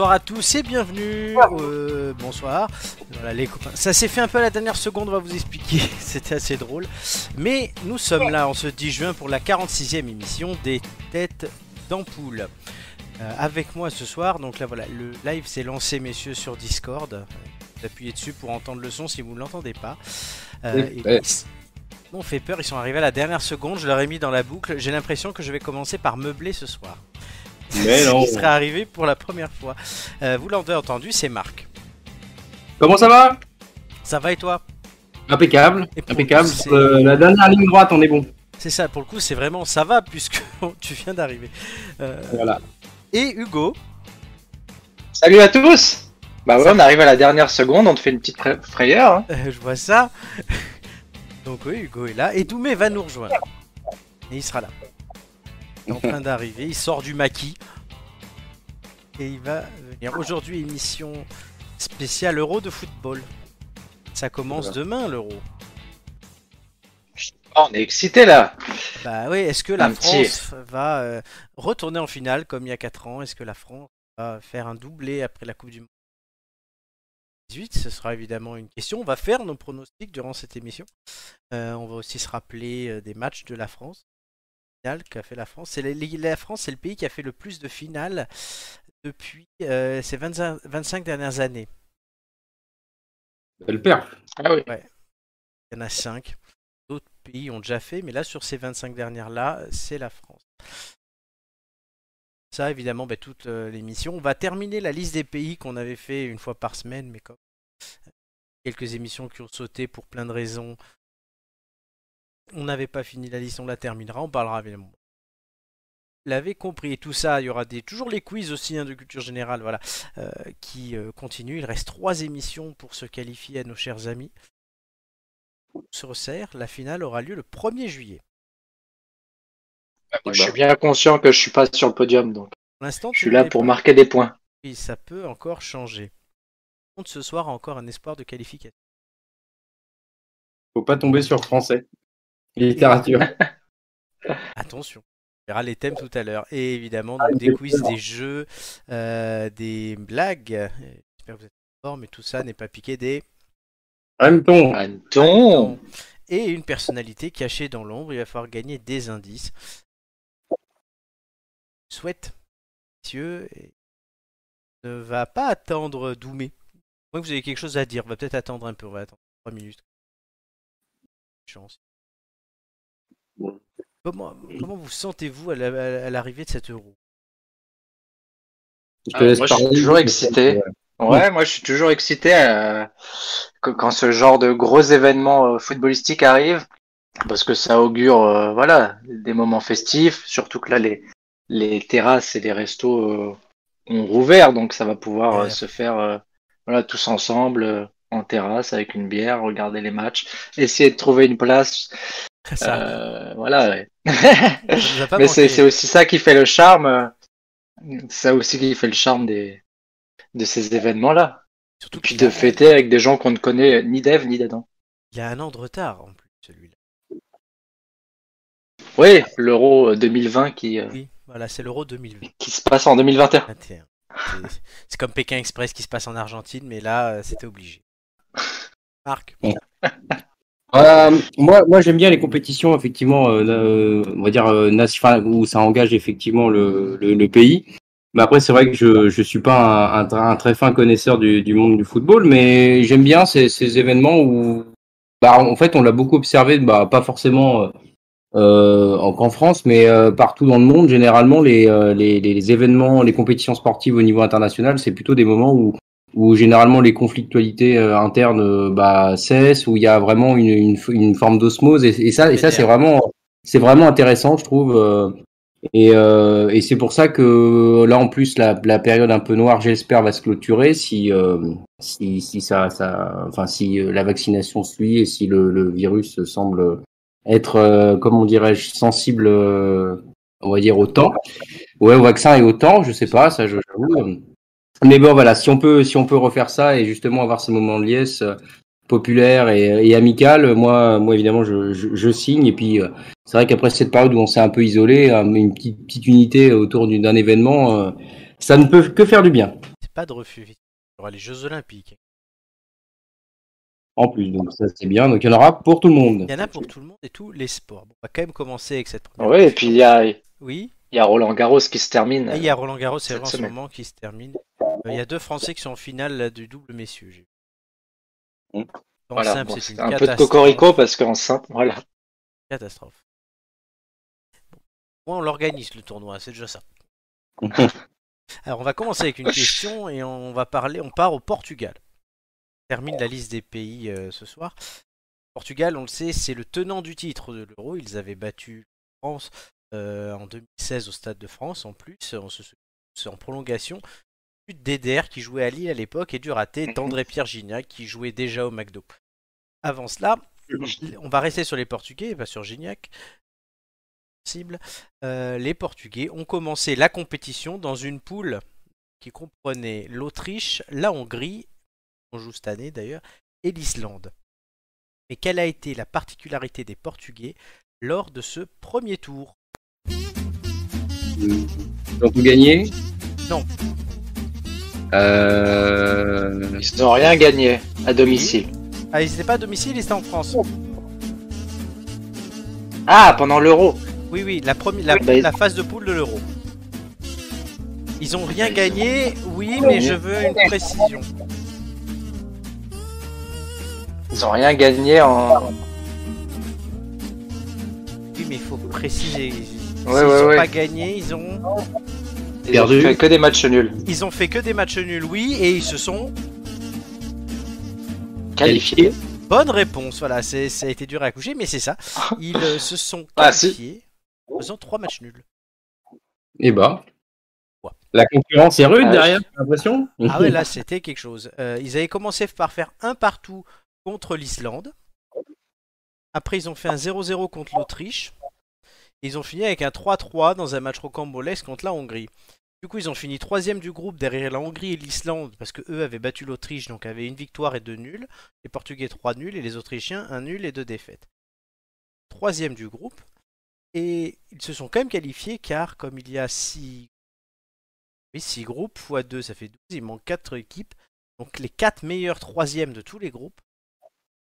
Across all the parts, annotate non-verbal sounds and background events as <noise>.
bonsoir à tous et bienvenue. euh, bonsoir. Voilà, les copains. Ça s'est fait un peu à la dernière seconde, on va vous expliquer. <laughs> C'était assez drôle. Mais nous sommes là en ce 10 juin pour la 46e émission des Têtes d'Ampoule. Euh, avec moi ce soir, donc là voilà, le live s'est lancé, messieurs, sur Discord. Vous appuyez dessus pour entendre le son si vous ne l'entendez pas. Euh, Oui, et- ouais. Bon, fait peur, ils sont arrivés à la dernière seconde, je leur ai mis dans la boucle. J'ai l'impression que je vais commencer par meubler ce soir. Mais <laughs> non. Ce qui serait arrivé pour la première fois. Euh, vous l'avez entendu, c'est Marc. Comment ça va? Ça va et toi? Impeccable. Et Impeccable. coup, Euh, la dernière ligne droite, on est bon. C'est ça, pour le coup, c'est vraiment ça va puisque <laughs> tu viens d'arriver. Euh, Voilà. et Hugo, Salut à tous Bah ouais, on arrive à la dernière seconde, on te fait une petite fra- frayeur. hein. euh, je vois ça. <laughs> Donc oui, Hugo est là. Et Doumé va nous rejoindre. Et il sera là. Est en train d'arriver, il sort du maquis. Et il va venir. Aujourd'hui, émission spéciale Euro de football. Ça commence demain l'Euro. Oh, on est excité là Bah oui, est-ce que la Un petit- France va euh, retourner en finale comme il y a 4 ans? Est-ce que la France va faire un doublé après la Coupe du Monde? 18 Ce sera évidemment une question. On va faire nos pronostics durant cette émission. Euh, on va aussi se rappeler euh, des matchs de la France. Qu'a fait la France. C'est la, la France, c'est le pays qui a fait le plus de finales depuis euh, ces 25, 25 dernières années. Belle perf. Ah oui. Il y en a 5. D'autres pays ont déjà fait, mais là, sur ces 25 dernières-là, c'est la France. Ça, évidemment, bah, toute euh, l'émission. On va terminer la liste des pays qu'on avait fait une fois par semaine, mais comme euh, quelques émissions qui ont sauté pour plein de raisons, on n'avait pas fini la liste, on la terminera. On parlera évidemment. Vous l'avez compris, et tout ça, il y aura des, toujours les quiz aussi hein, de culture générale voilà, euh, qui euh, continuent. Il reste trois émissions pour se qualifier à nos chers amis se resserre, la finale aura lieu le 1er juillet. Moi, je suis bien conscient que je suis pas sur le podium, donc Pour l'instant, je suis là pour pas- marquer des points. Oui, ça peut encore changer. Contre ce soir a encore un espoir de qualification. Faut pas tomber sur français. Littérature. <laughs> Attention, on verra les thèmes tout à l'heure. Et évidemment, Ah, donc, des quiz, des jeux, euh, des blagues. Euh, J'espère que vous êtes forme, mais tout ça n'est pas piqué des temps, Anton Et une personnalité cachée dans l'ombre. Il va falloir gagner des indices. Je souhaite, messieurs, et ne va pas attendre Doumé. Moi, vous avez quelque chose à dire. On va peut-être attendre un peu. On va attendre 3 minutes. Chance. Comment, comment vous sentez-vous à la- à l'arrivée de cet euro je te Ah, laisse moi, je suis toujours excité. Ouais, moi je suis toujours excité euh, quand ce genre de gros événements euh, footballistiques arrive, parce que ça augure, euh, voilà, des moments festifs. Surtout que là, les les terrasses et les restos euh, ont rouvert, donc ça va pouvoir euh, se faire, euh, voilà, tous ensemble euh, en terrasse avec une bière, regarder les matchs, essayer de trouver une place. Ça, Euh, voilà. ouais. ça Mais c'est aussi ça qui fait le charme. euh, C'est ça aussi qui fait le charme des de ces événements-là. Surtout Puis de a- fêter avec des gens qu'on ne connaît ni d'Ève ni d'Adam. il a un an de retard en plus, celui-là. Oui, l'Euro 2020 qui, euh, Oui, voilà, c'est l'euro 2021. qui se passe en 2021. C'est- C'est comme Pékin Express qui se passe en Argentine, mais là, c'était obligé. Marc Euh, moi, moi j'aime bien les compétitions, effectivement, euh, euh, on va dire, euh, où ça engage effectivement le, le, le pays. Mais après, c'est vrai que je je suis pas un, un, très fin connaisseur du, du monde du football, mais j'aime bien ces, ces événements où, bah, en fait, on l'a beaucoup observé, bah, pas forcément euh, euh, en- qu'en France, mais euh, partout dans le monde. Généralement, les, les, les événements, les compétitions sportives au niveau international, c'est plutôt des moments où où généralement les conflictualités euh, internes euh, bah, cessent, où il y a vraiment une, une, une forme d'osmose et, et ça, et ça c'est vraiment, c'est vraiment intéressant, je trouve. euh, et, euh, et c'est pour ça que là en plus la, la période un peu noire, j'espère, va se clôturer si euh, si, si ça, ça, enfin si la vaccination suit et si le, le virus semble être, euh, comment dirais-je, sensible, euh, on va dire au temps, ouais, au vaccin et au temps, je sais pas, ça, je- j'avoue. Mais bon, voilà, si on peut, si on peut refaire ça et justement avoir ces moments de liesse euh, populaires et, et amicales, moi, moi évidemment, je, je, je signe. Et puis, euh, c'est vrai qu'après cette période où on s'est un peu isolé, euh, une petite, petite unité autour d'un événement, ça ne peut que faire du bien. C'est pas de refus. Il y aura les Jeux Olympiques. En plus, donc ça c'est bien. Donc il y en aura pour tout le monde. Il y en a pour tout le monde et tous les sports. Bon, on va quand même commencer avec cette première. Ouais, et puis il y a, il y a Roland Garros qui se termine. Et il y a Roland Garros, c'est en ce moment qui se termine. Euh, Il y a deux Français qui sont en finale là, du double messieurs. Mm. En Voilà, simple, bon, c'est c'est une un peu de cocorico parce qu'en simple, voilà. Catastrophe. Bon. Moi, on l'organise le tournoi, c'est déjà ça. <laughs> Alors, on va commencer avec une question et on va parler. On part au Portugal. On termine la liste des pays euh, ce soir. Portugal, on le sait, c'est le tenant du titre de l'Euro. Ils avaient battu France en 2016 au Stade de France. En plus, on se en prolongation. D'Eder qui jouait à Lille à l'époque et du raté d'André Pierre Gignac qui jouait déjà au McDo. Avant cela, on va rester sur les Portugais, pas sur Gignac. Cible. Euh, les Portugais ont commencé la compétition dans une poule qui comprenait l'Autriche, la Hongrie, on joue cette année d'ailleurs, et l'Islande. Mais quelle a été la particularité des Portugais lors de ce premier tour? Donc vous gagnez Non. Euh... Ils n'ont rien gagné à domicile. Ah, ils n'étaient pas à domicile, ils étaient en France. Ah, pendant l'Euro. Oui, oui, la, première, la, Oui, bah, la phase de poule de l'Euro. Ils ont rien gagné, oui, mais je veux une précision. Ils ont rien gagné en. Oui, mais il faut préciser. S'ils Ouais, ouais, n'ont ouais. pas gagné, ils ont, Ils Perdu. ont fait que des matchs nuls. ils ont fait que des matchs nuls, oui, et ils se sont. Qualifiés. Bonne réponse, voilà, c'est, ça a été dur à accoucher, mais c'est ça. <laughs> Ils euh, se sont Ah, qualifiés en faisant trois matchs nuls. Eh bah. Ouais. La concurrence est rude Ah, derrière, j'ai l'impression. Ah ouais, là c'était quelque chose. Euh, ils avaient commencé par faire un partout contre l'Islande. Après, ils ont fait un 0-0 contre l'Autriche. Ils ont fini avec un 3-3 dans un match rocambolesque contre la Hongrie. Du coup, ils ont fini troisième du groupe derrière la Hongrie et l'Islande parce que eux avaient battu l'Autriche, donc avaient une victoire et deux nuls. Les Portugais trois nuls et les Autrichiens un nul et deux défaites. Troisième du groupe. Et ils se sont quand même qualifiés car comme il y a six, groupes x 2 ça fait 12, il manque quatre équipes. Donc les quatre meilleurs troisièmes de tous les groupes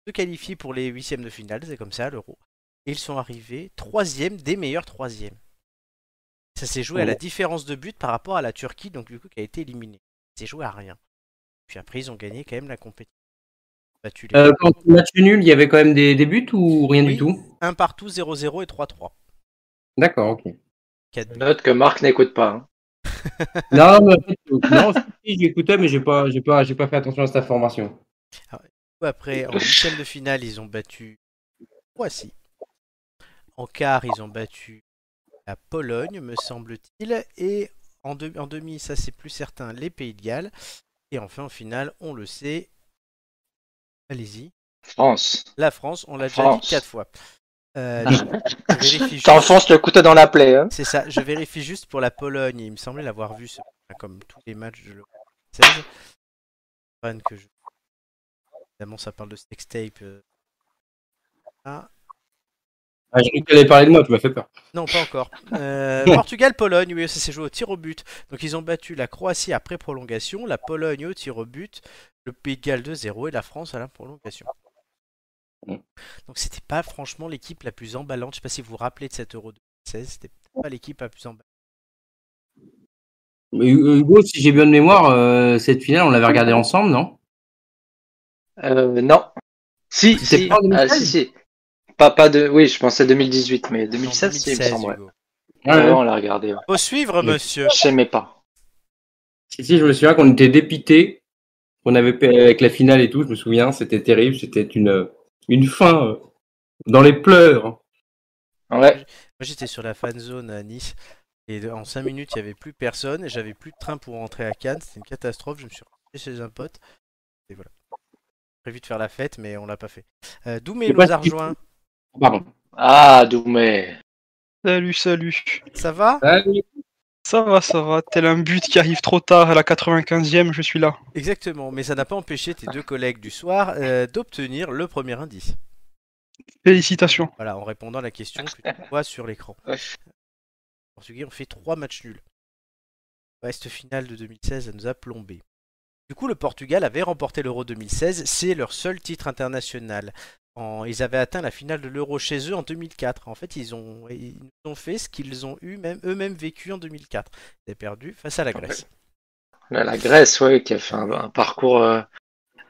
se qualifient pour les huitièmes de finale, c'est comme ça l'Euro. Et ils sont arrivés troisième des meilleurs troisièmes. Ça s'est joué à la Oh. différence de but par rapport à la Turquie, donc du coup qui a été éliminée. C'est joué à rien. Puis après ils ont gagné quand même la compétition. Battu les Euh, quand le match nul, il y avait quand même des, des buts ou rien Oui. du tout? un partout, 0-0 et 3-3. D'accord, ok. Note que Marc n'écoute pas. hein. <laughs> non, mais en fait, non, si, j'écoutais, mais j'ai pas, j'ai pas, j'ai pas fait attention à cette information. Après, <laughs> en huitième de finale, ils ont battu Croatie. En quart, ils ont battu la Pologne, me semble-t-il. Et en, de- en demi, ça c'est plus certain, les Pays de Galles. Et enfin, en finale, on le sait. Allez-y. France. La France, on l'a déjà dit quatre fois. Euh, juste- T'enfonces le couteau dans la plaie. Hein. C'est ça, je vérifie juste pour la Pologne. Il me semblait l'avoir vu, ce- comme tous les matchs de l'Euro 2016. Fan que je... Évidemment, ça parle de sextape. euh. Ah, Ah, j'ai cru que t'allais parler de moi, tu m'as fait peur. non, pas encore. Euh, <laughs> Portugal-Pologne, oui, ça s'est joué au tir au but. Donc, ils ont battu la Croatie après prolongation, la Pologne au tir au but, le Pays de Galles 2-0 et la France à la prolongation. Donc, c'était pas franchement l'équipe la plus emballante. Je sais pas si vous vous rappelez de cet Euro 2016, c'était peut-être pas l'équipe la plus emballante. Mais, Hugo, si j'ai bien de mémoire, euh, cette finale, on l'avait regardée ensemble, non? Euh, non. Si, si. pas en Ah, 2016? si, si. Pas, pas de. Oui, je pensais 2018, mais Non, 2016, si, il me 2016, semble. ouais. Hugo. Ouais, Ouais, ouais. on l'a regardé. ouais. Faut suivre, monsieur. J'aimais pas. Si, si, je me souviens qu'on était dépités. On avait avec la finale et tout, je me souviens, c'était terrible, c'était une, une fin euh, dans les pleurs. Ouais. Moi j'étais sur la fan zone à Nice et en 5 minutes il n'y avait plus personne et j'avais plus de train pour rentrer à Cannes. C'était une catastrophe. Je me suis rentré chez un pote et voilà. Prévu de faire la fête mais on l'a pas fait. Euh, Doumé nous a si- rejoint. Pardon. Ah, Doumé. Salut, salut. Ça va? Ça va, ça va. Tel un but qui arrive trop tard à la 95e, je suis là. Exactement. Mais ça n'a pas empêché tes deux collègues du soir euh, d'obtenir le premier indice. Félicitations. Voilà, en répondant à la question que tu vois sur l'écran. Les Portugais ont fait 3 matchs nuls. Cette finale de 2016, elle nous a plombé. Du coup, le Portugal avait remporté l'Euro 2016, c'est leur seul titre international. En- ils avaient atteint la finale de l'Euro chez eux en 2004. En fait, ils ont, ils ont fait ce qu'ils ont eu même, eux-mêmes vécu en 2004. Ils avaient perdu face à la Grèce. Là, la Grèce, ouais, qui a fait un, un parcours euh,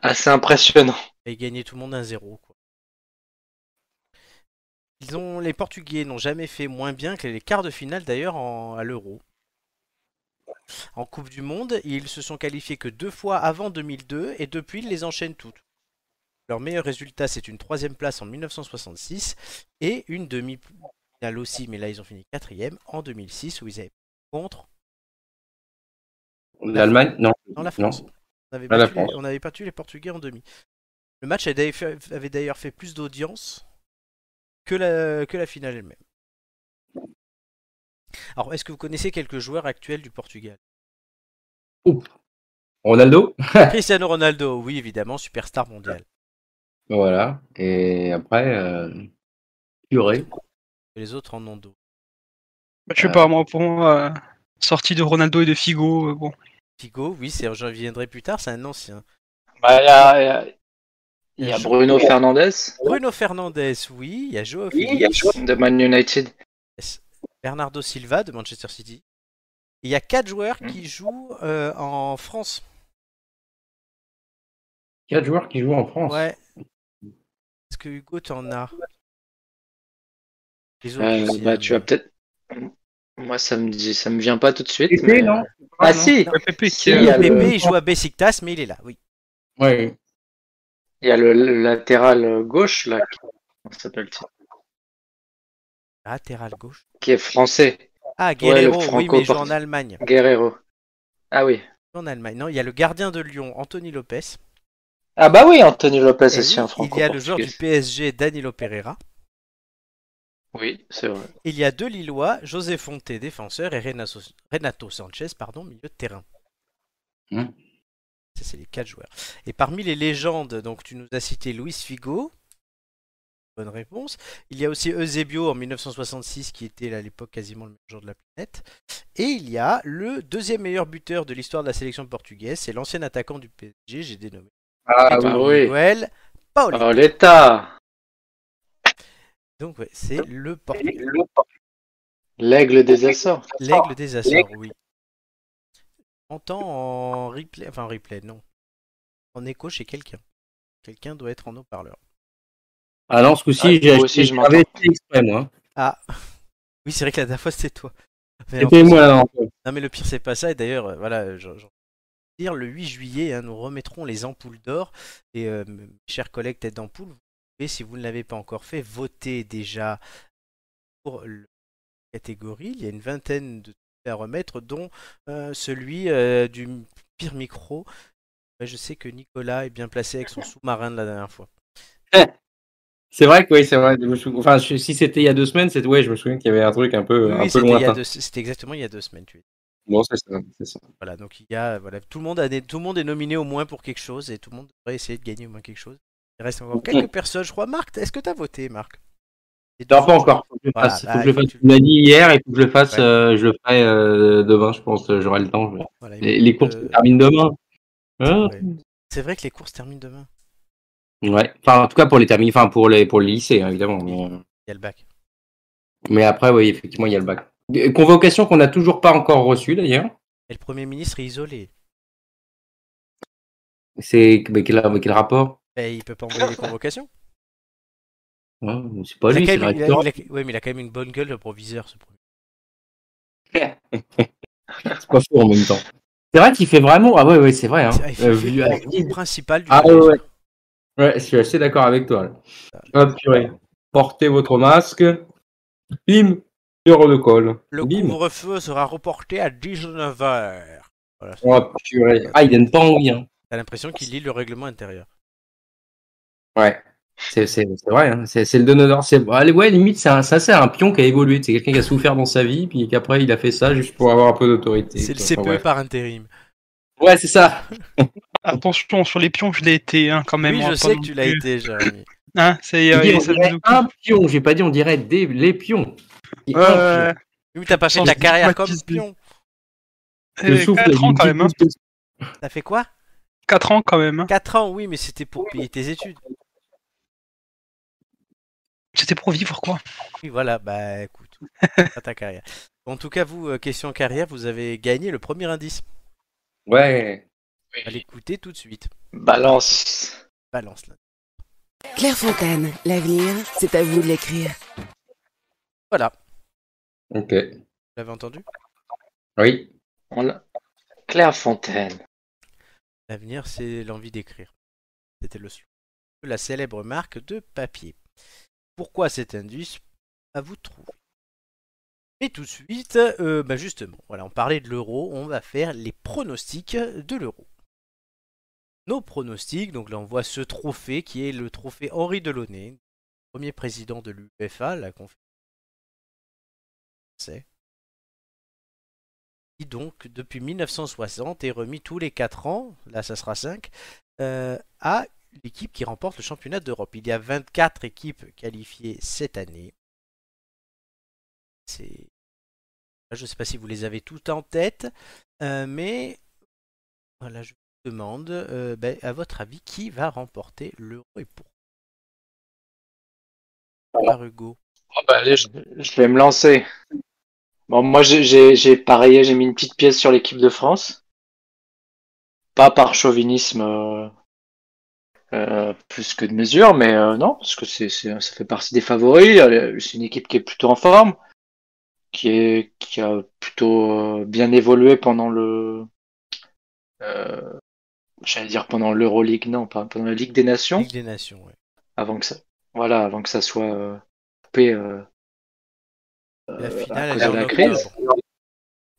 assez impressionnant. et gagné tout le monde 1-0. quoi. Ils ont, les Portugais n'ont jamais fait moins bien que les quarts de finale d'ailleurs en- à l'Euro. En Coupe du Monde, ils se sont qualifiés que deux fois avant 2002 et depuis ils les enchaînent toutes. Leur meilleur résultat c'est une troisième place en 1966 et une demi-finale aussi, mais là ils ont fini quatrième en 2006 où ils avaient contre L'Allemagne Non. dans la Non. France. On avait, Ah, la battu, les- France. on avait battu les Portugais en demi. Le match avait d'ailleurs fait- plus d'audience que la, que la finale elle-même. Alors, est-ce que vous connaissez quelques joueurs actuels du Portugal? Ronaldo? Cristiano Ronaldo, oui, évidemment, superstar mondial. Voilà. Et après, euh... Purée. Et les autres en ont d'autres. Bah, Je sais pas, moi, pour moi, euh, sortie de Ronaldo et de Figo, euh, bon. Figo, oui, c'est- j'en viendrai plus tard, c'est un ancien. Bah, il y a, il y a- il y a Bruno Fernandes Bruno Fernandes, oui, il y a Joao Oui, il y a Félix, de Man United. Bernardo Silva de Manchester City. Il y a quatre joueurs Hmm. qui jouent euh, en France. Quatre joueurs qui jouent en France. Ouais. Est-ce que Hugo t'en as? Les autres Euh, aussi, bah, hein, tu vas peut-être. Moi, ça me dit, ça me vient pas tout de suite. Pépé, mais- non? Ah, si Ouais, Pépé Si, il y a le- Pépé, il joue à Besiktas, mais il est là, oui. Ouais. Il y a le, le latéral gauche, là, qui, comment s'appelle-t-il Latéral gauche. qui est français, Ah, Guerrero, oui, mais il joue en. Allemagne. Guerrero. Ah oui. En Allemagne. Non, il y a le gardien de Lyon, Anthony Lopez. Ah bah oui, Anthony Lopez Et aussi, un il franco y a le joueur du PSG, Danilo Pereira. Oui, c'est vrai. Il y a deux Lillois, José Fonte, défenseur, et Renato, Renato Sanchez, pardon, milieu de terrain. Hmm. Ça, c'est les quatre joueurs. Et parmi les légendes, donc tu nous as cité Luis Figo. Bonne réponse. Il y a aussi Eusebio en 1966, qui était à l'époque quasiment le meilleur joueur de la planète. Et il y a le deuxième meilleur buteur de l'histoire de la sélection portugaise, c'est l'ancien attaquant du PSG, j'ai dénommé. Ah bah oui. oui. Miguel Pauli. Oh, l'État Donc ouais, c'est le Portugal. L'aigle des Açores. L'aigle des Açores, oui. On entend en replay, enfin en replay, non. En écho chez quelqu'un. Quelqu'un doit être en haut-parleur. Ah non, ce coup-ci, Ouais, j'ai acheté exprès, moi. Ah <laughs> Oui, c'est vrai que la dernière fois c'était toi. C'était moi, là. Non mais le pire c'est pas ça, et d'ailleurs, euh, voilà, je, je- dire le 8 juillet, hein, nous remettrons les ampoules d'or, et euh, mes chers collègues tête d'ampoule, vous pouvez, si vous ne l'avez pas encore fait, voter déjà pour la catégorie. Il y a une vingtaine de trucs à remettre, dont euh, celui euh, du pire micro. Je sais que Nicolas est bien placé avec son sous-marin de la dernière fois. C'est vrai que oui, c'est vrai. Enfin, si c'était il y a deux semaines, c'est ouais, je me souviens qu'il y avait un truc un peu, Oui, un peu lointain. deux- c'était exactement il y a deux semaines. Tu Bon, c'est ça, c'est ça. Voilà, donc il y a, voilà, tout le monde a des- tout le monde est nominé au moins pour quelque chose et tout le monde devrait essayer de gagner au moins quelque chose. Il reste encore quelques personnes, je crois. Marc, est-ce que tu as voté, Marc? Non, pas encore. Faut que je le Voilà, fasse. Faut que je le fasse. tu- Tu m'as dit hier, et faut que je le fasse. Ouais. euh, je le ferai euh, demain, je pense. euh, J'aurai le temps. je- voilà, Les, il courses euh, se terminent demain. Ah. ouais. C'est vrai que les courses terminent demain. Ouais. Enfin, en tout cas pour les terminer, enfin pour les pour le lycée, hein, évidemment. Mais, Il y a le bac. mais après, oui, effectivement, il y a le bac. Des- Convocation qu'on n'a toujours pas encore reçue d'ailleurs. Et le Premier ministre est isolé. C'est mais quel, mais quel rapport? Et il peut pas envoyer les convocations. Ouais, C'est pas Il lui, c'est le il a- recteur. il a- ouais, mais il a quand même une bonne gueule, le proviseur, ce premier. <laughs> C'est pas faux en même temps. C'est vrai qu'il fait vraiment. Ah ouais, ouais, c'est vrai. Hein. Ah, il fait- Euh, fait vu- le rôle principal du Ah, ouais, ouais. Ouais, je suis assez d'accord avec toi. là. Hop, purée. Portez votre masque. Bim. Le col. Le couvre-feu sera reporté à 19h. Voilà. Oh, purée. Ah, il donne pas envie. Hein. T'as l'impression qu'il lit le règlement intérieur. Ouais. C'est c'est- c'est vrai. Hein. C'est c'est le donneur. C'est allez, ouais, limite, c'est un- ça, c'est un pion qui a évolué. C'est quelqu'un qui a souffert dans sa vie, puis qu'après, il a fait ça juste pour avoir un peu d'autorité. C'est le Enfin, CPE ouais. par intérim. Ouais, c'est ça. <laughs> Attention, sur les pions, je l'ai été, hein, quand même. Oui, hein, je sais que tu l'as été, Jérémy. Hein, c'est, euh, un pion. J'ai pas dit, on dirait des, les pions. Euh, Oui, mais t'as pas fait Sans ta carrière comme pion. pion. Le euh, souffle quatre ans, quand même. hein. T'as fait quoi? 4 ans quand même. hein. 4 ans, oui, mais c'était pour payer tes études. C'était pour vivre quoi. Oui, voilà, bah écoute, <laughs> pas ta carrière. En tout cas, vous, euh, question carrière, vous avez gagné le premier indice. Ouais. À l'écouter tout de suite. Balance. Balance là. Clairefontaine, l'avenir, c'est à vous de l'écrire. Voilà, Ok. vous l'avez entendu? Oui. On l'a- Claire Fontaine. L'avenir, c'est l'envie d'écrire. C'était le slogan. de La célèbre marque de papier. Pourquoi cet indice À vous de trouver? Et tout de suite, euh, bah justement, voilà, on parlait de l'euro, on va faire les pronostics de l'euro. Nos pronostics, donc là on voit ce trophée qui est le trophée Henri Delaunay, premier président de l'UEFA, la conférence. Qui donc depuis 1960 est remis tous les 4 ans, là ça sera 5, euh, à l'équipe qui remporte le championnat d'Europe. Il y a 24 équipes qualifiées cette année. C'est... Je ne sais pas si vous les avez toutes en tête, euh, mais voilà, je vous demande, euh, ben, à votre avis, qui va remporter l'Euro et pour Par Hugo. Oh, bah, allez, je, je vais me lancer. Bon, moi, j'ai- j'ai j'ai pareillé, j'ai mis une petite pièce sur l'équipe de France. Pas par chauvinisme euh, euh, plus que de mesure, mais euh, non, parce que c'est c'est- ça fait partie des favoris. C'est une équipe qui est plutôt en forme, qui est qui a plutôt euh, bien évolué pendant le, euh, j'allais dire pendant l'Euroleague, non, pas pendant la Ligue des Nations Ligue des Nations, ouais. avant que ça, voilà, avant que ça soit euh, coupé euh, La euh, finale à cause de la octobre. crise.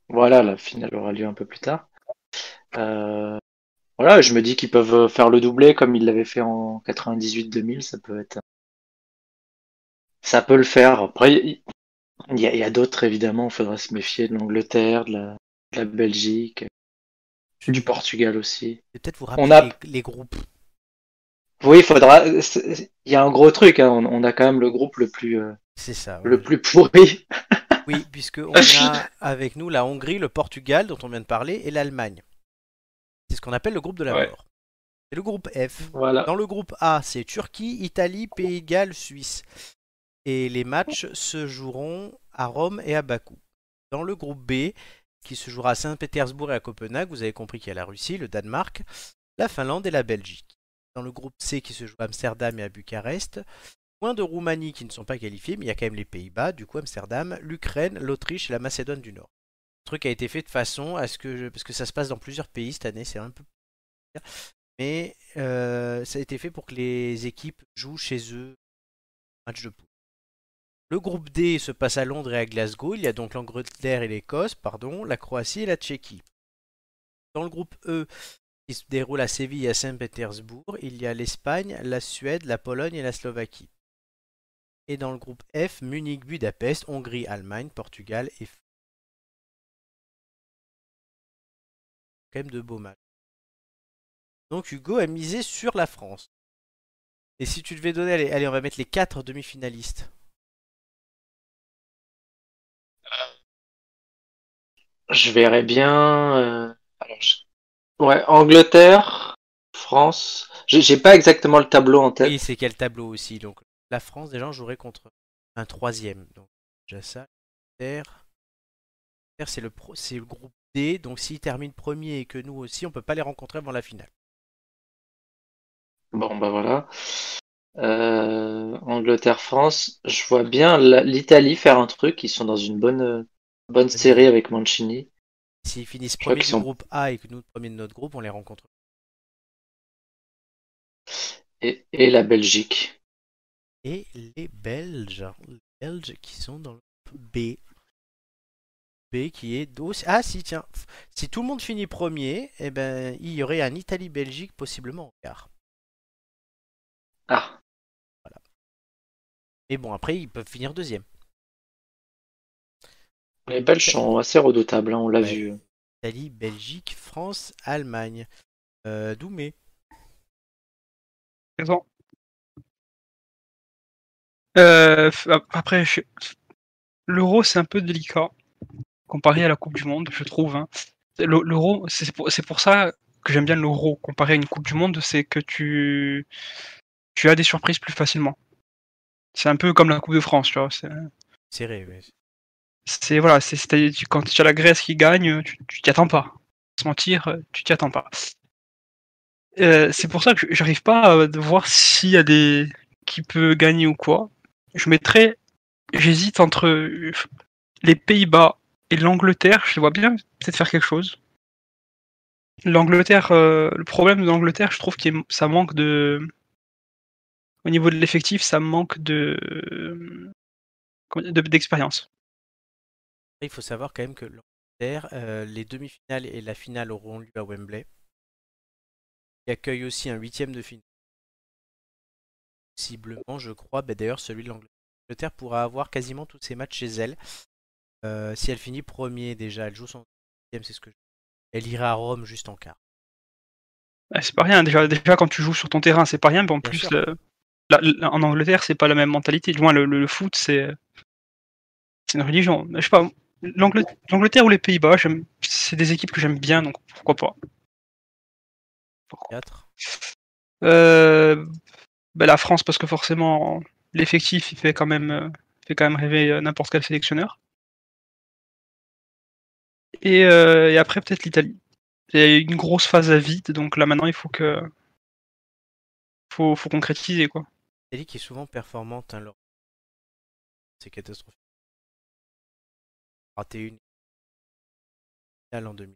Voilà, la finale aura lieu un peu plus tard. Euh, voilà, je me dis qu'ils peuvent faire le doublé comme ils l'avaient fait en 98-2000, ça peut être, ça peut le faire. Après, il il y a, il y a d'autres évidemment, il faudra se méfier de l'Angleterre, de la, de la Belgique, du Portugal aussi. Peut-être vous On rappeler a- les, les groupes. Oui, il faudra. Il y a un gros truc. hein, On, on a quand même le groupe le plus, euh, C'est ça. le plus pourri. Oui, puisque <laughs> on a avec nous la Hongrie, le Portugal dont on vient de parler et l'Allemagne. C'est ce qu'on appelle le groupe de la Ouais. mort. C'est le groupe F. Voilà. Dans le groupe A, c'est Turquie, Italie, Pays de Galles, Suisse. Et les matchs se joueront à Rome et à Bakou. Dans le groupe B, qui se jouera à Saint-Pétersbourg et à Copenhague, vous avez compris qu'il y a la Russie, le Danemark, la Finlande et la Belgique. Dans le groupe C, qui se joue à Amsterdam et à Bucarest, moins de Roumanie qui ne sont pas qualifiés, mais il y a quand même les Pays-Bas, du coup Amsterdam, l'Ukraine, l'Autriche et la Macédoine du Nord. Le truc a été fait de façon à ce que, parce que ça se passe dans plusieurs pays cette année, c'est un peu mais euh, ça a été fait pour que les équipes jouent chez eux match de poule. Le groupe D se passe à Londres et à Glasgow. Il y a donc l'Angleterre et l'Écosse, pardon, la Croatie et la Tchéquie. Dans le groupe E, qui se déroule à Séville et à Saint-Pétersbourg, il y a l'Espagne, la Suède, la Pologne et la Slovaquie. Et dans le groupe F, Munich, Budapest, Hongrie, Allemagne, Portugal et France. Quand même de beaux matchs. Donc Hugo a misé sur la France. Et si tu devais donner, allez, allez, on va mettre les quatre demi-finalistes. Je verrais bien. euh, alors, je- Ouais, Angleterre, France. J'ai j'ai pas exactement le tableau en tête. Oui, c'est quel tableau aussi. Donc la France déjà jouerait contre un troisième. Donc déjà ça. Terre. Terre, c'est le pro- c'est le groupe D. Donc s'ils terminent premier et que nous aussi, on peut pas les rencontrer avant la finale. Bon, bah voilà. Euh, Angleterre, France. Je vois bien l'Italie faire un truc. Ils sont dans une bonne, bonne série avec Mancini. S'ils finissent premier du sont- groupe A et que nous premier de notre groupe, on les rencontre. Et, et la Belgique. Et les Belges. Les Belges qui sont dans le groupe B. B qui est aussi. Ah si tiens. Si tout le monde finit premier, eh ben il y aurait un Italie-Belgique possiblement en quart. Ah, Mais bon après ils peuvent finir deuxième. les Belges sont assez redoutables, hein, on l'a Ouais. vu. Italie, Belgique, France, Allemagne. Euh, Doumé. Raison. Euh, après, je- l'euro, c'est un peu délicat comparé à la Coupe du Monde, je trouve. hein. Le- L'euro, c'est pour, ça que j'aime bien l'Euro comparé à une Coupe du Monde, c'est que tu, tu as des surprises plus facilement. C'est un peu comme la Coupe de France, tu vois. C'est, Serré, ouais. c'est- voilà, c'est quand tu as la Grèce qui gagne, tu t'y attends pas. Se mentir, tu t'y attends pas. Euh, c'est pour ça que j'arrive pas à voir s'il y a des qui peut gagner ou quoi. Je mettrais, j'hésite entre les Pays-Bas et l'Angleterre. Je vois bien peut-être faire quelque chose. L'Angleterre, euh, le problème de l'Angleterre, je trouve que ça manque de, au niveau de l'effectif, ça manque de- d'expérience. Il faut savoir quand même que l'Angleterre, euh, les demi-finales et la finale auront lieu à Wembley. Il accueille aussi un huitième de finale. Possiblement, je crois, bah, d'ailleurs celui de l'Angleterre. Pourra avoir quasiment tous ses matchs chez elle. Euh, si elle finit premier déjà, elle joue son huitième, c'est ce que je... Elle ira à Rome juste en quart. Ouais, c'est pas rien. Déjà, déjà quand tu joues sur ton terrain, c'est pas rien. Mais en Bien plus, sûr. le- la- la- en Angleterre, c'est pas la même mentalité. Du moins, le, le- le foot, c'est une religion. Je sais pas. l'Angle- L'Angleterre ou les Pays-Bas, c'est des équipes que j'aime bien, donc pourquoi pas. 4. Euh, ben, la France, parce que forcément, l'effectif, il fait quand même, euh, fait quand même rêver euh, n'importe quel sélectionneur. Et, euh, et après, peut-être l'Italie. Il y a une grosse phase à vide, donc là maintenant, il faut que, faut, faut concrétiser quoi. L'Italie qui est souvent performante, hein, leur- c'est catastrophique. Raté une en 2000.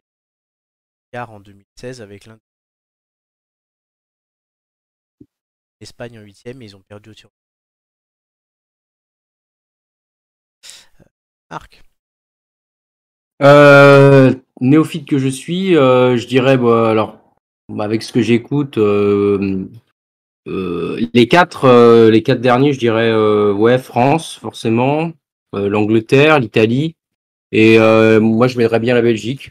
Quart en 2016 avec l'Inde. L'Espagne en huitième et ils ont perdu au tir. Euh, Marc, Euh, néophyte que je suis, euh, je dirais, bah, alors, bah, avec ce que j'écoute, les quatre, les quatre derniers, je dirais, ouais, France, forcément, l'Angleterre, l'Italie, et moi, je mettrais bien la Belgique.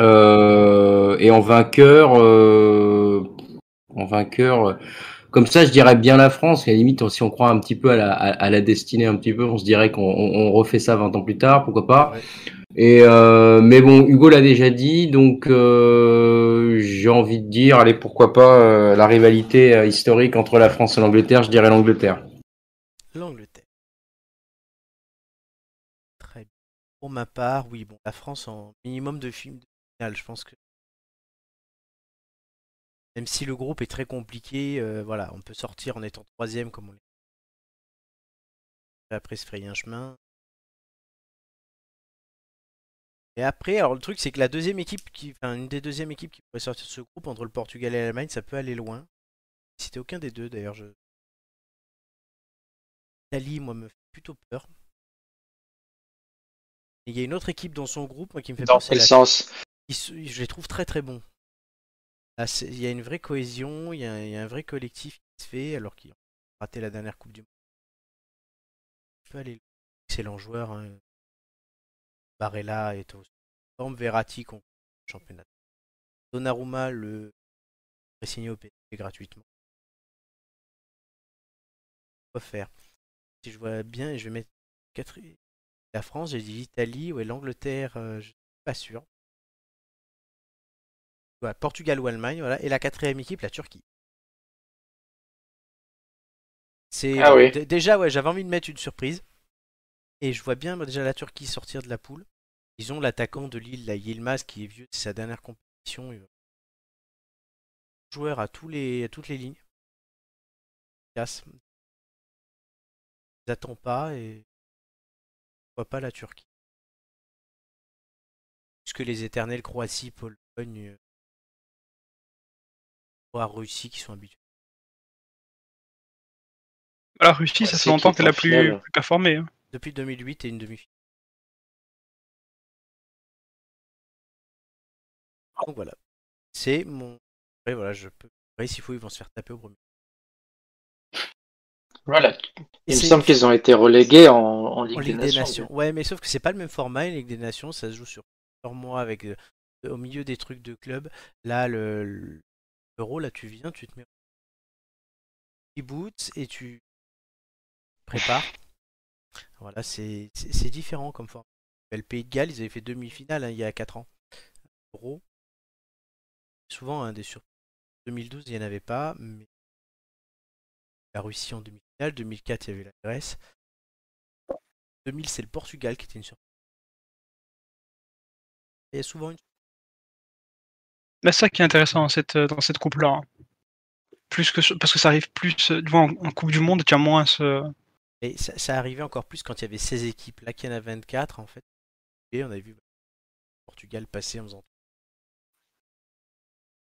Et en vainqueur, en vainqueur, euh, comme ça, je dirais bien la France. Et à la limite, si on croit un petit peu à la, à, à la destinée, un petit peu, on se dirait qu'on on- on refait ça 20 ans plus tard, pourquoi pas. Ouais. Et euh, mais bon, Hugo l'a déjà dit, donc euh, j'ai envie de dire, allez, pourquoi pas euh, la rivalité euh, historique entre la France et l'Angleterre, je dirais l'Angleterre. l'Angleterre. Très bien. Pour ma part, oui, bon, la France en minimum de films de finale, je pense que même si le groupe est très compliqué, euh, voilà, on peut sortir en étant troisième comme on l'est. Après se frayer un chemin. Et après, alors le truc c'est que la deuxième équipe qui, enfin une des deuxièmes équipes qui pourrait sortir de ce groupe entre le Portugal et l'Allemagne, ça peut aller loin. Si c'était aucun des deux d'ailleurs, je. L'Italie, moi, me fait plutôt peur. Il y a une autre équipe dans son groupe, moi, qui me fait Dans peur, c'est quel la sens? ils je les trouve très très bons. C'est- il y a une vraie cohésion, il y a, un vrai collectif qui se fait, alors qu'ils ont raté la dernière Coupe du Monde. Il peut aller. Excellent joueur. Hein. Barella est au forme, Verratti qu'on championnat. Donnarumma le signé au PSG gratuitement. Quoi faire? Si je vois bien, je vais mettre la France, j'ai dit l'Italie, ouais, l'Angleterre, euh, je suis pas sûr. Voilà, Portugal ou Allemagne, voilà. Et la quatrième équipe, la Turquie. C'est Ah oui. déjà ouais, j'avais envie de mettre une surprise. Et je vois bien moi, déjà la Turquie sortir de la poule. Ils ont l'attaquant de Lille, la Yilmaz, qui est vieux, c'est sa dernière compétition. Il va- Joueur à tous les à toutes les lignes. Casse. Ils attendent pas et pourquoi pas la Turquie. Puisque les éternels Croatie, Pologne, voire Russie qui sont habitués. La Russie, Ouais, ça c'est fait longtemps qu'elle a en plus, plus performé. hein. Depuis 2008 et une demi-finale. Donc voilà. C'est mon. Après, voilà, je peux. Après, s'il faut, ils vont se faire taper au premier. Voilà. Il me semble qu'ils ont été relégués en, en Ligue, en des, Ligue des Nations. Nations. Ouais, mais sauf que c'est pas le même format, une Ligue des Nations, ça se joue sur plusieurs mois avec euh, au milieu des trucs de club. Là, le là, tu viens, tu te mets boots et tu prépares. Voilà, c'est différent comme format. Euh, Le Pays de Galles, ils avaient fait demi-finale hein, il y a 4 ans. Euro. souvent hein, des surprises. 2012, il n'y en avait pas, mais la Russie en demi-finale. 2004, il y avait la Grèce. 2000, c'est le Portugal qui était une surprise. Il y a souvent une Bah, c'est ça qui est intéressant dans cette, dans cette coupe-là. hein. Plus que parce que ça arrive plus euh, en, en Coupe du Monde, tu as moins ce. Et ça, ça arrivait encore plus quand il y avait 16 équipes. Là, qu'il y en a 24, en fait. Et on a vu bah, Portugal passer en faisant.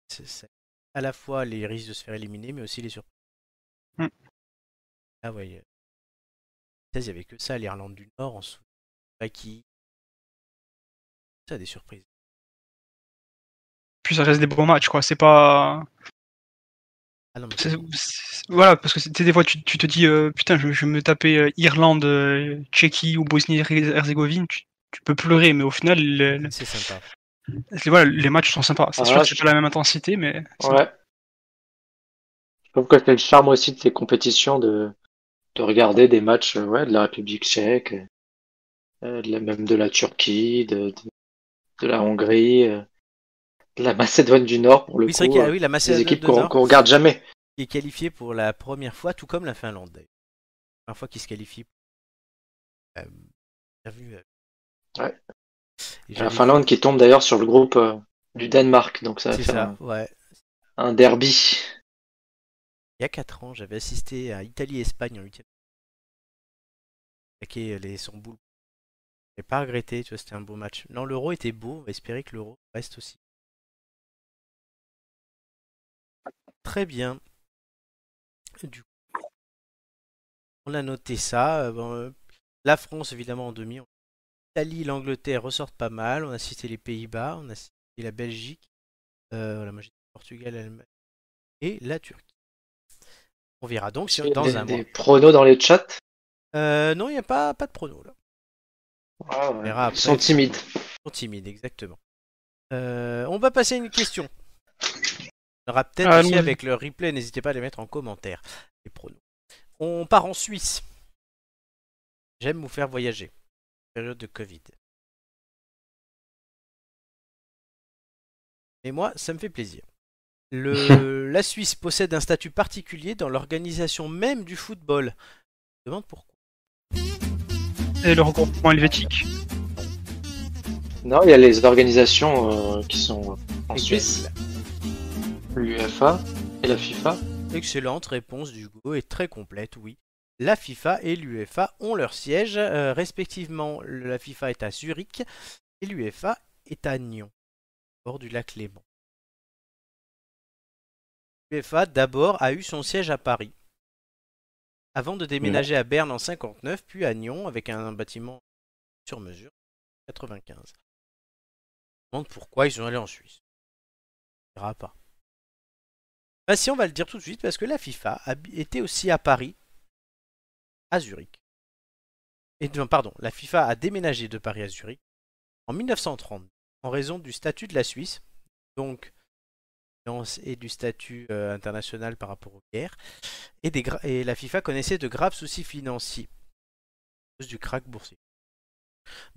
C'est à la fois les risques de se faire éliminer, mais aussi les surprises. Hmm. Ah ouais. euh, 16, il n'y avait que ça. L'Irlande du Nord, en dessous. qui Ça, des surprises. Puis ça reste des bons matchs, quoi. C'est pas. Ah non, mais c'est- c'est- c'est- Voilà, parce que c'était des fois, tu, tu te dis, euh, putain, je, je vais me taper euh, Irlande, euh, Tchéquie ou Bosnie-Herzégovine, tu, tu peux pleurer, mais au final, le- le- c'est sympa. les, voilà, les matchs sont sympas. C'est sûr que je- c'est pas la même intensité, mais. Ouais. Je trouve que c'est le charme aussi de ces compétitions de, de regarder des matchs ouais, de la République tchèque, euh, de la- même de la Turquie, de, de, de la Hongrie, euh, la Macédoine du Nord pour le Oui, c'est vrai coup. a euh, oui, la des Macédoine équipes qu'on regarde jamais. qui est qualifiée pour la première fois, tout comme la Finlande. d'ailleurs. La première fois qu'ils se qualifient. Euh, bien vu. Ouais. Et La Finlande qui tombe d'ailleurs sur le groupe euh, du Danemark, donc ça va faire ça, un, ouais. un derby. Il y a 4 ans, j'avais assisté à Italie-Espagne en 8 Attaquer les son boule. J'ai pas regretté, tu vois, c'était un beau match. Non, l'euro était beau, on va espérer que l'euro reste aussi. Très bien. Du coup, on a noté ça. euh, bon, euh, la France, évidemment, en demi. L'Italie, l'Angleterre ressortent pas mal. On a cité les Pays-Bas, on a cité la Belgique. Euh, voilà, moi j'ai dit Portugal, l'Allemagne et la Turquie. On verra donc si, a dans des, un des mois. pronos dans les chats? Euh, non, il n'y a pas, pas de prono là. Ah ouais, verra Ils sont timides. Ils sont timides, exactement. Euh, on va passer à une question. On aura peut-être Ah, aussi avec le replay, n'hésitez pas à les mettre en commentaire, les pronos. On part en Suisse. J'aime vous faire voyager. Période de Covid. Et moi, ça me fait plaisir. Le, <laughs> la Suisse possède un statut particulier dans l'organisation même du football. Je me demande pourquoi. Et le regroupement helvétique? Non, il y a les organisations euh, qui sont en Suisse, l'UEFA et la FIFA. Excellente réponse d'Hugo et très complète, oui. La FIFA et l'UEFA ont leur siège, euh, respectivement. La FIFA est à Zurich et l'UEFA est à Nyon, bord du lac Léman. L'UEFA d'abord a eu son siège à Paris, avant de déménager à Berne en 59, puis à Nyon avec un bâtiment sur mesure, 95. On se demande pourquoi ils sont allés en Suisse. On verra pas. Bah si, on va le dire tout de suite, parce que la FIFA était aussi à Paris, à Zurich. Et pardon, la FIFA a déménagé de Paris à Zurich en 1930, en raison du statut de la Suisse, donc et du statut euh, international par rapport aux guerres, et, des et la FIFA connaissait de graves soucis financiers à cause du krach boursier.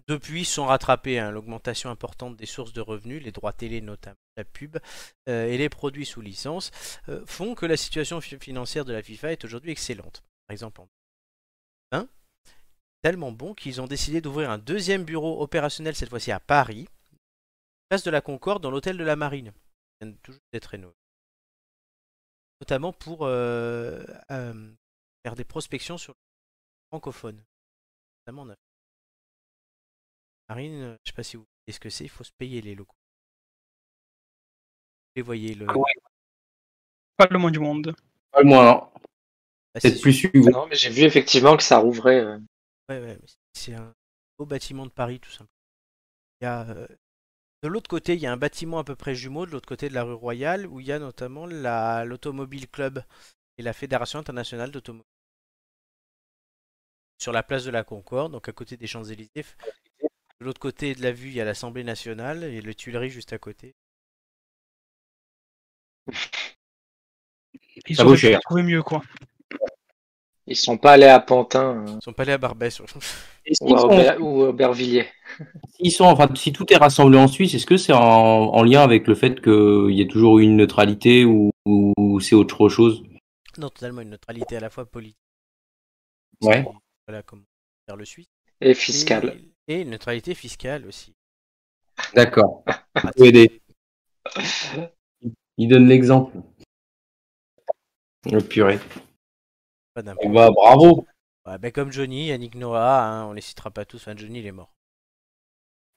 Depuis, sont rattrapés hein, l'augmentation importante des sources de revenus, les droits télé notamment, la pub euh, et les produits sous licence euh, font que la situation fi- financière de la FIFA est aujourd'hui excellente. Par exemple, en 2020, tellement bon qu'ils ont décidé d'ouvrir un deuxième bureau opérationnel cette fois-ci à Paris, place de la Concorde dans l'hôtel de la Marine. Toujours d'être rénové. Notamment pour euh, faire des prospections sur le francophone. Notamment en Afrique. Marine, euh, je sais pas si vous voyez ce que c'est, il faut se payer les locaux. Vous les voyez le. Pas le moins du monde. Pas le moins, non. Ah, c'est Peut-être plus Hugo. Non, mais j'ai vu effectivement que ça rouvrait. euh, Ouais, ouais, mais c'est un beau bâtiment de Paris, tout simplement. Il y a, euh, de l'autre côté, il y a un bâtiment à peu près jumeau, de l'autre côté de la rue Royale, où il y a notamment la- l'Automobile Club et la Fédération internationale d'automobile. Sur la place de la Concorde, donc à côté des Champs-Élysées. De l'autre côté de la vue, il y a l'Assemblée nationale et les Tuileries juste à côté. Ils Ça vaut cher. trouver mieux, quoi. Ils sont pas allés à Pantin euh, Ils sont pas allés à Barbès. Ou, à sont- Auber- ou à Aubervilliers. s'ils sont, enfin, si tout est rassemblé en Suisse, est-ce que c'est en, en lien avec le fait qu'il y a toujours eu une neutralité ou, ou c'est autre chose? Non, totalement une neutralité à la fois politique. Ouais. Voilà comment faire le Suisse. Et fiscal. Et, et une neutralité fiscale aussi. D'accord. Aider. <laughs> Il donne l'exemple. Le purée. Pas Eh bah, bravo. Ouais, ben comme Johnny, Yannick Noah, hein, on les citera pas tous. Enfin, Johnny, il est mort.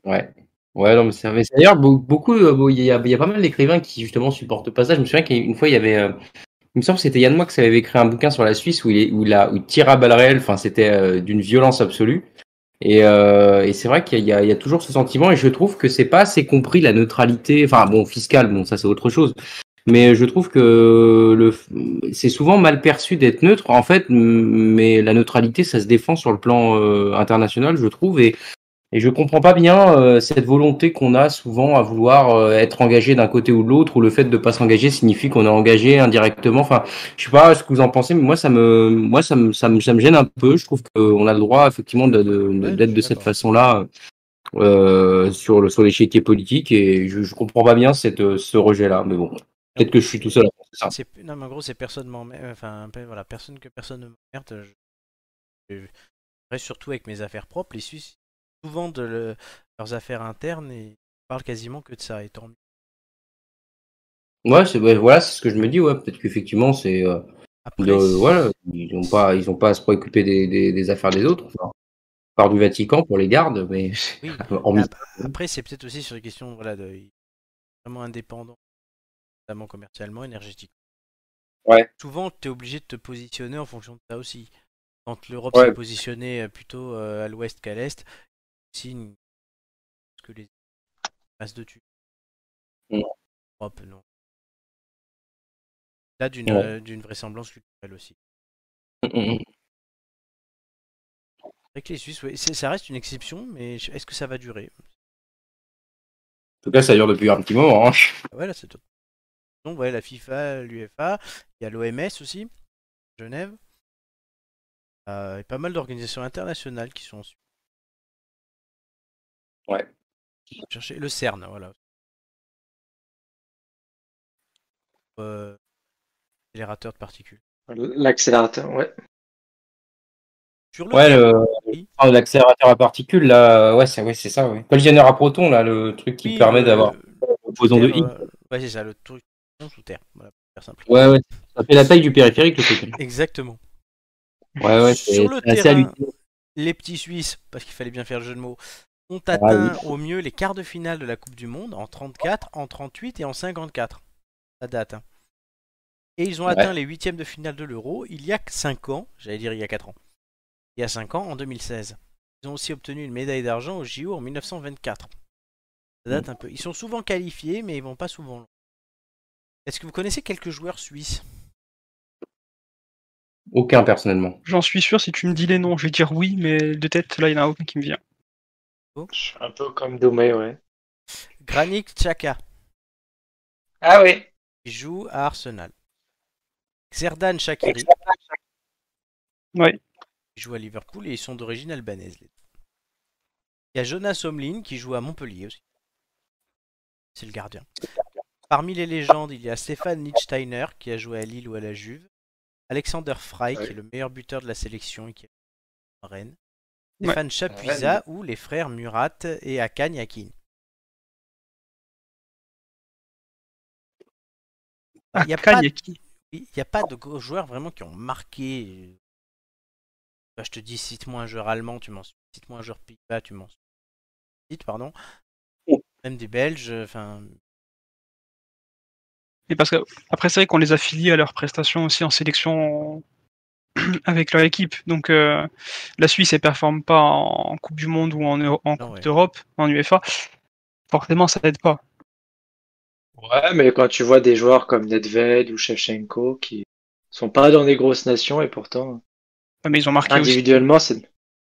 Ouais. Ouais, non, mais c'est d'ailleurs beau- beaucoup. euh, Il y, a, il y a pas mal d'écrivains qui justement supportent pas ça. Je me souviens qu'une fois, il y avait. euh, il me semble que c'était Yann Moix qui avait écrit un bouquin sur la Suisse où il, est, où il, a, où il tire à balles réelles. Enfin, c'était euh, d'une violence absolue. Et, euh, et c'est vrai qu'il y, y a toujours ce sentiment. Et je trouve que c'est pas assez compris la neutralité. Enfin, bon, fiscale, bon, ça c'est autre chose. Mais je trouve que le, c'est souvent mal perçu d'être neutre, en fait. Mais la neutralité, ça se défend sur le plan euh, international, je trouve. Et, et je comprends pas bien euh, cette volonté qu'on a souvent à vouloir euh, être engagé d'un côté ou de l'autre, ou le fait de pas s'engager signifie qu'on est engagé indirectement. Enfin, je sais pas ce que vous en pensez, mais moi ça me, moi ça me, ça me, ça me gêne un peu. Je trouve qu'on a le droit effectivement de, de- Ouais, d'être je de suis cette façon-là euh, sur le sur l'échiquier politique, et je, je comprends pas bien cette, ce rejet-là. Mais bon, peut-être que je suis tout seul à penser ça. Non, mais en gros, c'est personne m'emmerde. Enfin, voilà, personne que personne ne m'emmerde. Je... je reste surtout avec mes affaires propres. Les Suisses, souvent de le- leurs affaires internes et ils parlent quasiment que de ça. Et tant mieux. Ouais, c'est ouais, voilà, c'est ce que je me dis. Ouais, peut-être qu'effectivement c'est euh, voilà, ils ont pas, ils ont pas à se préoccuper des, des, des affaires des autres. Enfin, part du Vatican pour les gardes, mais oui. <laughs> en Après, c'est peut-être aussi sur les questions voilà, de vraiment indépendants, notamment commercialement, énergétiquement. Ouais. Souvent, tu es obligé de te positionner en fonction de ça aussi. Quand l'Europe Ouais. s'est positionnée euh, plutôt euh, à l'ouest qu'à l'est, parce que les passent dessus. Mm. L'Europe, non. Là, d'une Ouais. euh, vraisemblance culturelle aussi. Que les Suisses, ouais, ça reste une exception, mais est-ce que ça va durer? En tout cas, ça dure depuis un petit moment. hein. Ouais, là, c'est tout. Donc, ouais, la FIFA, l'UFA, il y a l'OMS aussi, Genève. Euh, et pas mal d'organisations internationales qui sont en Suisse. Ouais. Chercher le CERN, voilà. Euh, accélérateur de particules. L'accélérateur, ouais. Sur le Ouais, le, Oui. ah, l'accélérateur à particules, là, ouais, c'est ouais, c'est ça. Ouais. Collisionneur à protons, là, le truc qui Oui, permet le- d'avoir boson de Higgs. euh, Ouais, c'est ça, le truc sous terre. Voilà, pour faire simple. Ouais, ouais, ça fait la taille du périphérique, le truc. Exactement. Ouais, ouais, c'est Sur le assez terrain, les petits Suisses, parce qu'il fallait bien faire le jeu de mots, ont atteint au mieux les quarts de finale de la Coupe du Monde en 34, en 38 et en 54. Ça date. hein. Et ils ont Ouais. atteint les huitièmes de finale de l'Euro il y a 5 ans, j'allais dire il y a 4 ans. Il y a 5 ans, en 2016. Ils ont aussi obtenu une médaille d'argent au JO en 1924. Ça date un peu. Ils sont souvent qualifiés, mais ils vont pas souvent loin. Est-ce que vous connaissez quelques joueurs suisses? Aucun, personnellement. J'en suis sûr, si tu me dis les noms, je vais dire oui, mais de tête, là, il n'y en a aucun qui me vient. Je suis un peu comme Doumé, ouais. Granit Xhaka, Ah oui. qui joue à Arsenal. Xerdan Shakiri, Ouais. qui joue à Liverpool et ils sont d'origine albanaise. Il y a Jonas Omlin qui joue à Montpellier aussi. C'est le gardien. Parmi les légendes, il y a Stéphane Lichtsteiner qui a joué à Lille ou à la Juve. Alexander Frey qui est le meilleur buteur de la sélection et qui est à Rennes. Ouais. Stéphane Chapuisat ou les frères Murat et Akan Yakin. Il y a pas- y a n'y a pas de gros joueurs vraiment qui ont marqué. Bah, je te dis, cite-moi un joueur allemand, tu m'en suis. Cite-moi un joueur pays-bas, tu m'en suis. Cite, pardon. Même des Belges, enfin. Et parce que après c'est vrai qu'on les a affiliés à leurs prestations aussi en sélection <clears throat> avec leur équipe. Donc euh, la Suisse elle performe pas en Coupe du Monde ou en, en Coupe ouais. d'Europe, en UEFA. Forcément ça aide pas. Ouais, mais quand tu vois des joueurs comme Nedved ou Shevchenko qui sont pas dans des grosses nations et pourtant Ouais, Mais ils ont marqué aussi. individuellement c'est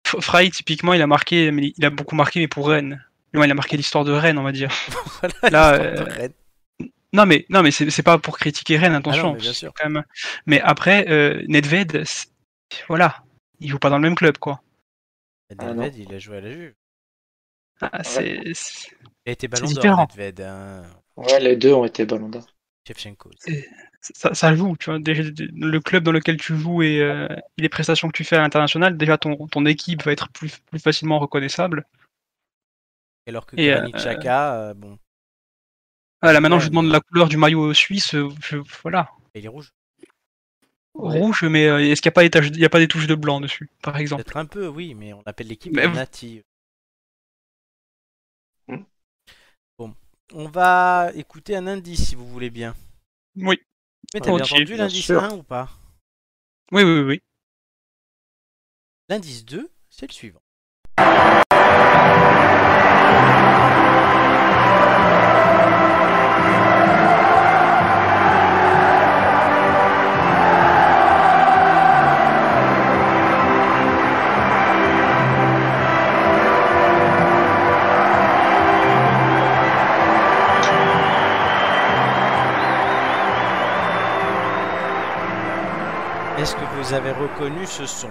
F- Frey typiquement il a marqué, mais il a beaucoup marqué mais pour Rennes. Il a marqué l'histoire de Rennes on va dire. <laughs> voilà, Là, l'histoire de euh, Rennes. Non mais non mais c'est pas pour critiquer Rennes attention. mais bien sûr. c'est quand même- Mais après euh, Nedved, voilà, ils jouent pas dans le même club, quoi. Ah, Nedved, il a joué à la Juve. Ah, c'est, Il a été ballon d'or, différent. Nedved, hein. Ouais, les deux ont été ballons d'or. Shevchenko. ça, ça joue, tu vois. Déjà, le club dans lequel tu joues et, euh, et les prestations que tu fais à l'international, déjà ton, ton équipe va être plus, plus facilement reconnaissable. Alors que Et, euh, euh, bon, Ah, là, maintenant, Ouais, je demande la couleur du maillot suisse, euh, je- voilà. il est rouge. Ouais. Rouge, mais euh, est-ce qu'il n'y a, pas des taches- il y a pas des touches de blanc dessus, par exemple? Peut-être un peu, oui, mais on appelle l'équipe Mais- Nati. Hmm. Bon, on va écouter un indice si vous voulez bien. Oui. Mais t'as bien entendu l'indice sûr. 1 ou pas? Oui, oui, oui, oui. L'indice 2, c'est le suivant. Ce son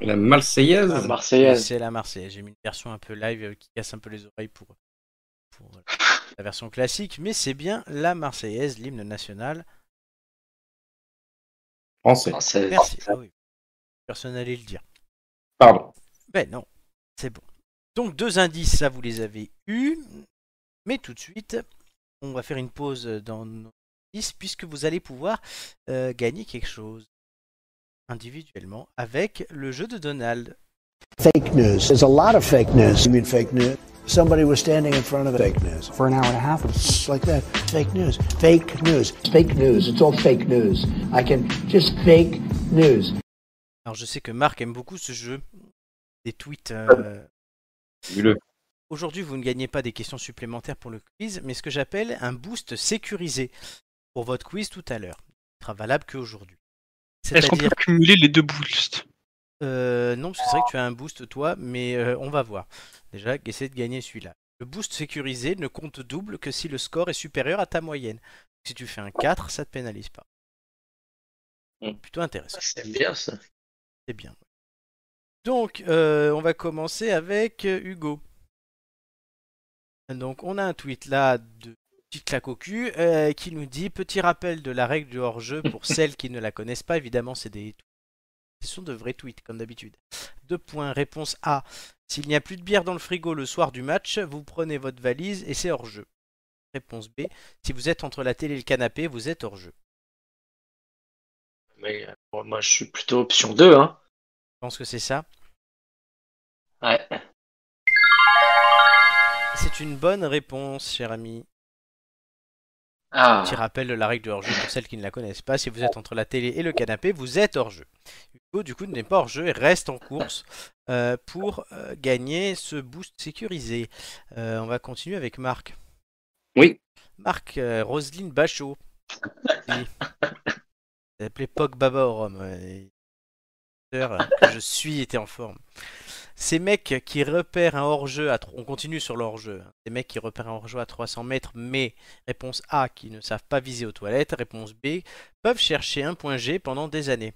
La Marseillaise. La Marseillaise. C'est la Marseillaise. J'ai mis une version un peu live euh, qui casse un peu les oreilles pour, pour euh, <laughs> la version classique, mais c'est bien la Marseillaise, l'hymne national. Français. Française. Merci. Ah oui. Personne n'allait le dire. Pardon. Ben non, c'est bon. Donc deux indices, ça vous les avez eus. Mais tout de suite, on va faire une pause dans nos indices puisque vous allez pouvoir euh, gagner quelque chose individuellement avec le jeu de Donald. fake news. There's a lot of fake news. You mean fake news? Somebody was standing in front of fake news. for an hour and a half. It's like that. Fake news. Fake news. Fake news. It's all fake news. I can just fake news. Alors je sais que Marc aime beaucoup ce jeu. Des tweets. euh. Aujourd'hui, vous ne gagnez pas des questions supplémentaires pour le quiz, mais ce que j'appelle un boost sécurisé pour votre quiz tout à l'heure. Il sera valable qu'aujourd'hui. Est-ce qu'on peut cumuler les deux boosts euh, non, parce que c'est vrai que tu as un boost toi, mais euh, on va voir. Déjà, essaie de gagner celui-là. Le boost sécurisé ne compte double que si le score est supérieur à ta moyenne. Si tu fais un 4, ça te pénalise pas. Plutôt intéressant. C'est bien ça. C'est bien. Donc, euh, on va commencer avec Hugo. Donc, on a un tweet là de petite claque au cul euh, qui nous dit petit rappel de la règle du hors-jeu pour <laughs> celles qui ne la connaissent pas. Évidemment, c'est des ce sont de vrais tweets comme d'habitude. Deux points. Réponse A. S'il n'y a plus de bière dans le frigo le soir du match, vous prenez votre valise et c'est hors-jeu. Réponse B. Si vous êtes entre la télé et le canapé, vous êtes hors-jeu. Mais euh, bon, moi, je suis plutôt option 2. Hein. Je pense que c'est ça. Ouais. C'est une bonne réponse, cher ami. Ah, Petit rappel de la règle de hors-jeu pour celles qui ne la connaissent pas. Si vous êtes entre la télé et le canapé, vous êtes hors-jeu. Hugo, du coup, n'est pas hors-jeu et reste en course euh, pour euh, gagner ce boost sécurisé. Euh, on va continuer avec Marc. Oui. Marc, euh, Roselyne Bachot. Oui. Elle appelait Pogba au. Euh, que je suis était en forme. Ces mecs qui repèrent un hors-jeu à on continue sur le hors-jeu. hein. Ces mecs qui repèrent un hors-jeu à 300 mètres, mais réponse A qui ne savent pas viser aux toilettes, réponse B peuvent chercher un point G pendant des années.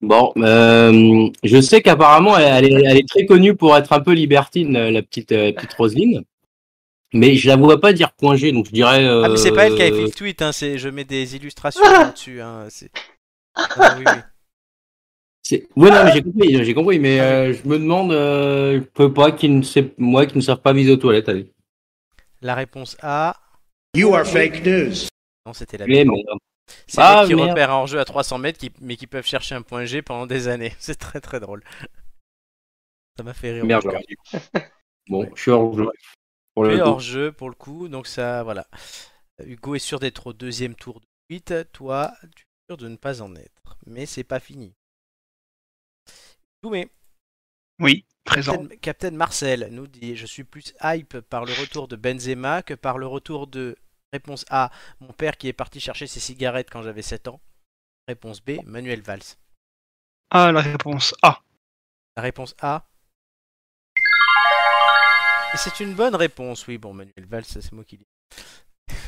Bon, euh, je sais qu'apparemment elle, elle est, elle est très connue pour être un peu libertine, euh, la petite, euh, petite Roselyne. Mais je la vois pas dire point G, donc je dirais. Ah mais c'est pas elle qui a écrit euh, le tweet, hein, c'est je mets des illustrations <laughs> dessus. Hein, Ah, oui, oui. Ouais, non, mais j'ai compris, j'ai compris, mais euh, je me demande, euh, je peux pas qu'ils ne sait- moi qui ne savent pas viser aux toilettes. Allez. La réponse A, You are fake news. non c'était la. Mais merde. C'est Ah, qui merde. repèrent un hors-jeu à 300 mètres, qui- mais qui peuvent chercher un point G pendant des années. <laughs> C'est très très drôle. Ça m'a fait rire. Merde. <laughs> Bon, je suis hors jeu. Pour le es coup. hors jeu pour le coup, donc ça, voilà. Hugo est sûr d'être au deuxième tour de suite. Toi, tu es sûr de ne pas en être. Mais c'est pas fini. Doumé, Oui, présent. Captain, Captain Marcel nous dit Je suis plus hype par le retour de Benzema que par le retour de. Réponse A Mon père qui est parti chercher ses cigarettes quand j'avais 7 ans. Réponse B Manuel Valls. Ah, la réponse A. La réponse A. Et c'est une bonne réponse, oui. Bon, Manuel Valls, c'est moi qui dis.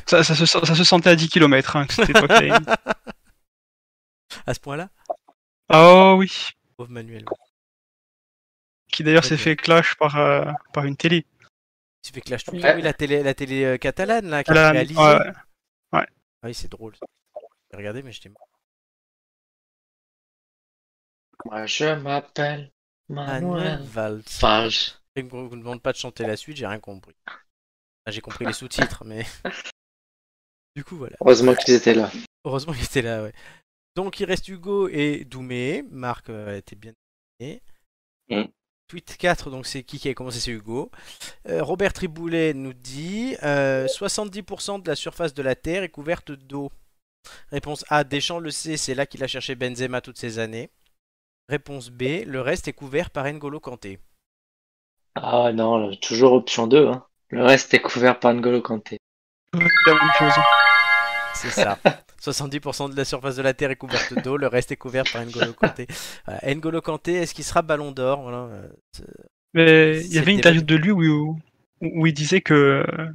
Ça, ça, se, ça se sentait à 10 km hein, que c'était. <laughs> À ce point-là? Oh oui. Pauvre Manuel. Qui d'ailleurs s'est fait clash par, euh, par une télé. Tu fais Clash Twitch, Ouais. oui, la télé, la télé euh, catalane, là, qui Catalane, a réalisé. ouais. Ah oui, c'est drôle. J'ai regardé, mais j'étais mort. Moi, je m'appelle Manuel Valls. Valls. Je ne vous demande pas de chanter la suite, j'ai rien compris. Enfin, j'ai compris les <laughs> sous-titres, mais. <laughs> Du coup, voilà. Heureusement qu'ils étaient là. Heureusement qu'il était là, ouais. Donc il reste Hugo et Doumé. Marc euh, était bien. Mm. Tweet 4, donc c'est qui qui a commencé C'est Hugo. Euh, Robert Triboulet nous dit euh, 70% de la surface de la Terre est couverte d'eau. Réponse A, Deschamps le sait, c'est là qu'il a cherché Benzema toutes ces années. Réponse B, le reste est couvert par N'Golo Kanté. Ah non, toujours option 2. Hein. Le reste est couvert par N'Golo Kanté. La même chose. C'est ça. <laughs> 70% de la surface de la Terre est couverte d'eau, le reste est couvert par N'Golo Kanté. Voilà. N'Golo Kanté, est-ce qu'il sera Ballon d'Or? Voilà, euh, Mais il y avait une interview de lui où, où il disait que euh,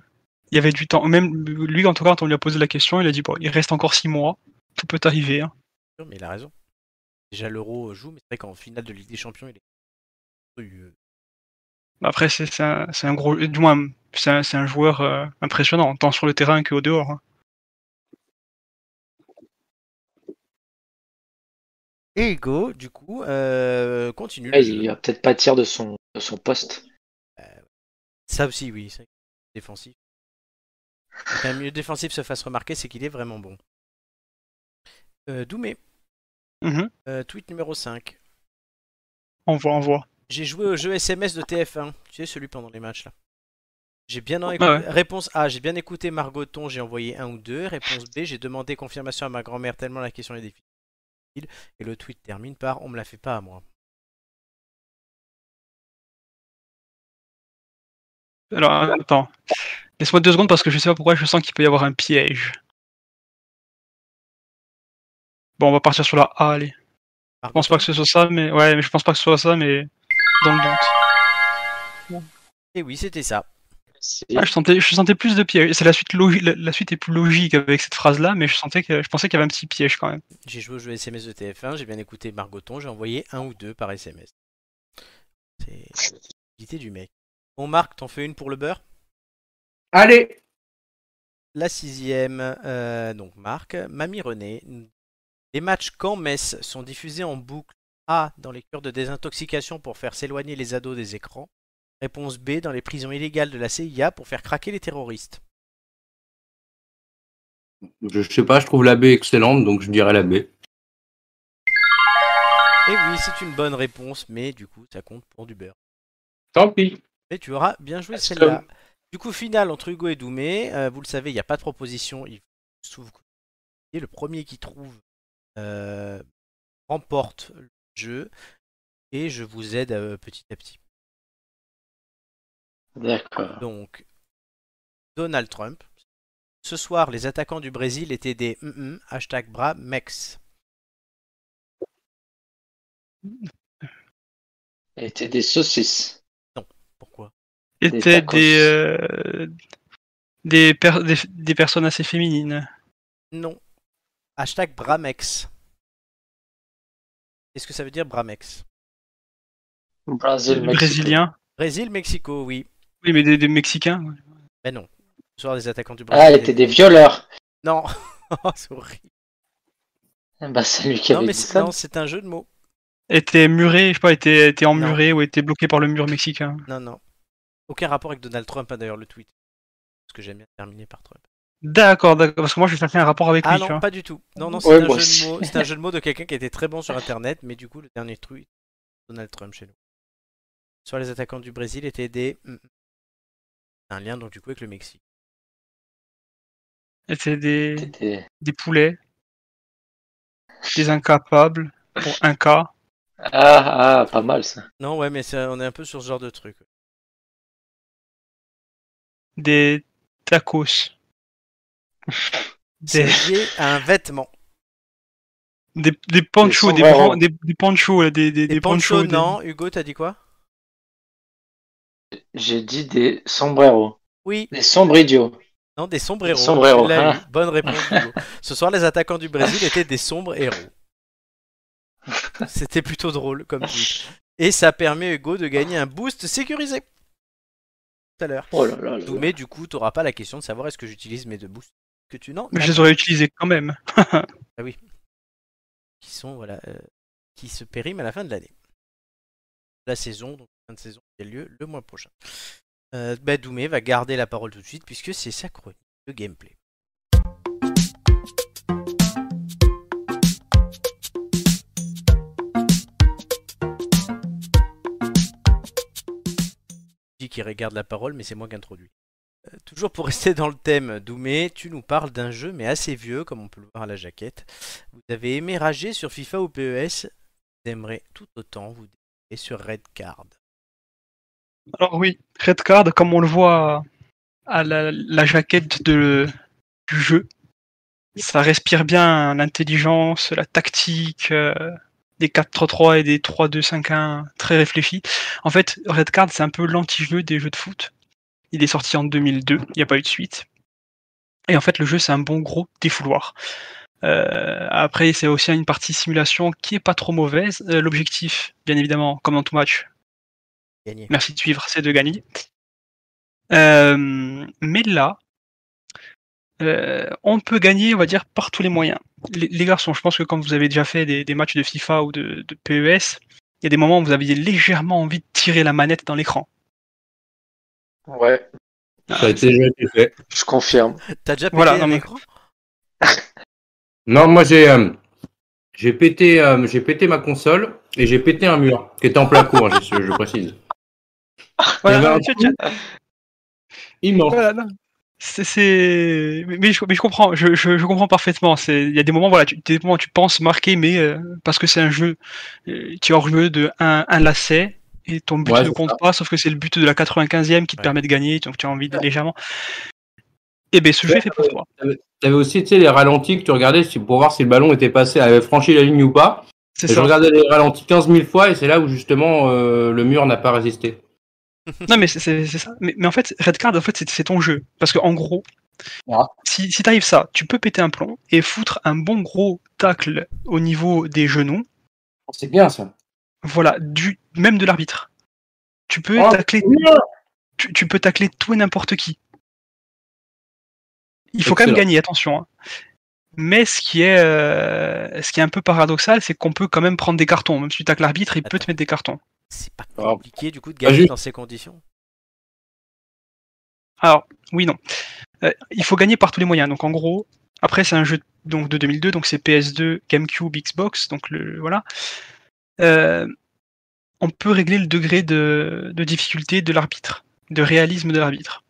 il y avait du temps. Même lui, en tout cas, quand on lui a posé la question, il a dit bon, il reste encore six mois, tout peut arriver. hein. Mais il a raison. Déjà l'Euro joue, mais c'est vrai qu'en finale de Ligue des Champions, il est. Euh, Après, c'est un, un gros, du moins, c'est un, un joueur euh, impressionnant, tant sur le terrain qu'au dehors. hein. Et Hugo, du coup, euh, continue. Ouais, il va peut-être de son, de son poste. Ça aussi, oui, c'est vrai que défensif. Quand un milieu défensif se fasse remarquer, c'est qu'il est vraiment bon. Euh, Doumé, Mhm. euh, tweet numéro 5. On voit, on voit. J'ai joué au jeu SMS de TF1, tu sais, celui pendant les matchs là. J'ai bien écouté- ouais. Réponse A, j'ai bien écouté Margoton, j'ai envoyé un ou deux. Réponse B, j'ai demandé confirmation à ma grand-mère tellement la question est difficile. Et le tweet termine par on me la fait pas à moi. Alors, attends. Laisse-moi deux secondes parce que je sais pas pourquoi je sens qu'il peut y avoir un piège. Bon, on va partir sur la A, allez. Je pense pas que ce soit ça, mais ouais, mais je pense pas que ce soit ça, mais dans le doute. Et oui, c'était ça. Ah, je sentais, je sentais plus de pièges. C'est la suite logique, la, la suite est plus logique avec cette phrase-là, mais je sentais que, je pensais qu'il y avait un petit piège quand même. J'ai joué au jeu SMS de TF1, j'ai bien écouté Margoton, j'ai envoyé un ou deux par SMS. C'est l'idée du mec. Bon, Marc, t'en fais une pour le beurre? Allez La sixième, euh, donc Marc, Mamie René. Les matchs Caen-Metz sont diffusés en boucle? A dans les cures de désintoxication pour faire s'éloigner les ados des écrans. Réponse B dans les prisons illégales de la CIA pour faire craquer les terroristes. Je sais pas, je trouve la B excellente, donc je dirais la B. Et oui, c'est une bonne réponse, mais du coup, ça compte pour du beurre. Tant pis. Mais tu auras bien joué celle-là. Du coup, finale entre Hugo et Doumé. Euh, vous le savez, il n'y a pas de proposition. Il faut que et le premier qui trouve euh, remporte le jeu. Et je vous aide euh, petit à petit. D'accord. Donc, Donald Trump. Ce soir, les attaquants du Brésil étaient des mm, mm, hashtag bras mex. Était des saucisses. Pourquoi? Étaient des, euh, des, per- des, des personnes assez féminines. Non. Hashtag bramex. Qu'est-ce que ça veut dire bramex Brésil, Mexico. Brésiliens. Brésil, Mexico, oui. Oui, mais des, des Mexicains. ouais. Mais non. Ce soir, les attaquants du Brésil. Ah, étaient des violeurs. Non, Oh, <laughs> c'est horrible. Bah, c'est lui qui Non, avait mais dit c'est ça. non, c'est un jeu de mots. Étaient murés, je sais pas, étaient, étaient emmurés ou étaient bloqués par le mur mexicain. Non, non. Aucun rapport avec Donald Trump, hein, d'ailleurs, le tweet. Parce que j'aime bien terminer par Trump. D'accord, d'accord. Parce que moi, je cherchais un rapport avec Ah lui, tu non, vois. pas du tout. Non, non, c'est Ouais, un, jeu de mots- c'est un jeu de mots de quelqu'un qui était très bon sur Internet, mais du coup, le dernier tweet, Donald Trump chez nous. Soit les attaquants du Brésil étaient des... Un lien, donc, du coup, avec le Mexique. Étaient des, C'était- des poulets, des incapables, pour un cas. Ah, ah, pas mal ça. Non, ouais, mais c'est- on est un peu sur ce genre de truc. des tacos, C'est des, lié à un vêtement. des, des ponchos, des, bran- des, des des, des, Des des ponchos, ponchos. des- non. Hugo, t'as dit quoi? J'ai dit des sombreros. Oui. Des sombrillos. Non, des sombreros. Des sombreros, hein. <laughs> Bonne réponse, Hugo. Ce soir, les attaquants du Brésil étaient des sombres héros. <laughs> C'était plutôt drôle comme truc. Et ça permet Hugo de gagner un boost sécurisé. Tout à l'heure. Oh là là là. Mais du coup, tu n'auras pas la question de savoir est-ce que j'utilise mes deux boosts. Que tu non Mais je les aurais utilisés quand même. qui sont voilà euh, qui se périment à la fin de l'année. La saison, donc fin de saison qui a lieu le mois prochain. Euh, bah, Doumé va garder la parole tout de suite puisque c'est sa chronique de gameplay. Qui regarde la parole, mais c'est moi qui introduis. Euh, toujours pour <laughs> rester dans le thème, Doumé, tu nous parles d'un jeu, mais assez vieux, comme on peut le voir à la jaquette. Vous avez aimé rager sur FIFA ou PES? Vous aimerez tout autant vous décider sur Red Card. Alors oui, Red Card, comme on le voit à la, jaquette de, du jeu, ça respire bien l'intelligence, la tactique, euh, des 4-3-3 et des 3-2-5-1 très réfléchis. En fait, Red Card, c'est un peu l'anti-jeu des jeux de foot. Il est sorti en 2002, il n'y a pas eu de suite. Et en fait, le jeu, c'est un bon gros défouloir. Euh, après, c'est aussi une partie simulation qui est pas trop mauvaise. Euh, L'objectif, bien évidemment, comme dans tout match, Gagné. merci de suivre, c'est de gagner. Euh, mais là, euh, on peut gagner, on va dire, par tous les moyens. Les, les garçons, je pense que quand vous avez déjà fait des, des matchs de FIFA ou de, de PES, il y a des moments où vous aviez légèrement envie de tirer la manette dans l'écran. Ouais, Ça a été déjà été fait. je confirme. T'as déjà pété Voilà, un non, mais- écran? Non, moi j'ai euh, j'ai pété euh, j'ai pété ma console et j'ai pété un mur qui était en plein cours, je, je précise. Voilà, Il tu- tu-. Voilà, non. C'est, mais, je, mais je comprends, je, je, je comprends parfaitement. C'est, il y a des moments, voilà, tu, des moments où tu penses marquer, mais euh, parce que c'est un jeu, euh, tu es hors jeu de un, un lacet et ton but Ouais, ne compte ça. pas, sauf que c'est le but de la 95e qui te Ouais. permet de gagner, donc tu as envie de légèrement. Et ben, ce jeu est fait pour toi. T'avais aussi tu sais, les ralentis que tu regardais pour voir si le ballon était passé, avait franchi la ligne ou pas. C'est Et je ça. regardais les ralentis 15 000 fois et c'est là où justement euh, le mur n'a pas résisté. <laughs> Non, mais c'est, ça. Mais, mais en fait, Red Card, en fait, c'est, ton jeu. Parce que en gros, Ah. si, si t'arrives ça, tu peux péter un plomb et foutre un bon gros tacle au niveau des genoux. C'est bien ça. Voilà, du même de l'arbitre. Tu peux Oh, tacler, tu, tu peux tacler tout et n'importe qui. Il faut quand même gagner, attention. hein. Mais ce qui est, euh, ce qui est un peu paradoxal, c'est qu'on peut quand même prendre des cartons. Même si tu tacles l'arbitre, il peut te mettre des cartons. C'est pas Ah. compliqué du coup de gagner dans ces conditions. Alors, oui, non. Euh, il faut gagner par tous les moyens. Donc, en gros, après, c'est un jeu donc, de 2002, donc c'est PS2, GameCube, Xbox. Donc, le, voilà. Euh, on peut régler le degré de, de difficulté de l'arbitre, de réalisme de l'arbitre.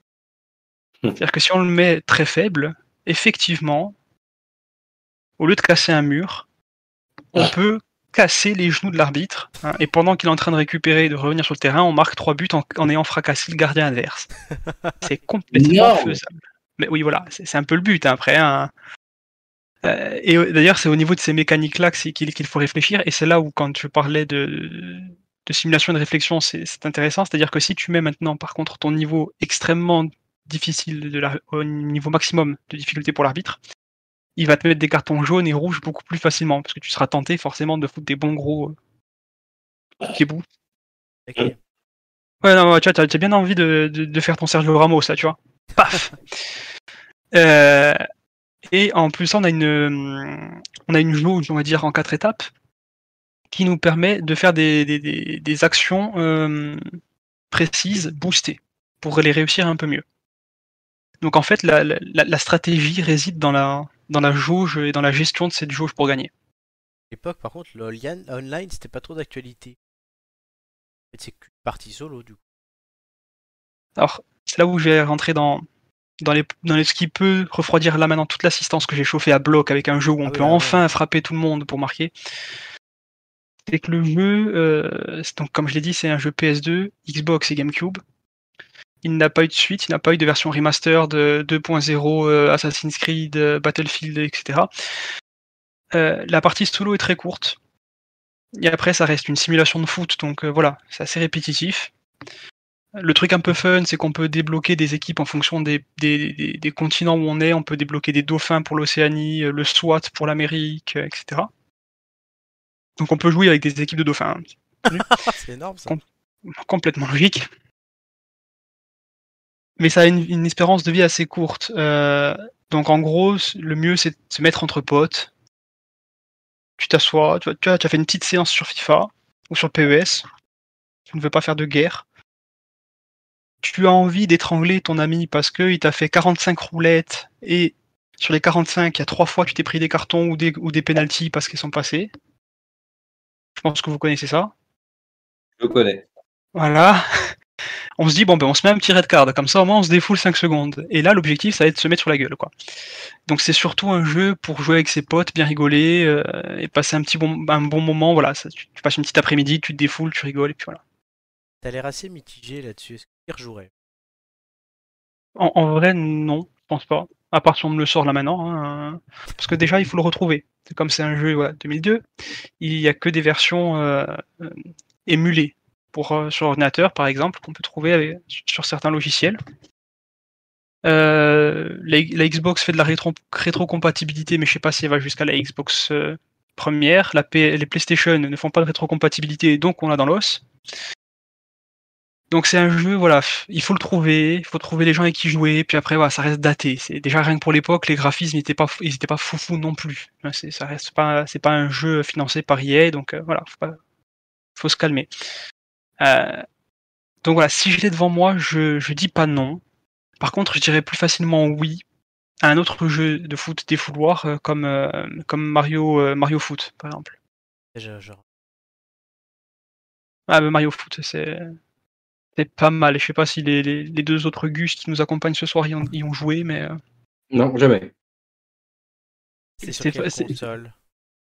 Hmm. C'est-à-dire que si on le met très faible, effectivement, au lieu de casser un mur, on peut casser les genoux de l'arbitre. hein, et pendant qu'il est en train de récupérer et de revenir sur le terrain, on marque trois buts en, en ayant fracassé le gardien adverse. <laughs> C'est complètement faisable. Mais oui, voilà, c'est un peu le but hein, après. hein. Euh, et euh, d'ailleurs, c'est au niveau de ces mécaniques-là qu'il qu'il faut réfléchir. Et c'est là où, quand je parlais de, de simulation et de réflexion, c'est c'est intéressant. C'est-à-dire que si tu mets maintenant, par contre, ton niveau extrêmement difficile, de la, au niveau maximum de difficulté pour l'arbitre, il va te mettre des cartons jaunes et rouges beaucoup plus facilement, parce que tu seras tenté forcément de foutre des bons gros euh, kebous. Ok. Ouais, non, ouais, tu vois, t'as t'as bien envie de, de, de faire ton Sergio Ramos, ça, tu vois. <laughs> Paf Euh, Et en plus, on a une, on a une jauge, on va dire, en quatre étapes, qui nous permet de faire des, des, des, des actions euh, précises, boostées, pour les réussir un peu mieux. Donc en fait, la, la, la stratégie réside dans la, dans la jauge et dans la gestion de cette jauge pour gagner. À l'époque, par contre, le online- c'était pas trop d'actualité. En fait, c'est qu'une partie solo du coup. Alors, c'est là où je vais rentrer dans, dans, les, dans les- ce qui peut refroidir là maintenant toute l'assistance que j'ai chauffée à bloc avec un jeu où on Ah peut ouais. enfin frapper tout le monde pour marquer. C'est que le jeu, euh, donc comme je l'ai dit, c'est un jeu PS2, Xbox et GameCube. Il n'a pas eu de suite, il n'a pas eu de version remaster de 2.0, euh, Assassin's Creed, euh, Battlefield, etc. Euh, la partie solo est très courte. Et après, ça reste une simulation de foot, donc euh, voilà, c'est assez répétitif. Le truc un peu fun, c'est qu'on peut débloquer des équipes en fonction des, des, des- des continents où on est. On peut débloquer des dauphins pour l'Océanie, le SWAT pour l'Amérique, etc. Donc on peut jouer avec des équipes de dauphins. <laughs> c'est énorme ça. Com- complètement logique. Mais ça a une, une espérance de vie assez courte. Euh, donc en gros, le mieux c'est de se mettre entre potes. Tu t'assois, tu, vois, tu, as, tu as fait une petite séance sur FIFA ou sur PES. Tu ne veux pas faire de guerre. Tu as envie d'étrangler ton ami parce qu'il t'a fait 45 roulettes et sur les 45, il y a trois fois tu t'es pris des cartons ou des, ou des pénalties parce qu'ils sont passés. Je pense que vous connaissez ça. Je connais. Voilà. <laughs> On se dit, bon, ben, on se met un petit red card, comme ça au moins on se défoule 5 secondes. Et là, l'objectif, ça va être de se mettre sur la gueule, quoi. Donc c'est surtout un jeu pour jouer avec ses potes, bien rigoler, euh, et passer un petit bon, un bon moment, voilà. Ça, tu, tu passes une petite après-midi, tu te défoules, tu rigoles, et puis voilà. T'as l'air assez mitigé là-dessus. Est-ce que tu rejouerais En, en vrai, non, je pense pas. À part si on me le sort là maintenant. hein, Parce que déjà, il faut le retrouver. Comme c'est un jeu voilà, 2002, il y a que des versions euh, euh, émulées pour, euh, sur ordinateur, par exemple, qu'on peut trouver avec- sur certains logiciels. Euh, la, Xbox fait de la rétro, rétrocompatibilité, mais je sais pas si elle va jusqu'à la Xbox euh, première. Les PlayStation ne font pas de rétrocompatibilité, donc on l'a dans l'os. Donc c'est un jeu, voilà, il faut le trouver, il faut trouver les gens avec qui jouer, puis après ça reste daté. C'est déjà rien que pour l'époque, les graphismes n'étaient pas, ils pas foufou non plus. Hein, C'est, ça pas, pas un jeu financé par EA, donc euh, voilà, faut se calmer. Euh, donc voilà, si je l'ai devant moi, je, je dis pas non. Par contre, je dirais plus facilement oui à un autre jeu de foot défouloir euh, comme euh, comme Mario euh, Mario Foot par exemple. Ah, mais Mario Foot, c'est c'est pas mal. Je sais pas si les, les, les deux autres Gus qui nous accompagnent ce soir y ont, y ont joué, mais euh, Non, jamais. C'est sur quelle console?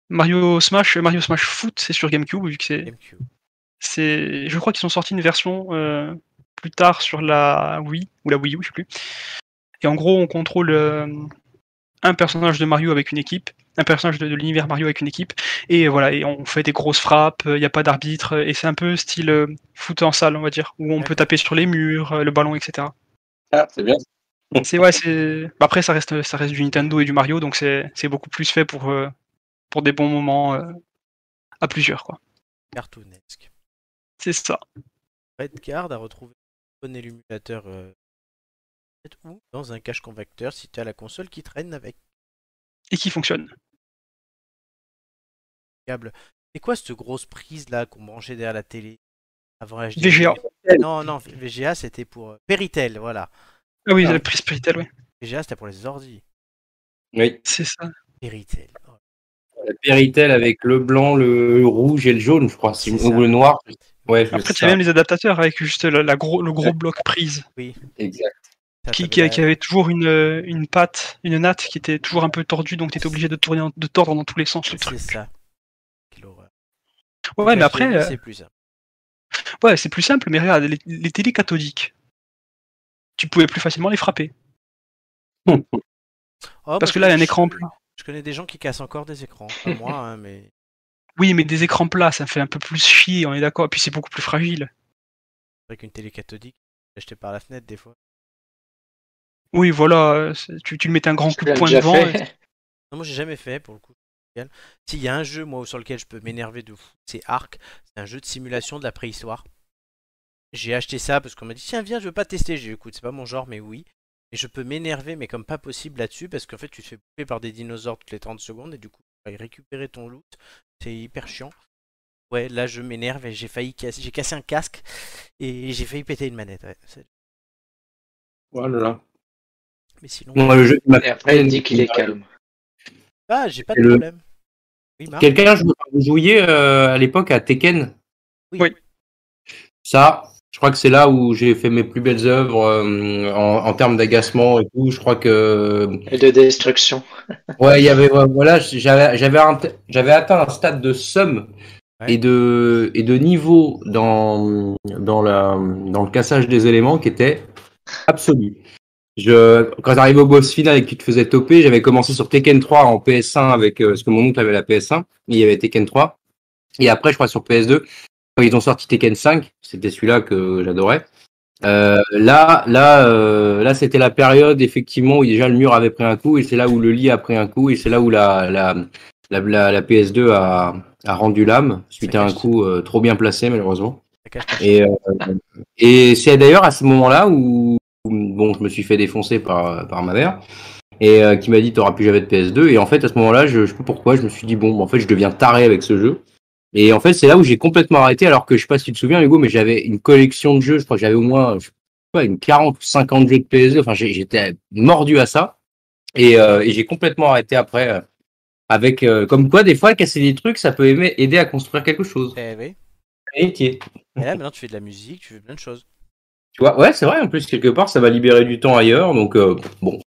Mario Smash, Mario Smash Foot, c'est sur GameCube vu que c'est GameCube. C'est. Je crois qu'ils ont sorti une version euh, plus tard sur la Wii ou la Wii U, je sais plus. Et en gros, on contrôle euh, un personnage de Mario avec une équipe, un personnage de, de l'univers Mario avec une équipe, et voilà, et on fait des grosses frappes. Il n'y a pas d'arbitre, et c'est un peu style euh, foot en salle, on va dire, où on peut taper sur les murs, le ballon, etc. Ah, c'est bien. <laughs> C'est ouais, c'est. bah, Après, ça reste, ça reste du Nintendo et du Mario, donc c'est c'est beaucoup plus fait pour euh, pour des bons moments euh, à plusieurs, quoi. Cartoonesque. C'est ça. Redcard a retrouvé bon émulateur euh, ou dans un cache convecteur si tu as la console qui traîne avec Et qui fonctionne. câble. C'est quoi cette grosse prise là qu'on branchait derrière la télé? Avant HDMI VGA. Non, non, VGA c'était pour euh, Péritel, voilà. Ah oui, Ah. la prise Péritel, oui. VGA c'était pour les ordi. Oui. C'est ça. Péritel. Oh, La Péritel avec le blanc, le rouge et le jaune, je crois. Ou le noir. Ouais, Après, tu as même les adaptateurs avec juste la, la gros, le gros bloc prise Exact. ça, qui, avait qui la- avait toujours une, une patte, une natte qui était toujours un peu tordue, donc tu étais obligé de tourner, de tordre dans tous les sens le truc. C'est ça. Quelle horreur. Ouais, mais après, euh, c'est plus ça. ouais, c'est plus simple, mais regarde, les, les télés cathodiques, tu pouvais plus facilement les frapper. <laughs> Oh, Parce que là, il y a un écran plat. Je connais des gens qui cassent encore des écrans. Pas moi, hein, mais. Oui, mais des écrans plats, ça fait un peu plus chier, on est d'accord. Et puis c'est beaucoup plus fragile. Avec une télé cathodique, acheté par la fenêtre des fois. Oui, voilà, tu, tu le mettais un grand coup de poing devant. et- <laughs> Non, moi j'ai jamais fait pour le coup. S'il y a un jeu moi sur lequel je peux m'énerver de fou, c'est Ark. C'est un jeu de simulation de la préhistoire. J'ai acheté ça parce qu'on m'a dit tiens viens je veux pas tester. J'ai dit écoute c'est pas mon genre mais oui. Et je peux m'énerver mais comme pas possible là-dessus parce qu'en fait tu te fais bouffer par des dinosaures toutes les 30 secondes et du coup tu vas récupérer ton loot. C'est hyper chiant. Ouais là je m'énerve et j'ai failli casser, j'ai cassé un casque et j'ai failli péter une manette. ouais. Voilà. Mais sinon, Bon, le jeu Et après, il dit qu'il est calme. ah j'ai pas de le- problème. Oui Quelqu'un, je- vous jouiez euh, à l'époque à Tekken? Oui. Oui. Ça, je crois que c'est là où j'ai fait mes plus belles œuvres euh, en, en termes d'agacement et tout. Je crois que Et de destruction. <laughs> ouais, il y avait voilà, j'avais j'avais un- j'avais atteint un stade de somme Ouais. et de et de niveau dans dans la dans le cassage des éléments qui était absolu. Je, quand j'arrivais au boss final et que tu te faisais toper, j'avais commencé sur Tekken 3 en PS1 avec, euh, parce que mon oncle avait la PS1, il y avait Tekken 3. Et après, je crois sur PS2, quand ils ont sorti Tekken 5, c'était celui-là que j'adorais. Euh, là, là, euh, là, c'était la période effectivement où déjà le mur avait pris un coup et c'est là où le lit a pris un coup et c'est là où la, la, la, la, la PS2 a, a rendu l'âme suite à un coup euh, trop bien placé malheureusement. Et, et c'est d'ailleurs à ce moment-là où, bon, je me suis fait défoncer par, par ma mère et qui m'a dit t'auras plus jamais de PS2 et en fait à ce moment-là je, je sais pas pourquoi je me suis dit bon en fait je deviens taré avec ce jeu et en fait c'est là où j'ai complètement arrêté alors que je sais pas si tu te souviens Hugo mais j'avais une collection de jeux je crois que j'avais au moins je sais pas une 40 ou 50 jeux de PS2 enfin j'étais mordu à ça et, euh, et j'ai complètement arrêté après euh, avec euh, comme quoi des fois casser des trucs ça peut aimer- aider à construire quelque chose Eh oui. Et là, maintenant, tu fais de la musique, tu fais plein de choses. Tu vois, ouais, c'est vrai, en plus, quelque part, ça va libérer du temps ailleurs. Donc, euh, bon,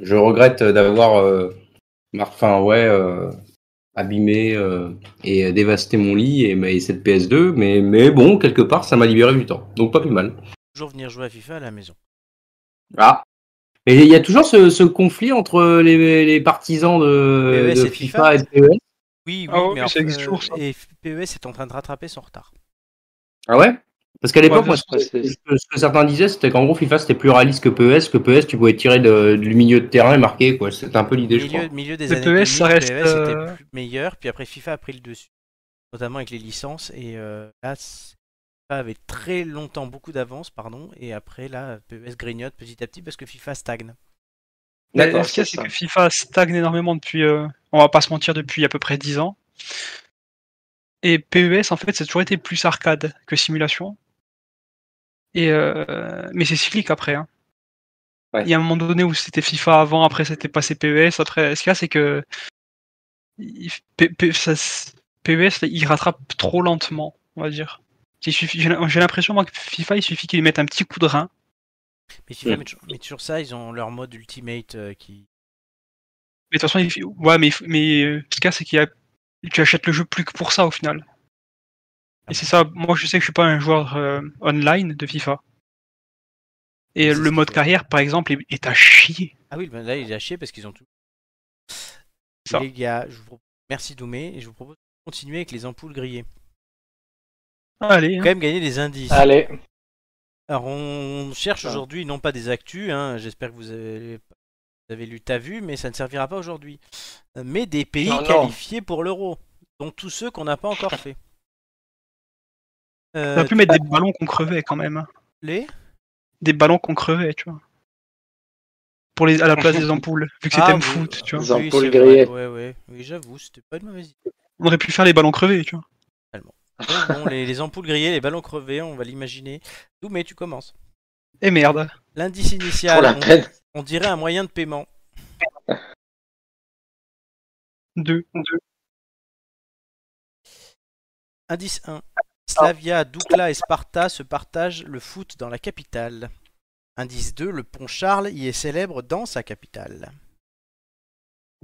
je regrette d'avoir, enfin, ouais, abîmé euh, et dévasté mon lit et, et cette PS2. Mais, mais bon, quelque part, ça m'a libéré du temps. Donc, pas plus mal. Toujours venir jouer à FIFA à la maison. Ah. Mais il y a toujours ce, ce conflit entre les, les partisans de, PES de et FIFA, FIFA. et de PES. Oui, oui, Ah mais ça existe toujours, ça. Et PES est en train de rattraper son retard. Ah ouais? Parce qu'à l'époque, Ouais, ce que, c'est- ce que certains disaient, c'était qu'en gros, FIFA, c'était plus réaliste que PES. Que PES, tu pouvais tirer de- du milieu de terrain et marquer, quoi. C'était un peu l'idée, je crois. Milieu, des Le années PES, ça 2000, reste, PES euh, était plus meilleur, puis après FIFA a pris le dessus. Notamment avec les licences, et euh, là, FIFA avait très longtemps beaucoup d'avance, pardon, et après, là, PES grignote petit à petit parce que FIFA stagne. D'accord, ce qu'il y a, c'est que FIFA stagne énormément depuis, euh, on va pas se mentir, depuis à peu près 10 ans. Et PES, en fait, ça a toujours été plus arcade que simulation. Et euh, mais c'est cyclique après. hein. Ouais. Il y a un moment donné où c'était FIFA avant, après c'était passé PES. Après, ce qu'il y a, c'est que il- P- P- ça s- PES, là, il rattrape trop lentement, on va dire. J'ai l'impression moi que FIFA, il suffit qu'il mette un petit coup de rein. Mais FIFA Mm. ça, ils ont leur mode Ultimate euh, qui. Mais de toute façon, il ouais, mais, mais euh, ce qu'il y a, c'est qu'il y a, tu achètes le jeu plus que pour ça au final. Et c'est ça, moi je sais que je suis pas un joueur euh, online de FIFA. Et le mode carrière, par exemple, est, est à chier. Ah oui, ben là, il a chier parce qu'ils ont tout. Ça. Les gars, je vous propose... merci Doumé, et je vous propose de continuer avec les ampoules grillées. Allez, Quand hein. même gagner des indices. Allez, Alors on cherche aujourd'hui non pas des actus, hein, j'espère que vous avez, vous avez lu T'as vu, mais ça ne servira pas aujourd'hui. Euh, Mais des pays Non, non. qualifiés pour l'euro, donc tous ceux qu'on n'a pas encore fait. on Euh, aurait pu mettre des ballons qu'on crevait quand même. les Des ballons qu'on crevait, tu vois. Pour les, à la place des ampoules, vu que c'est Ah, oui. foot, tu vois. Les Oui, ampoules grillées. Ouais, ouais, oui, j'avoue, c'était pas une mauvaise idée. On aurait pu faire les ballons crevés, tu vois. Bon, les, les ampoules grillées, les ballons crevés, on va l'imaginer. Doumé, tu commences. Et merde. L'indice initial, la on, peine. on dirait un moyen de paiement. Deux. Indice 1. Slavia, Doukla et Sparta se partagent le foot dans la capitale. Indice 2. Le pont Charles y est célèbre dans sa capitale.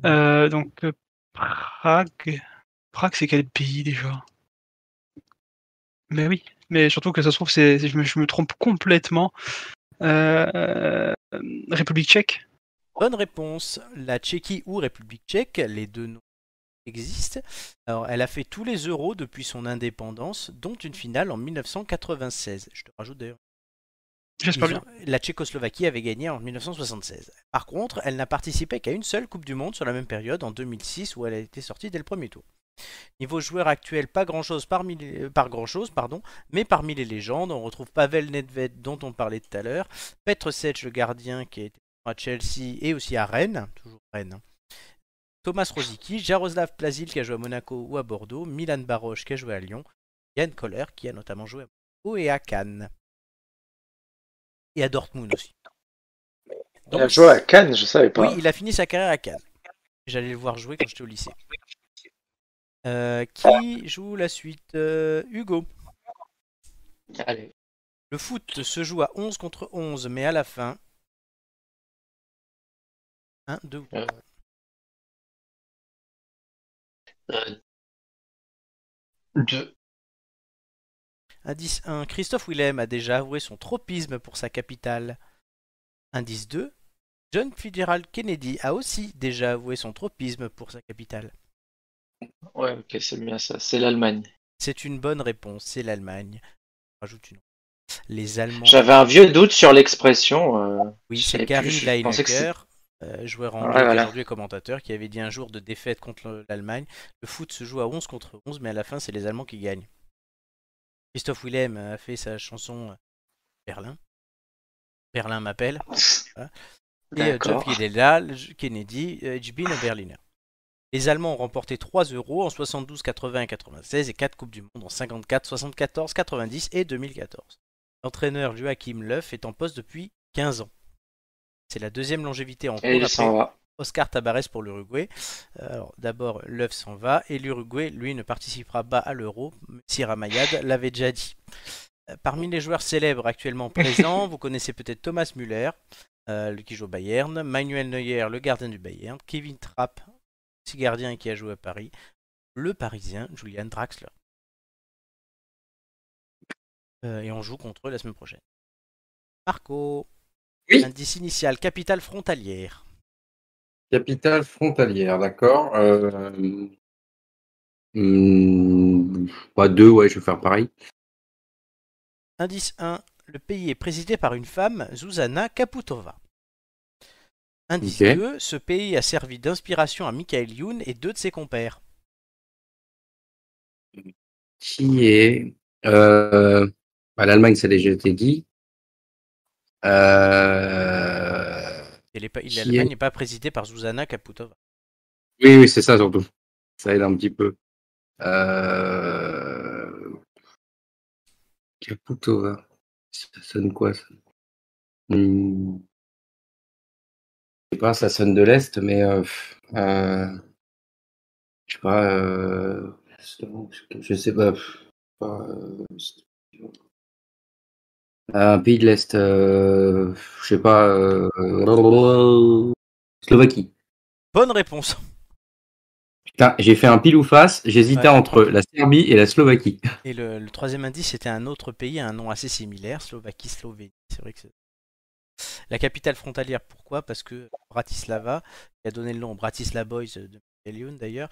Euh, donc, euh, Prague. Prague, c'est quel pays déjà? Mais oui, mais surtout que ça se trouve, c'est, je, me, je me trompe complètement. Euh, République tchèque Bonne réponse. La Tchéquie ou République tchèque, les deux noms existent. Alors, elle a fait tous les euros depuis son indépendance, dont une finale en 1996. Je te rajoute d'ailleurs. J'espère bien. La Tchécoslovaquie avait gagné en 1976. Par contre, elle n'a participé qu'à une seule Coupe du Monde sur la même période, en 2006, où elle a été sortie dès le premier tour. Niveau joueur actuel, pas grand chose parmi les, euh, par grand chose, pardon, mais parmi les légendes, on retrouve Pavel Nedved dont on parlait tout à l'heure, Petr Sech le gardien qui a été à Chelsea et aussi à Rennes, toujours Rennes. Thomas Rosicky, Jaroslav Plazil qui a joué à Monaco ou à Bordeaux, Milan Baroche qui a joué à Lyon, Yann Koller qui a notamment joué à Monaco et à Cannes. Et à Dortmund aussi. Il a joué à Cannes, je savais pas. Oui, il a fini sa carrière à Cannes. J'allais le voir jouer quand j'étais au lycée. Euh, qui joue la suite Euh, Hugo? Allez. Le foot se joue à 11 contre 11, mais à la fin. 1, 2 ou 3. Euh, Euh, Deux. Indice 1. Christophe Willem a déjà avoué son tropisme pour sa capitale. Indice 2. John Fitzgerald Kennedy a aussi déjà avoué son tropisme pour sa capitale. Ouais, ok, c'est bien ça. C'est l'Allemagne. C'est une bonne réponse, c'est l'Allemagne. Rajoute une. Les Allemands. J'avais un vieux doute sur l'expression. euh, Oui, c'est Gary Lineker. euh, joueur anglais qui voilà. aujourd'hui commentateur, qui avait dit un jour de défaite contre le- l'Allemagne Le foot se joue à 11 contre 11, mais à la fin, c'est les Allemands qui gagnent. Christophe Willem a fait sa chanson euh, Berlin. Berlin m'appelle. <laughs> Et D'accord. Kennedy, Kennedy Ich bin Berliner. Les Allemands ont remporté 3 euros en 72, 80 et 96 et 4 Coupes du Monde en 54, 74, 90 et 2014. L'entraîneur Joachim Löw est en poste depuis 15 ans. C'est la deuxième longévité en cours après. Oscar Tabarez pour l'Uruguay. D'abord, Löw s'en va et l'Uruguay, lui, ne participera pas à l'Euro. Sierra Mayad l'avait déjà dit. Euh, Parmi les joueurs célèbres actuellement présents, <laughs> vous connaissez peut-être Thomas Müller, euh, le- qui joue au Bayern, Manuel Neuer, le gardien du Bayern, Kevin Trapp, gardien et qui a joué à Paris, le Parisien Julian Draxler. Euh, et on joue contre eux la semaine prochaine. Marco, Oui. indice initial, capitale frontalière. Capitale frontalière, d'accord. Euh... hmm, bah, deux, ouais, je vais faire pareil. Indice 1. Le pays est présidé par une femme, Zuzana Kaputova. Indice Ok. 2. Ce pays a servi d'inspiration à Michael Youn et deux de ses compères. Qui est. Euh... bah, L'Allemagne, ça a déjà été dit. Euh... L'Allemagne est- n'est pas présidée par Zuzana Kaputova. Oui, oui, c'est ça surtout. Ça aide un petit peu. Euh... Kaputova. Ça sonne quoi ça? Hmm. Je sais pas, ça sonne de l'Est, mais euh, euh, je sais pas, euh, je sais pas, euh, un pays de l'Est, euh, je sais pas, Slovaquie. Bonne réponse. Putain, j'ai fait un pile ou face, j'hésitais Ouais. entre la Serbie et la Slovaquie. Et le, le troisième indice, c'était un autre pays, un nom assez similaire, Slovaquie, Slovénie. C'est vrai que c'est... La capitale frontalière, pourquoi? Parce que Bratislava, qui a donné le nom au Bratislava Boys de Michael d'ailleurs,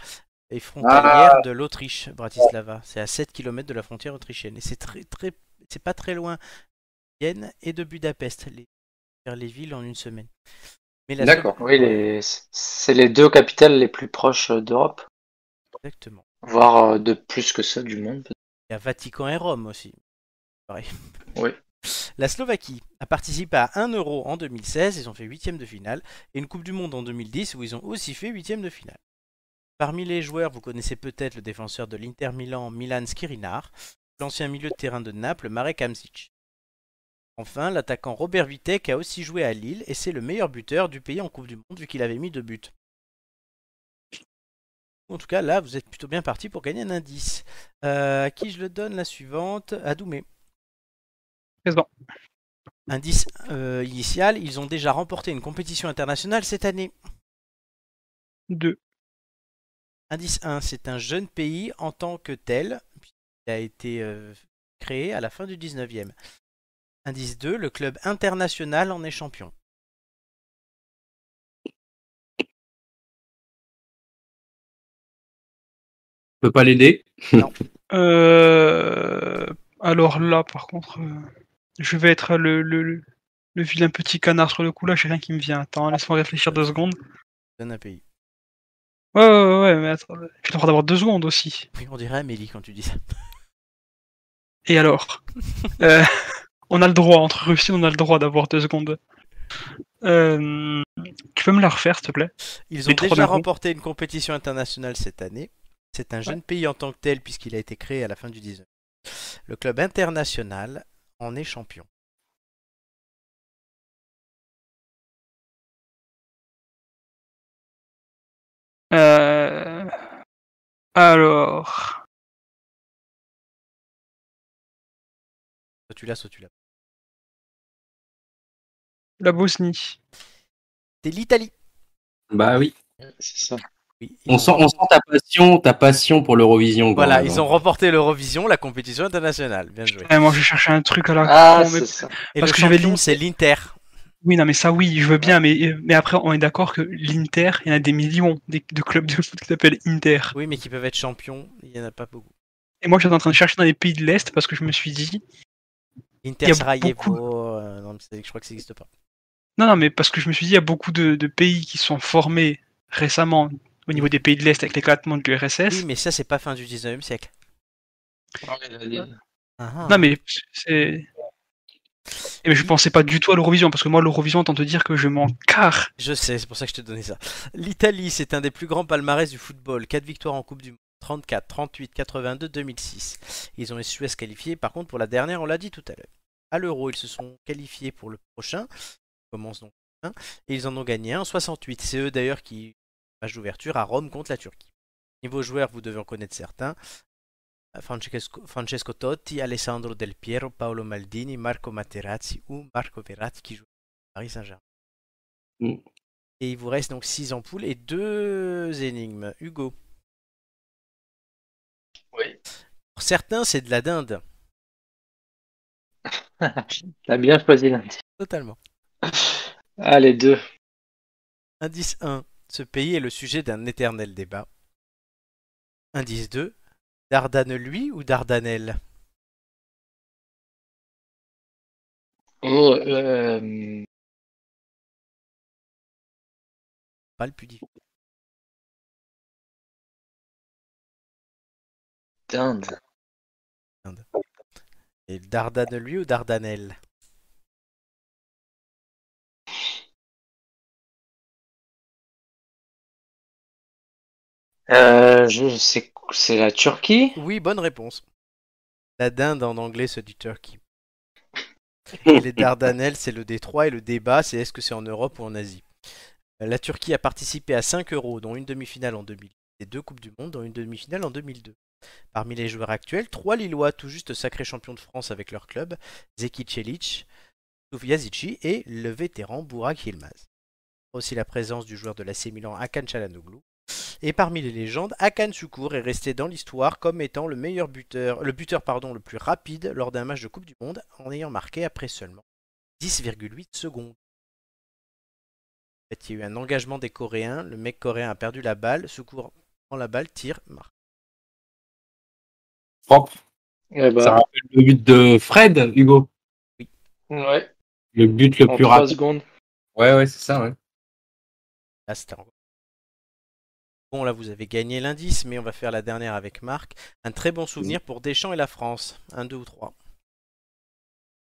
est frontalière de l'Autriche, Bratislava. C'est à 7 km de la frontière autrichienne. Et c'est très, très, c'est pas très loin de Vienne et de Budapest, les, villes en une semaine. D'accord. Oui, les... c'est les deux capitales les plus proches d'Europe, Exactement. voire euh, de plus que ça du monde. Il y a Vatican et Rome aussi. Pareil. Oui. La Slovaquie a participé à 1 euro en 2016, ils ont fait huitième de finale, et une Coupe du Monde en 2010 où ils ont aussi fait huitième de finale. Parmi les joueurs, vous connaissez peut-être le défenseur de l'Inter Milan, Milan Skriniar, l'ancien milieu de terrain de Naples, Marek Hamzic. Enfin, l'attaquant Robert Vitek a aussi joué à Lille et c'est le meilleur buteur du pays en Coupe du Monde vu qu'il avait mis deux buts. En tout cas, là, vous êtes plutôt bien parti pour gagner un indice. Euh, à qui je le donne la suivante? À Doumé. Présent. Indice euh, initial, ils ont déjà remporté une compétition internationale cette année. 2. Indice 1, c'est un jeune pays en tant que tel. Il a été euh, créé à la fin du 19e. Indice 2, le club international en est champion. Je peux pas l'aider? Euh, alors là, par contre, euh, je vais être le, le, le- vilain petit canard sur le coup. Là, j'ai rien qui me vient. Attends, laisse-moi réfléchir deux secondes. Donne un pays. Ouais, ouais, ouais, ouais, mais attends, j'ai le droit d'avoir deux secondes aussi. Oui, on dirait Amélie quand tu dis ça. <laughs> Et alors <laughs> Euh, On a le droit, entre Russie, on a le droit d'avoir deux secondes. Euh, tu peux me la refaire, s'il te plaît? Ils ont Les déjà remporté une compétition internationale cette année. C'est un jeune pays en tant que tel puisqu'il a été créé à la fin du 19. Le club international en est champion. Euh, Alors, Soit tu l'as, soit tu l'as. la Bosnie. C'est l'Italie. Bah oui. C'est ça. On sent, on sent ta passion, ta passion pour l'Eurovision. Voilà, même, ils hein. ont remporté l'Eurovision, la compétition internationale. Bien joué. Moi, je cherchais un truc à la Ah, con, mais-. Et Parce le que j'avais c'est l'Inter. Oui, non, mais ça, oui, je veux bien, mais, mais après, on est d'accord que l'Inter, il y en a des millions de clubs de foot qui s'appellent Inter. Oui, mais qui peuvent être champions, il n'y en a pas beaucoup. Et moi, j'étais en train de chercher dans les pays de l'Est parce que je me suis dit, Inter Sarajevo, beaucoup- euh, non, mais c'est- je crois que ça n'existe pas. Non, non, mais parce que je me suis dit, il y a beaucoup de, de pays qui sont formés récemment au niveau des pays de l'Est avec l'éclatement de l'URSS. Oui, mais ça, c'est pas fin du 19e siècle. Ah. Non, mais c'est. Et mais je pensais pas du tout à l'Eurovision, parce que moi, l'Eurovision, tant te dire que je m'en carre. Je sais, c'est pour ça que je t'ai donné ça. L'Italie, c'est un des plus grands palmarès du football. 4 victoires en Coupe du Monde. 34, 38, 82, 2006. Ils ont à se qualifier, par contre, pour la dernière, on l'a dit tout à l'heure. À l'Euro, ils se sont qualifiés pour le prochain. commence donc. Et ils en ont gagné un en 68. C'est eux d'ailleurs qui match d'ouverture à Rome contre la Turquie. Niveau joueurs, vous devez en connaître certains. Francesco, Francesco, Totti, Alessandro Del Piero, Paolo Maldini, Marco Materazzi ou Marco Verratti qui joue à Paris Saint-Germain. Mm. Et il vous reste donc 6 ampoules et 2 énigmes. Hugo. Oui. Pour certains, c'est de la dinde. <laughs> T'as bien choisi l'indice. Totalement. Allez, deux. Indice 1. Ce pays est le sujet d'un éternel débat. Indice 2. Dardane lui ou Dardanelle? Oh, euh... Pas le plus difficile. Dinde. Dinde. Et Dardane lui ou Dardanelle? Euh, je sais, c'est la Turquie. Oui, bonne réponse. La dinde en anglais, c'est du turkey. Et <laughs> les Dardanelles, c'est le détroit et le débat, c'est est-ce que c'est en Europe ou en Asie. Euh, La Turquie a participé à 5 euros, dont une demi-finale en 2000 et deux Coupes du Monde, dont une demi-finale en 2002. Parmi les joueurs actuels, trois Lillois tout juste sacrés champions de France avec leur club, Zeki Celic, Yazici et le vétéran Burak Yilmaz. Aussi la présence du joueur de l'AC Milan Hakan Çalhanoğlu, et parmi les légendes, Hakan Şükür est resté dans l'histoire comme étant le meilleur buteur, le buteur pardon, le plus rapide lors d'un match de Coupe du Monde, en ayant marqué après seulement 10,8 secondes. En fait, il y a eu un engagement des Coréens, le mec coréen a perdu la balle, Şükür prend la balle, tire, marque. Propre. Eh ben, Ça rappelle le but de Fred, Hugo. ouais. Le but le En plus 3 rapide. secondes. Ouais, ouais, c'est ça, ouais. Là, c'était encore- Bon, là, vous avez gagné l'indice, mais on va faire la dernière avec Marc. Un très bon souvenir pour Deschamps et la France. Un, deux ou trois.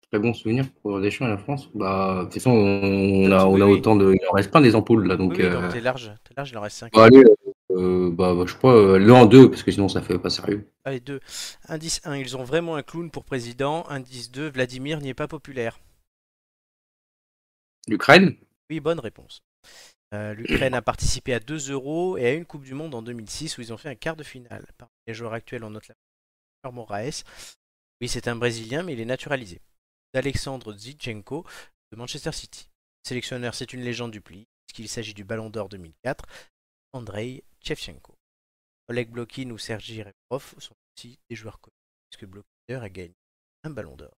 Très bon souvenir pour Deschamps et la France. Bah, de toute façon, on a, on Oui, a oui. autant de. Il en reste plein des ampoules, là. Donc, oui, oui, euh, donc t'es large, t'es large, il en reste 5. bah, allez, euh, bah, bah, je pas, euh, l'un en deux, parce que sinon, ça fait pas sérieux. Allez, deux. Indice 1, ils ont vraiment un clown pour président. Indice 2, Vladimir n'y est pas populaire. L'Ukraine? Oui, bonne réponse. Euh, L'Ukraine a participé à 2 euros et à une Coupe du Monde en 2006 où ils ont fait un quart de finale. Parmi les joueurs actuels, on note la Moraes. Oui, c'est un Brésilien, mais il est naturalisé. Alexandre Zichenko de Manchester City. Sélectionneur, c'est une légende du pli, puisqu'il s'agit du Ballon d'Or 2004, Andrei Shevchenko. Oleg Blokin ou Sergi Rebrov sont aussi des joueurs connus, puisque Blokin a gagné un Ballon d'Or.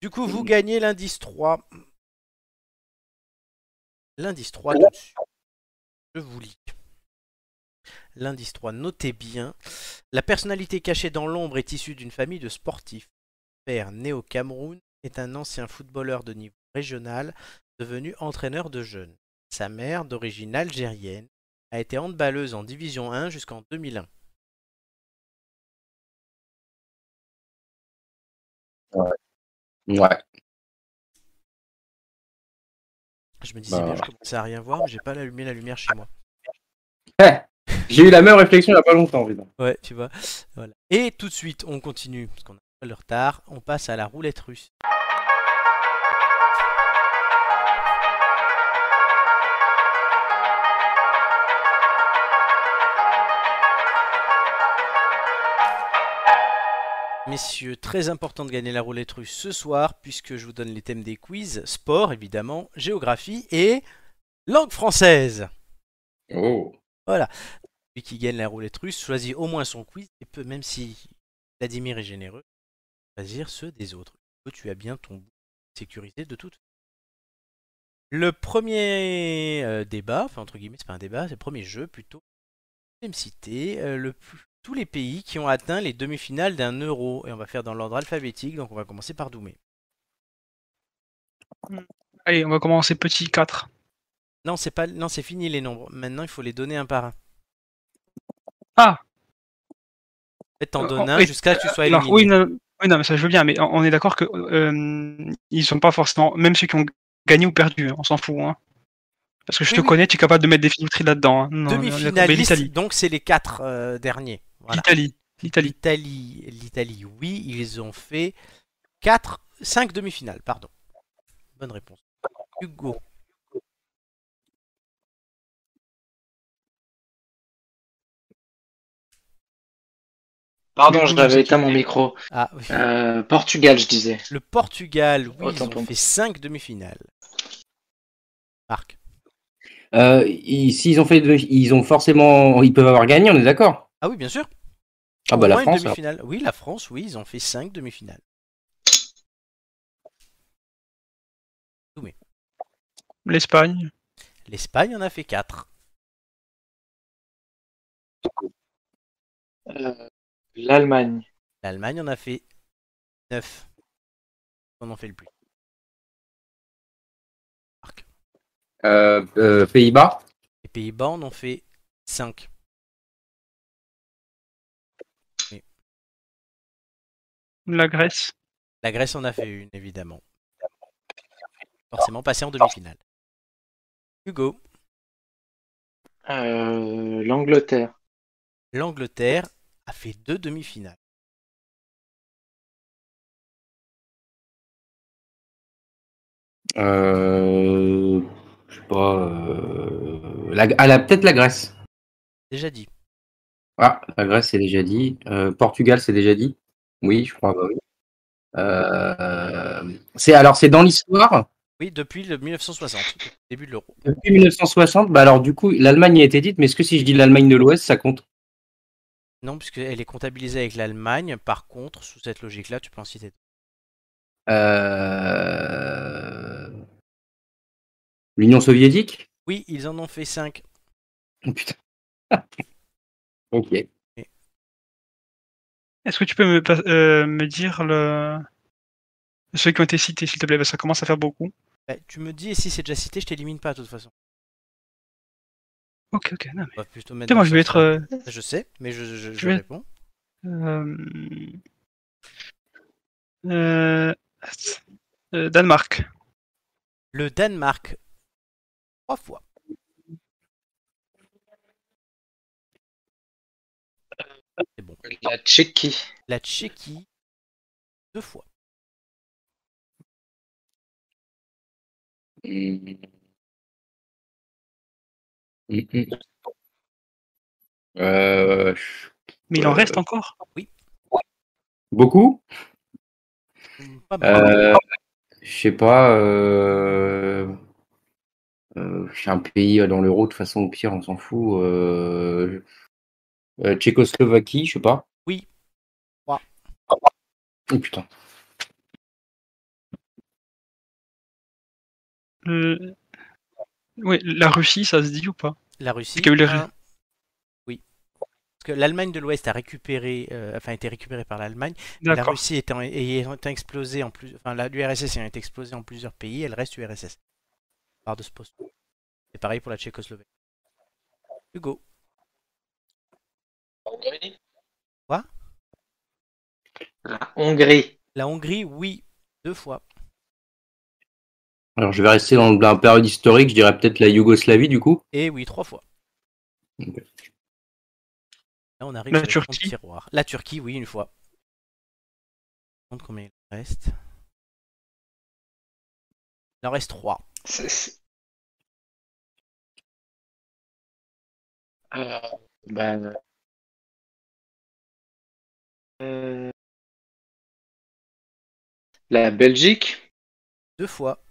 Du coup, vous gagnez l'indice 3. L'indice 3 tout dessus. Je vous lis. L'indice 3, notez bien. La personnalité cachée dans l'ombre est issue d'une famille de sportifs. Son père, né au Cameroun, est un ancien footballeur de niveau régional devenu entraîneur de jeunes. Sa mère, d'origine algérienne, a été handballeuse en Division 1 jusqu'en 2001. Ouais. Je me disais Bah, bien, je commençais à rien voir, mais j'ai pas allumé la lumière chez moi. Eh, J'ai eu la même réflexion il y a pas longtemps, putain. Ouais, tu vois. Voilà. Et tout de suite, on continue, parce qu'on a pas le retard. On passe à la roulette russe. Messieurs, très important de gagner la roulette russe ce soir, puisque je vous donne les thèmes des quiz. Sport, évidemment, géographie et langue française. Oh. Celui qui gagne la roulette russe choisit au moins son quiz et peut, même si Vladimir est généreux, choisir ceux des autres. Tu as bien ton bout sécurisé de toute Le premier euh, débat, enfin entre guillemets, c'est pas un débat, c'est le premier jeu plutôt. Je vais me citer euh, le plus- tous les pays qui ont atteint les demi-finales d'un euro. Et on va faire dans l'ordre alphabétique, donc on va commencer par Doumé. Allez, on va commencer petit 4. Non, c'est pas, non, c'est fini les nombres. Maintenant, il faut les donner un par un. Ah. Fait, t'en Euh, donnes un jusqu'à ce que tu sois Alors, éliminé. oui, non, oui, non, mais ça je veux bien, mais on est d'accord que euh, ils sont pas forcément, même ceux qui ont gagné ou perdu, hein, on s'en fout. Hein. Parce que je Oui, te oui. connais, tu es capable de mettre des filouteries là-dedans. Hein. Demi-finaliste, donc c'est les quatre euh, derniers. Voilà. l'Italie, l'Italie. L'Italie, l'Italie, oui, ils ont fait 4, 5 demi-finales, pardon. Bonne réponse. Hugo. Pardon, c'est éteint mon micro. Ah, oui. Euh, Portugal, je disais. Le Portugal, oui, Autant ils ont fait 5 demi-finales. Marc. Euh, ils- S'ils ont fait, deux- ils ont forcément, ils peuvent avoir gagné, on est d'accord. Ah oui, bien sûr. Ah Au bah la moins France. demi-finale. Oui, la France, oui, ils ont fait 5 demi-finales. L'Espagne, L'Espagne en a fait 4. Euh, L'Allemagne. L'Allemagne en a fait 9. On en fait le plus. Euh, euh, Pays-Bas. Les Pays-Bas en ont fait 5. La Grèce, La Grèce en a fait une, évidemment. Forcément passé en demi-finale. Hugo. Euh, L'Angleterre. L'Angleterre a fait deux demi-finales. Euh, je sais pas. Euh, la, ah, la- peut-être la Grèce. Déjà dit. Ah, la Grèce, c'est déjà dit. Euh, Portugal, c'est déjà dit. Oui, je crois. bah oui. Euh, c'est alors, c'est dans l'histoire. Oui, depuis le 1960, début de l'euro. Depuis 1960, bah alors du coup, l'Allemagne a été dite, mais est-ce que si je dis l'Allemagne de l'Ouest, ça compte? Non, puisqu'elle est comptabilisée avec l'Allemagne. Par contre, sous cette logique-là, tu peux en citer. Euh, L'Union soviétique? Oui, ils en ont fait 5. Oh putain. <laughs> ok. Est-ce que tu peux me, euh, me dire le... ceux qui ont été cités, s'il te plaît, parce que ça commence à faire beaucoup. Bah, tu me dis, et si c'est déjà cité, je t'élimine pas de toute façon. Ok, ok, non, mais... Va plutôt Putain, moi je vais être... euh, Je sais, mais je, je- je je vais- réponds. euh, Danemark, Le Danemark, trois fois. C'est bon. La Tchéquie. La Tchéquie, deux fois. Mm. Mm, mm. Euh, mais il en Euh, reste encore? Beaucoup? Pas mal. euh, Je sais pas. Euh... euh, je suis un pays dans l'euro, de toute façon, au pire, on s'en fout. Euh... euh, Tchécoslovaquie, je sais pas. Oui. Trois. Oh putain. Euh, Oui, la Russie, ça se dit ou pas? La Russie. qu'il y a eu les- un. Oui. Parce que l'Allemagne de l'Ouest a récupéré, euh, enfin, a été récupérée par l'Allemagne. La. Russie étant, ayant été explosée en plus, enfin, l'URSS ayant été explosée en plusieurs pays, elle reste URSS. Part de ce poste. C'est pareil pour la Tchécoslovaquie. Hugo. Quoi? La Hongrie. La Hongrie, oui, deux fois. Alors, je vais rester dans la période historique, je dirais peut-être la Yougoslavie, du coup. Et oui, trois fois. Là, on arrive La sur Turquie. tiroir. La Turquie, oui, une fois. Je me demande combien il en reste. Il en reste trois. Euh, ben, La Belgique? Deux fois.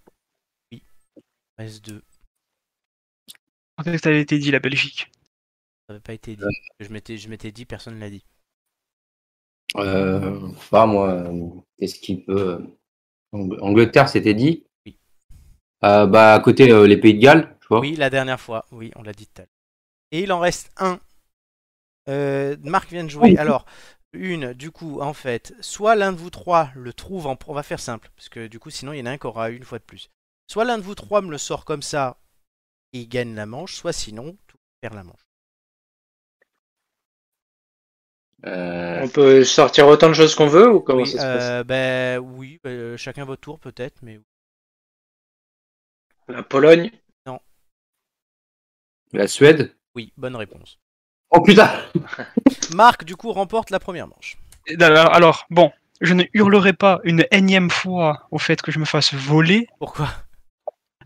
Oui. Il en reste deux. Quand est-ce que ça avait été dit, la Belgique? Ça n'avait pas été dit. Je m'étais, je m'étais dit, personne ne l'a dit. Euh, je pas moi, euh, qu'est-ce qui peut. Ang- Angleterre, c'était dit? Oui. Euh, bah, à côté, euh, les Pays de Galles, tu vois. Oui, la dernière fois. Oui, on l'a dit tout à l'heure. Et il en reste un. Euh, Marc vient de jouer. Alors, une, du coup, en fait, soit l'un de vous trois le trouve en. On va faire simple, parce que du coup, sinon, il y en a un qui aura une fois de plus. Soit l'un de vous trois me le sort comme ça et il gagne la manche, soit sinon, tout perd la manche. Euh, On peut sortir autant de choses qu'on veut ou comment Oui, ça se passe? euh, ben, oui, euh, chacun votre tour peut-être, mais La Pologne? La Suède? oui, bonne réponse. Oh putain <laughs> Marc, du coup, remporte la première manche. Alors, alors, bon, je ne hurlerai pas une énième fois au fait que je me fasse voler, Pourquoi?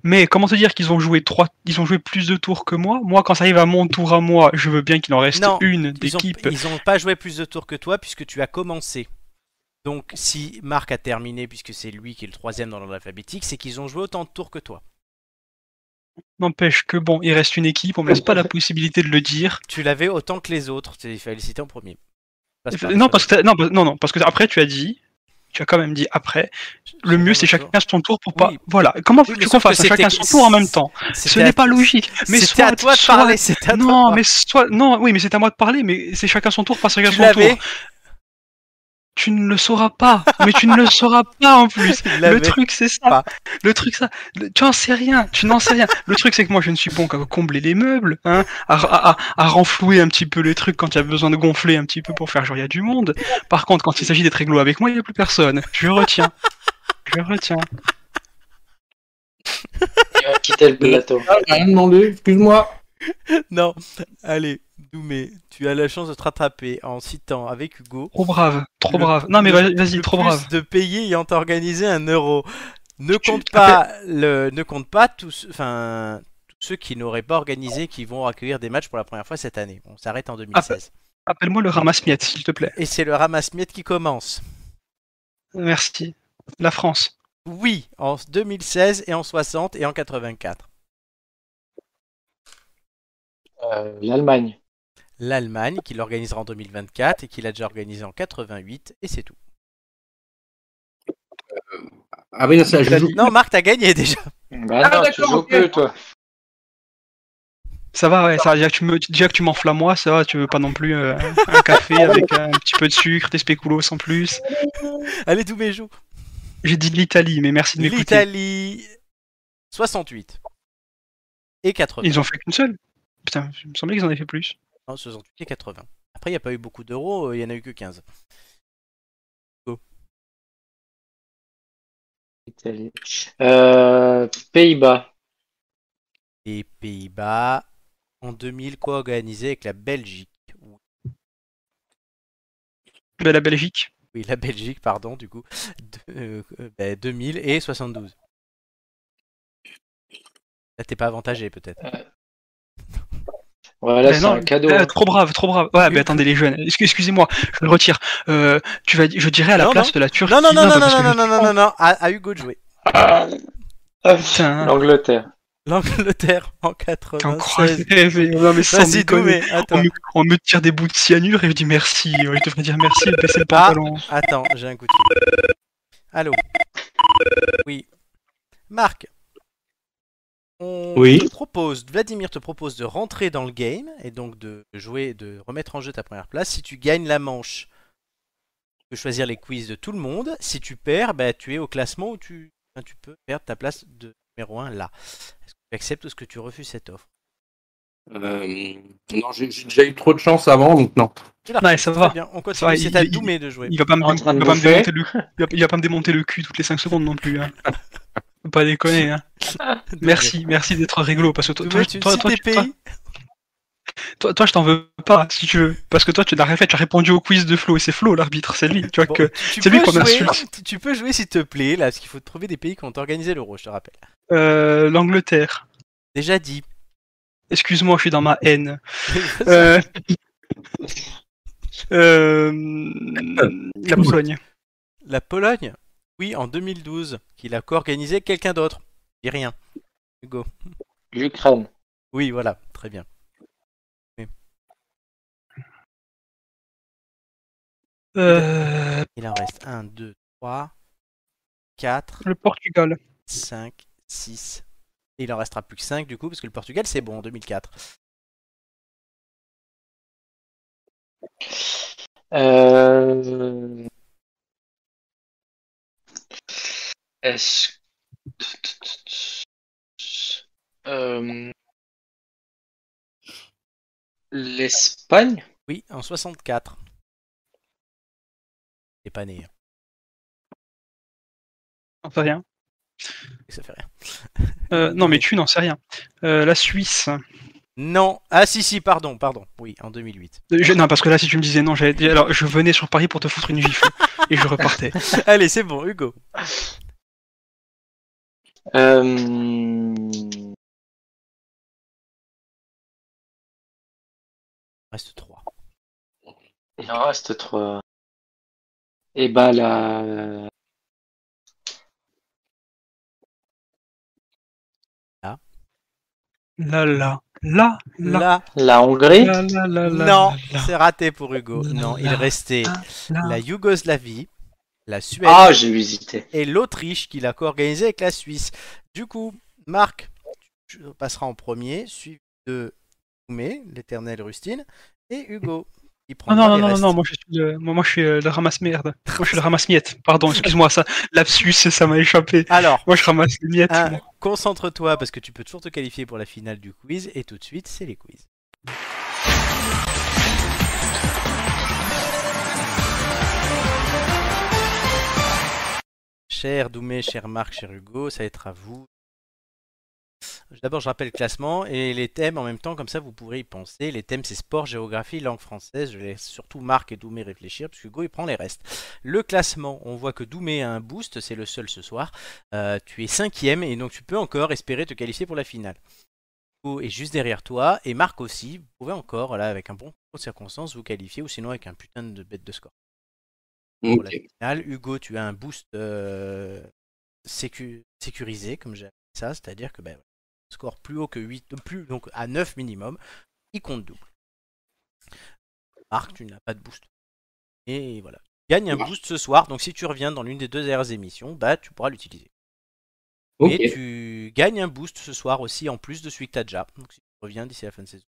Mais comment te dire qu'ils ont joué trois, ils ont joué plus de tours que moi? Moi, quand ça arrive à mon tour à moi, je veux bien qu'il en reste Non, une d'équipe. ils ont pas joué plus de tours que toi puisque tu as commencé. Donc, si Marc a terminé, puisque c'est lui qui est le troisième dans l'ordre alphabétique, c'est qu'ils ont joué autant de tours que toi. N'empêche que bon, il reste une équipe, on me laisse pas la possibilité de le dire. Tu l'avais autant que les autres. Il fallait le citer en premier. Par- Non, parce que non, non, non, parce que après tu as dit, tu as quand même dit après, le mieux c'est chacun son tour pour pas. Oui. Voilà, comment Oui, veux-tu qu'on fasse chacun son tour en même temps? Ce n'est à- pas logique. Mais C'était à soit- toi de soit- parler. C'était à toi de Non, parler. mais soit non, oui, mais c'est à moi de parler, mais c'est chacun son tour, pas chacun tu son tour. Tu ne le sauras pas, mais tu ne le sauras pas en plus. <laughs> Le truc c'est ça. pas. Le truc ça. le- Tu n'en sais rien. Tu n'en sais rien. Le truc c'est que moi je ne suis bon qu'à combler les meubles, hein, à, à, à- à renflouer un petit peu les trucs quand il y a besoin de gonfler un petit peu pour faire genre il y a du monde. Par contre quand il s'agit d'être réglo avec moi il n'y a plus personne. Je retiens. Je retiens. Il va quitter le plateau. Ah, j'ai rien demandé, excuse-moi. Non, allez, Doumé, tu as la chance de te rattraper en citant avec Hugo. Trop brave. Trop Le- brave. Non mais vas-y trop plus brave. de pays ayant organisé un euro. Ne Tu- compte pas le, ne compte pas tous, enfin tous ceux qui n'auraient pas organisé, qui vont accueillir des matchs pour la première fois cette année. On s'arrête en 2016. Appelle-moi le ramasse-miettes s'il te plaît. Et c'est le ramasse-miettes qui commence. Merci. La France. Oui, en 2016 et en 60 et en 84. Euh, L'Allemagne. L'Allemagne qui l'organisera en 2024 et qui l'a déjà organisé en 88 et c'est tout. Ah oui, non, ça, je joue. Non, Marc, t'as gagné déjà. Bah Ah, non, tu joues toi. Ça va, ouais, ça va, déjà que tu me, déjà que tu m'enflammes moi, ça va, tu veux pas non plus euh, un café <laughs> avec un petit peu de sucre, des spéculoos en plus. Allez, Doumé joue. J'ai dit l'Italie, mais merci de m'écouter. L'Italie 68 et 80. Ils ont fait qu'une seule? Putain, il me semblait qu'ils en avaient fait plus. Non, 68 et 80. Après, il n'y a pas eu beaucoup d'euros, il y en a eu que 15. Italie. Euh, Pays-Bas. Les Pays-Bas en 2000 co-organisé avec la Belgique. La Belgique. Oui, la Belgique, pardon, du coup. De- euh, euh, ben, 2000 et 72. Là, t'es pas avantagé peut-être. Voilà, c'est un cadeau. euh, hein. trop brave, trop brave. Ouais, mais attendez les jeunes, Excu- excusez-moi, je le retire. Euh, tu vas, je dirais à la Non, place non. de la Turquie. Non, non, non, non, non, non, non, non, non, non, à, à Hugo de jouer. Ah, L'Angleterre. L'Angleterre en t'es encore 96. rêvé. Non, mais sans Vas-y, déconner. On attends. me, on me tire des bouts de cyanure et je dis merci. Je devrais dire merci et baisser le Ah. pantalon. Attends, j'ai un coup de fil. Allô Oui. Marc On Oui. te propose, Vladimir te propose de rentrer dans le game et donc de jouer, de remettre en jeu ta première place. Si tu gagnes la manche, tu peux choisir les quiz de tout le monde. Si tu perds, bah, tu es au classement où tu, enfin, tu peux perdre ta place de numéro 1 là. Est-ce que tu acceptes ou est-ce que tu refuses cette offre? Euh, non, j'ai j'ai déjà eu trop de chance avant, donc non. Ouais, ça va. bien. On Ça continue, va, c'est il- à Doumé de jouer. Il va pas me démonter le cul toutes les 5 secondes non plus. Hein. <laughs> Faut pas déconner. Hein. <laughs> Merci, merci d'être réglo parce que toi, toi, toi, toi, toi, toi, toi, je t'en veux pas si tu veux parce que toi tu n'as rien fait. Tu as répondu au quiz de Flo et c'est Flo l'arbitre, c'est lui. Tu vois Bon, que tu c'est lui qu'on insulte. tu- peux jouer s'il te plaît, là, parce qu'il faut trouver des pays qui ont organisé l'euro, je te rappelle. euh, l'Angleterre. Déjà dit. Excuse-moi, je suis dans ma <laughs> haine. Euh... euh, La Pologne. La Pologne? Oui, en 2012, qu'il a co-organisé quelqu'un d'autre. Dis rien. Hugo. L'Ukraine. Oui, voilà, très bien. Euh, Il en reste 1, 2, 3, 4, Le Portugal. 5, 6. Et il en restera plus que 5 du coup, parce que le Portugal c'est bon en 2004. Euh... Est-ce Euh, L'Espagne? Oui, en 64. T'es pas né. On sait rien. Ça fait rien. Euh, non, mais tu n'en sais rien. Euh, la Suisse. Non. Ah si si, pardon, pardon. Oui, en 2008. Euh, je- non, parce que là, si tu me disais non, j'allais dire. Alors, je venais sur Paris pour te foutre une gifle. <laughs> et je repartais. Allez, c'est bon, Hugo. Euh, Reste 3. Il en reste trois. Et bah la. Là, là, là, là. Là, La Hongrie? Là, là, là, là, non, c'est raté pour Hugo. Là, Non, il là, restait là. la Yougoslavie, la Suède Ah, j'ai visité. et l'Autriche qu'il a co-organisé avec la Suisse. Du coup, Marc, tu passeras en premier, suivi de Doumé, l'éternel Rustine, et Hugo. qui Non, non, non, non, restes. non, moi je suis le, moi, moi, je suis euh, le ramasse-merde. Moi je suis le ramasse-miettes. Pardon, excuse-moi, ça, lapsus, ça m'a échappé. Alors, Moi je ramasse les miettes. concentre-toi parce que tu peux toujours te qualifier pour la finale du quiz, et tout de suite, c'est les quiz. Cher Doumé, cher Marc, cher Hugo, ça va être à vous. D'abord, je rappelle le classement et les thèmes en même temps, comme ça vous pourrez y penser. Les thèmes, c'est sport, géographie, langue française. Je laisse surtout Marc et Doumé réfléchir, parce que Hugo il prend les restes. Le classement, on voit que Doumé a un boost, c'est le seul ce soir. Euh, tu es cinquième et donc tu peux encore espérer te qualifier pour la finale. Hugo est juste derrière toi et Marc aussi. Vous pouvez encore, là, avec un bon de circonstances, vous qualifier ou sinon avec un putain de bête de score pour la finale. Hugo, tu as un boost euh, sécu- sécurisé, comme j'ai appelé ça, c'est-à-dire que ben, score plus haut que 8, plus, donc à 9 minimum, il compte double. Marc, tu n'as pas de boost. Et voilà. Tu gagnes un boost ce soir, donc si tu reviens dans l'une des deux dernières émissions, bah, tu pourras l'utiliser. Et tu gagnes un boost ce soir aussi en plus de celui que tu as déjà. Donc si tu reviens d'ici la fin de saison.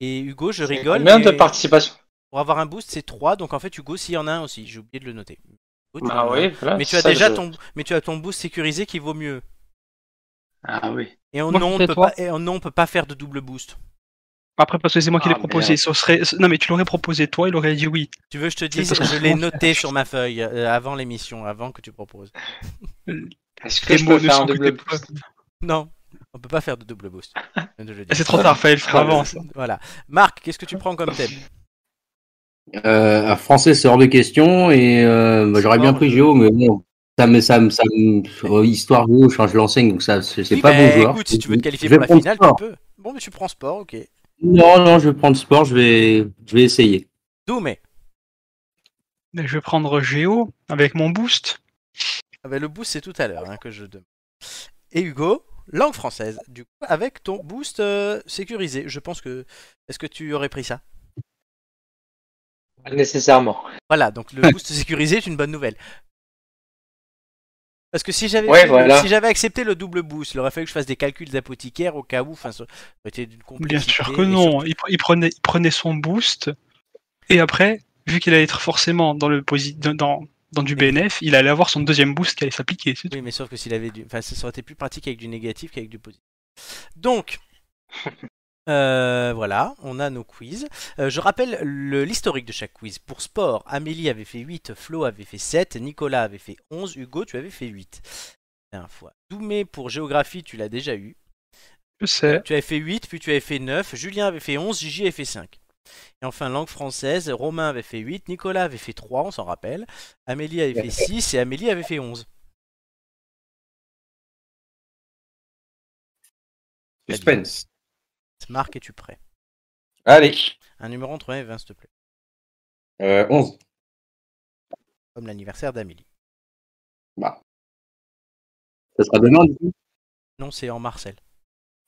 Et Hugo, je rigole. Combien de participation Pour avoir un boost, c'est 3. Donc en fait, Hugo, s'il y en a un aussi, j'ai oublié de le noter. Hugo, tu en as un. oui, voilà. Mais tu as ça, déjà je- ton, mais tu as ton boost sécurisé qui vaut mieux. Ah oui. Et en Moi, non, on peut pas, et en non, on peut pas faire de double boost. Après, parce que c'est moi qui Ah, l'ai proposé. merde. Ce serait... Non, mais tu l'aurais proposé toi, il aurait dit oui. Tu veux que je te dise, je l'ai noté sur ma feuille euh, avant l'émission, avant que tu proposes. Est-ce que Les je mots peux ne faire un double boost. Non, on peut pas faire de double boost. <laughs> Dire. C'est trop tard, fallait le faire Ah, avant. le- ça. Voilà. Marc, qu'est-ce que tu prends comme thème? Euh, français, c'est hors de question. Et euh, bah, j'aurais bien pris euh. Géo, mais bon, ça me, ça me, ça me, euh, histoire Géo, je, je l'enseigne, donc ça, c'est Oui, pas bah, bon joueur. Écoute, si tu veux te qualifier Je pour la finale, sport. tu peux. Bon, mais tu prends sport, ok. Non, non, je vais prendre sport. Je vais, je vais essayer. Doumé. Je vais prendre Géo avec mon boost. Ah bah, le boost, c'est tout à l'heure hein, que je demande. Et Hugo, langue française, du coup, avec ton boost euh, sécurisé. Je pense que. Est-ce que tu aurais pris ça? Pas Nécessairement. Voilà, donc le <laughs> boost sécurisé est une bonne nouvelle. Parce que si j'avais Ouais, voilà. si j'avais accepté le double boost, il aurait fallu que je fasse des calculs d'apothicaire au cas où, enfin, ça aurait été d'une Bien sûr que non. surtout- Il, pr- il prenait, il prenait son boost. Et après, vu qu'il allait être forcément dans, le posi- dans, dans, dans du BNF, il allait avoir son deuxième boost qui allait s'appliquer. Oui, mais sauf que s'il avait du. Enfin, ça aurait été plus pratique avec du négatif qu'avec du positif. Donc. <laughs> euh, voilà, on a nos quiz. Euh, je rappelle le- l'historique de chaque quiz. Pour sport, Amélie avait fait 8, Flo avait fait 7, Nicolas avait fait 11, Hugo, tu avais fait 8. Dernière fois. Doumé, pour géographie, tu l'as déjà eu. Je sais. Tu avais fait 8, puis tu avais fait 9, Julien avait fait 11, Gigi avait fait 5. Et enfin, langue française, Romain avait fait 8, Nicolas avait fait 3, on s'en rappelle. Amélie avait fait 6 et Amélie avait fait 11. Très bien. Suspense. Marc, es-tu prêt? Allez. Un numéro entre 1 et 20, s'il te plaît. Euh, 11. Comme l'anniversaire d'Amélie. Bah. Ça sera demain, du coup? Non, c'est en Marcel.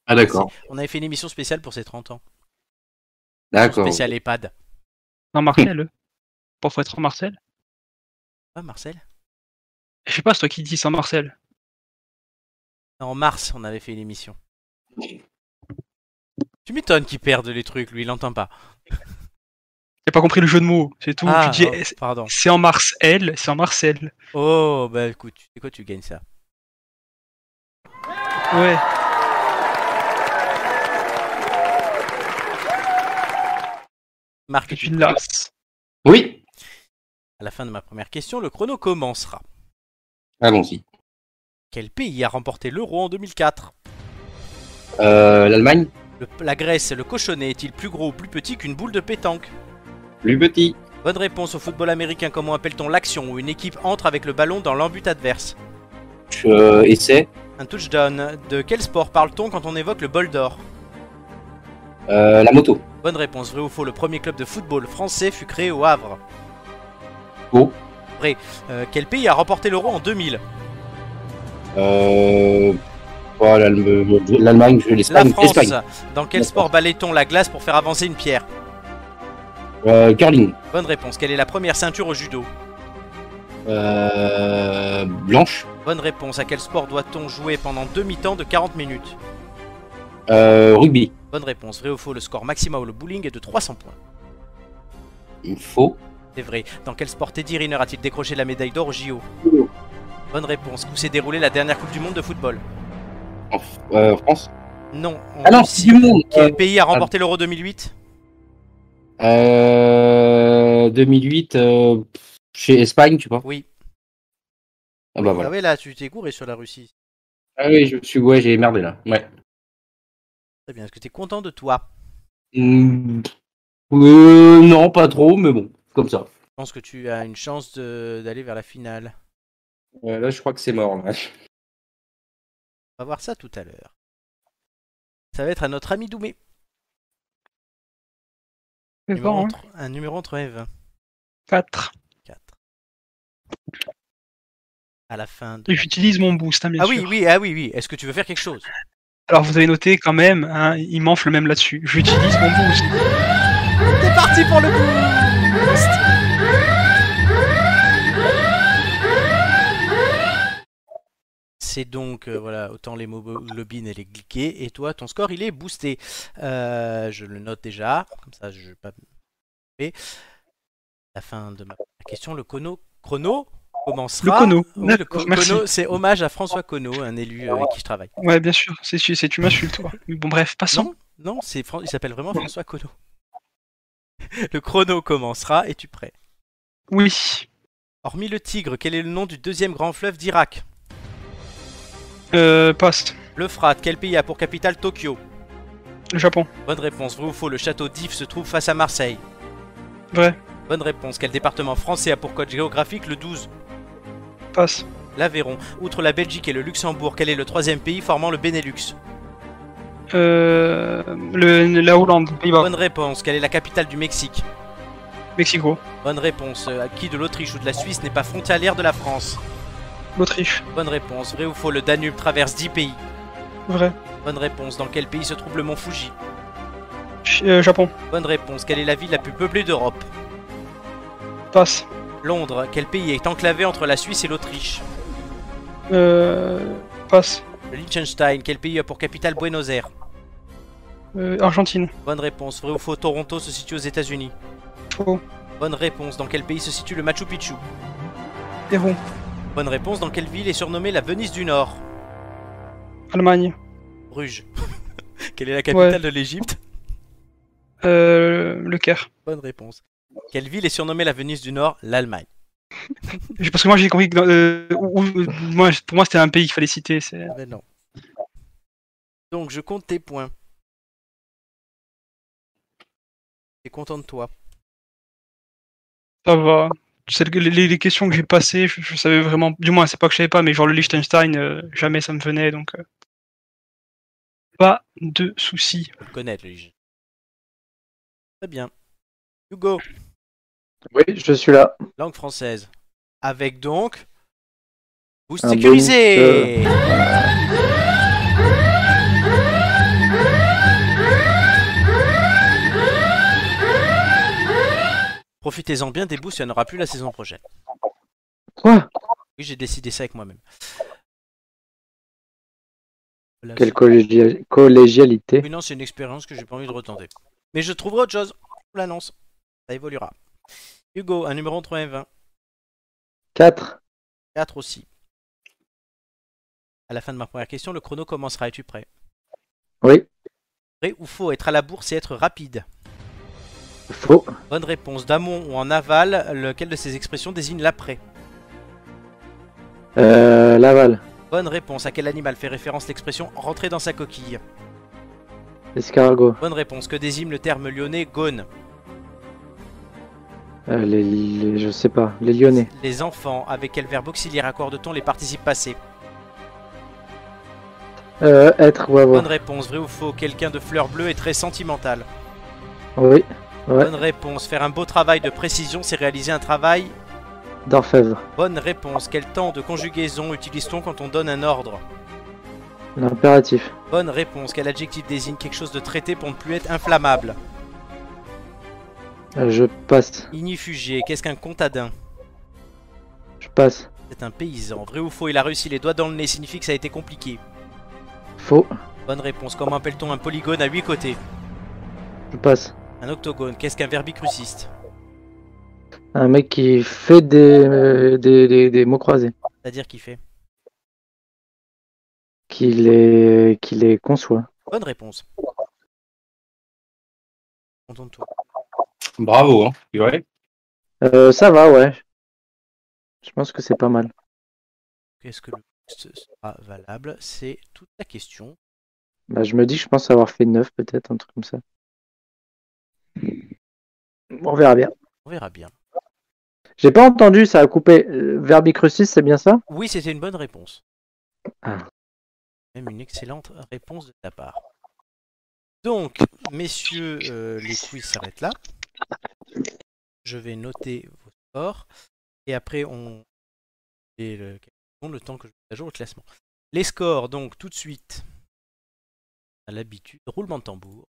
Ah, d'accord. On avait fait une émission spéciale pour ses 30 ans. D'accord. Spécial EHPAD. Non, Marcel. eux. Pas faut être en Marcel. Ah, Marcel? Je sais pas, c'est toi qui dis sans Marcel. En mars, on avait fait une émission. Tu m'étonnes qu'il perde les trucs, lui, il entend pas. <laughs> J'ai pas compris le jeu de mots, c'est tout. Ah, tu dis, oh, eh, c'est- pardon. c'est en Marcel, c'est en Marcel. Oh, bah écoute, tu sais quoi, tu gagnes ça. Ouais. Marc, tu lasses. Oui, À la fin de ma première question, le chrono commencera. allons-y. Quel pays a remporté l'euro en 2004 Euh, L'Allemagne, Le- La Grèce, le cochonnet est-il plus gros ou plus petit qu'une boule de pétanque? Plus petit. Bonne réponse au football américain. Comment appelle-t-on l'action où une équipe entre avec le ballon dans l'embut adverse? Euh, essai, Un touchdown. De quel sport parle-t-on quand on évoque le bol d'or? Euh, la moto. Bonne réponse. Vrai ou faux Le premier club de football français fut créé au Havre. Faux. Euh, quel pays a remporté l'euro en 2000 Euh, l'Allem- L'Allemagne, l'Espagne. Dans quel sport balaye-t-on la glace pour faire avancer une pierre Euh, curling. Bonne réponse. Quelle est la première ceinture au judo Euh, blanche. Bonne réponse. À quel sport doit-on jouer pendant deux mi-temps de 40 minutes Euh, rugby. Bonne réponse. Vrai ou faux Le score maximal au bowling est de 300 points. Faux. C'est vrai. Dans quel sport Teddy Riner a-t-il décroché la médaille d'or au JO Bonne réponse. Où s'est déroulée la dernière Coupe du Monde de football En euh, France. Non. en Ah non, Russie. du monde. Quel pays a remporté l'Euro 2008 Euh, 2008, euh, chez Espagne, tu vois. Oui. Ah bah Ah voilà. ouais, là, tu t'es couré sur la Russie. Ah oui, je me suis, ouais, j'ai merdé là. Ouais. Très bien. Est-ce que tu es content de toi? Hmm, euh, non, pas trop, mais bon, comme ça. Je pense que tu as une chance d'aller vers la finale. Euh, là, je crois que c'est mort. là. On va voir ça tout à l'heure. Ça va être à notre ami Doumé. C'est Numéro bon, hein. un numéro entre 1 et 20. 4. 4. À la fin de... J'utilise mon boost, hein, bien Ah sûr. oui, oui, ah oui, oui. Est-ce que tu veux faire quelque chose? Alors vous avez noté quand même, hein, il m'enfle même là-dessus. J'utilise mon boost. C'est parti pour le boost C'est donc, euh, voilà, autant les moglobines et les glyqués, et toi, ton score, il est boosté. Euh, je le note déjà, comme ça, je ne vais pas. La fin de ma question, le chrono, chrono commencera... Le chrono. Oui, le chrono, c'est hommage à François Conneau, un élu euh, avec qui je travaille. Ouais, bien sûr, c'est tu m'insultes, toi. Bon, bref, passons. Non, non, c'est il s'appelle vraiment François Conneau. <laughs> Le chrono commencera, es-tu prêt? Oui. Hormis le Tigre, quel est le nom du deuxième grand fleuve d'Irak? Euh, passe. L'Euphrate, quel pays a pour capitale Tokyo? Le Japon. Bonne réponse, vrai ou faux, le château d'If se trouve face à Marseille Vrai. Bonne réponse, quel département français a pour code géographique le 12 Passe. L'Aveyron. Outre la Belgique et le Luxembourg, quel est le troisième pays formant le Benelux? Euh, le, la Hollande, Pays-Bas. Bonne réponse, quelle est la capitale du Mexique? Mexico. Bonne réponse, euh, à qui de l'Autriche ou de la Suisse n'est pas frontalière de la France? L'Autriche. Bonne réponse, vrai ou faux, le Danube traverse 10 pays Vrai. Bonne réponse, dans quel pays se trouve le mont Fuji? Ch- euh, Japon. Bonne réponse, quelle est la ville la plus peuplée d'Europe? Passe. Londres, quel pays est enclavé entre la Suisse et l'Autriche? Euh, passe. Liechtenstein, quel pays a pour capitale Buenos Aires? Euh, Argentine. Bonne réponse, vrai ou faux, Toronto se situe aux États-Unis? Faux. Bonne réponse, dans quel pays se situe le Machu Picchu? Pérou. Bonne réponse, dans quelle ville est surnommée la Venise du Nord? Allemagne. Bruges. <laughs> quelle est la capitale Ouais. de l'Égypte? Euh, le Caire. Bonne réponse. Quelle ville est surnommée la Venise du Nord? L'Allemagne. Je- <laughs> Parce que moi j'ai compris que dans- euh, moi, pour moi c'était un pays qu'il fallait citer. C'est... Mais non. Donc je compte tes points. T'es content de toi? Ça va. Que les, questions que j'ai passées, je, je savais vraiment. Du moins, c'est pas que je savais pas, mais genre le Liechtenstein, euh, jamais ça me venait donc. euh, Pas de le connaître, le. Très bien. Hugo, Oui, je suis là. langue française. Avec donc. Boost Un sécurisé Profitez-en bien des boosts, il n'y en aura plus la saison prochaine. Quoi? Oui, j'ai décidé ça avec moi-même. Voilà, Quelle collégia- collégialité. Oui, non, c'est une expérience que j'ai pas envie de retenter. Mais je trouverai autre chose. Je l'annonce. Ça évoluera. Hugo, un numéro entre 1 et 20. 4. 4 aussi. À la fin de ma première question, le chrono commencera. Es-tu prêt? Oui. Vrai ou faux? Être à la bourse et être rapide? Faux. Bonne réponse. D'amont ou en aval, lequel de ces expressions désigne l'après Euh, Laval. Bonne réponse. À quel animal fait référence l'expression rentrer dans sa coquille Escargot. Bonne réponse. Que désigne le terme lyonnais gone Euh, les, les- je sais pas. Les Lyonnais. Les enfants. Avec quel verbe auxiliaire accorde-t-on les participes passés Euh, être ou avoir. Bonne réponse. Vrai ou faux? Quelqu'un de fleur bleue est très sentimental. Oui. Ouais. Bonne réponse. Faire un beau travail de précision, c'est réaliser un travail. D'orfèvre. Bonne réponse. Quel temps de conjugaison utilise-t-on quand on donne un ordre L'impératif. Bonne réponse. Quel adjectif désigne quelque chose de traité pour ne plus être inflammable Euh, je passe. Ignifugé. Qu'est-ce qu'un contadin Je passe. C'est un paysan. Vrai ou faux Il a réussi les doigts dans le nez signifie que ça a été compliqué. Faux. Bonne réponse. Comment appelle-t-on un polygone à 8 côtés Je passe. Un octogone. Qu'est-ce qu'un verbicruciste Un mec qui fait des, euh, des, des, des mots croisés. C'est-à-dire qui fait Qui les, qui les conçoit. Bonne réponse. Bravo, hein. Vrai Euh, ça va, ouais. Je pense que c'est pas mal. Qu'est-ce que le texte sera valable? C'est toute la question. Bah, je me dis, je pense avoir fait 9 peut-être, un truc comme ça. On verra bien. On verra bien. J'ai pas entendu, ça a coupé. Euh, Verbicrucis, c'est bien ça? Oui, c'était une bonne réponse. Ah. Même une excellente réponse de ta part. Donc, messieurs, euh, les quiz s'arrêtent là. Je vais noter vos scores. Et après, on. Et le... le temps que je mette à jour le classement. Les scores, donc, tout de suite. À l'habitude, roulement de tambour.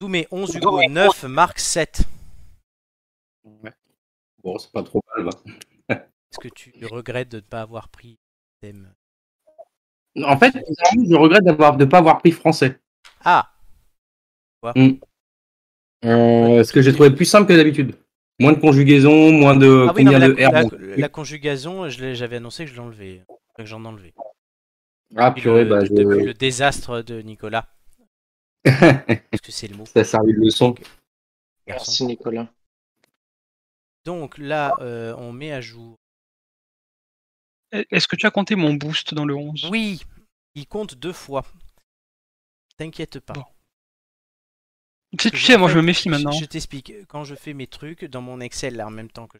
Doumé 11, Hugo 9, Marc 7. Bon, c'est pas trop mal. <laughs> Est-ce que tu regrettes de ne pas avoir pris thème? En fait, je regrette d'avoir de pas avoir pris français. Ah Euh, ce que j'ai trouvé plus simple que d'habitude? Moins de conjugaison, moins de Ah oui, non, combien mais de la, R. la- la conjugaison, j'avais annoncé que je l'enlevais. Que j'en enlevais. Ah purée, le, bah, depuis je... le désastre de Nicolas. <laughs> Parce que c'est le mot. ça servi de leçon. Merci Nicolas. Donc là, euh, on met à jour. Est-ce que tu as compté mon boost dans le 11 Oui, il compte deux fois. T'inquiète pas. Bon. Tu sais, tu moi je fait, me méfie maintenant. Je, t'explique. Quand je fais mes trucs dans mon Excel, là, en même temps que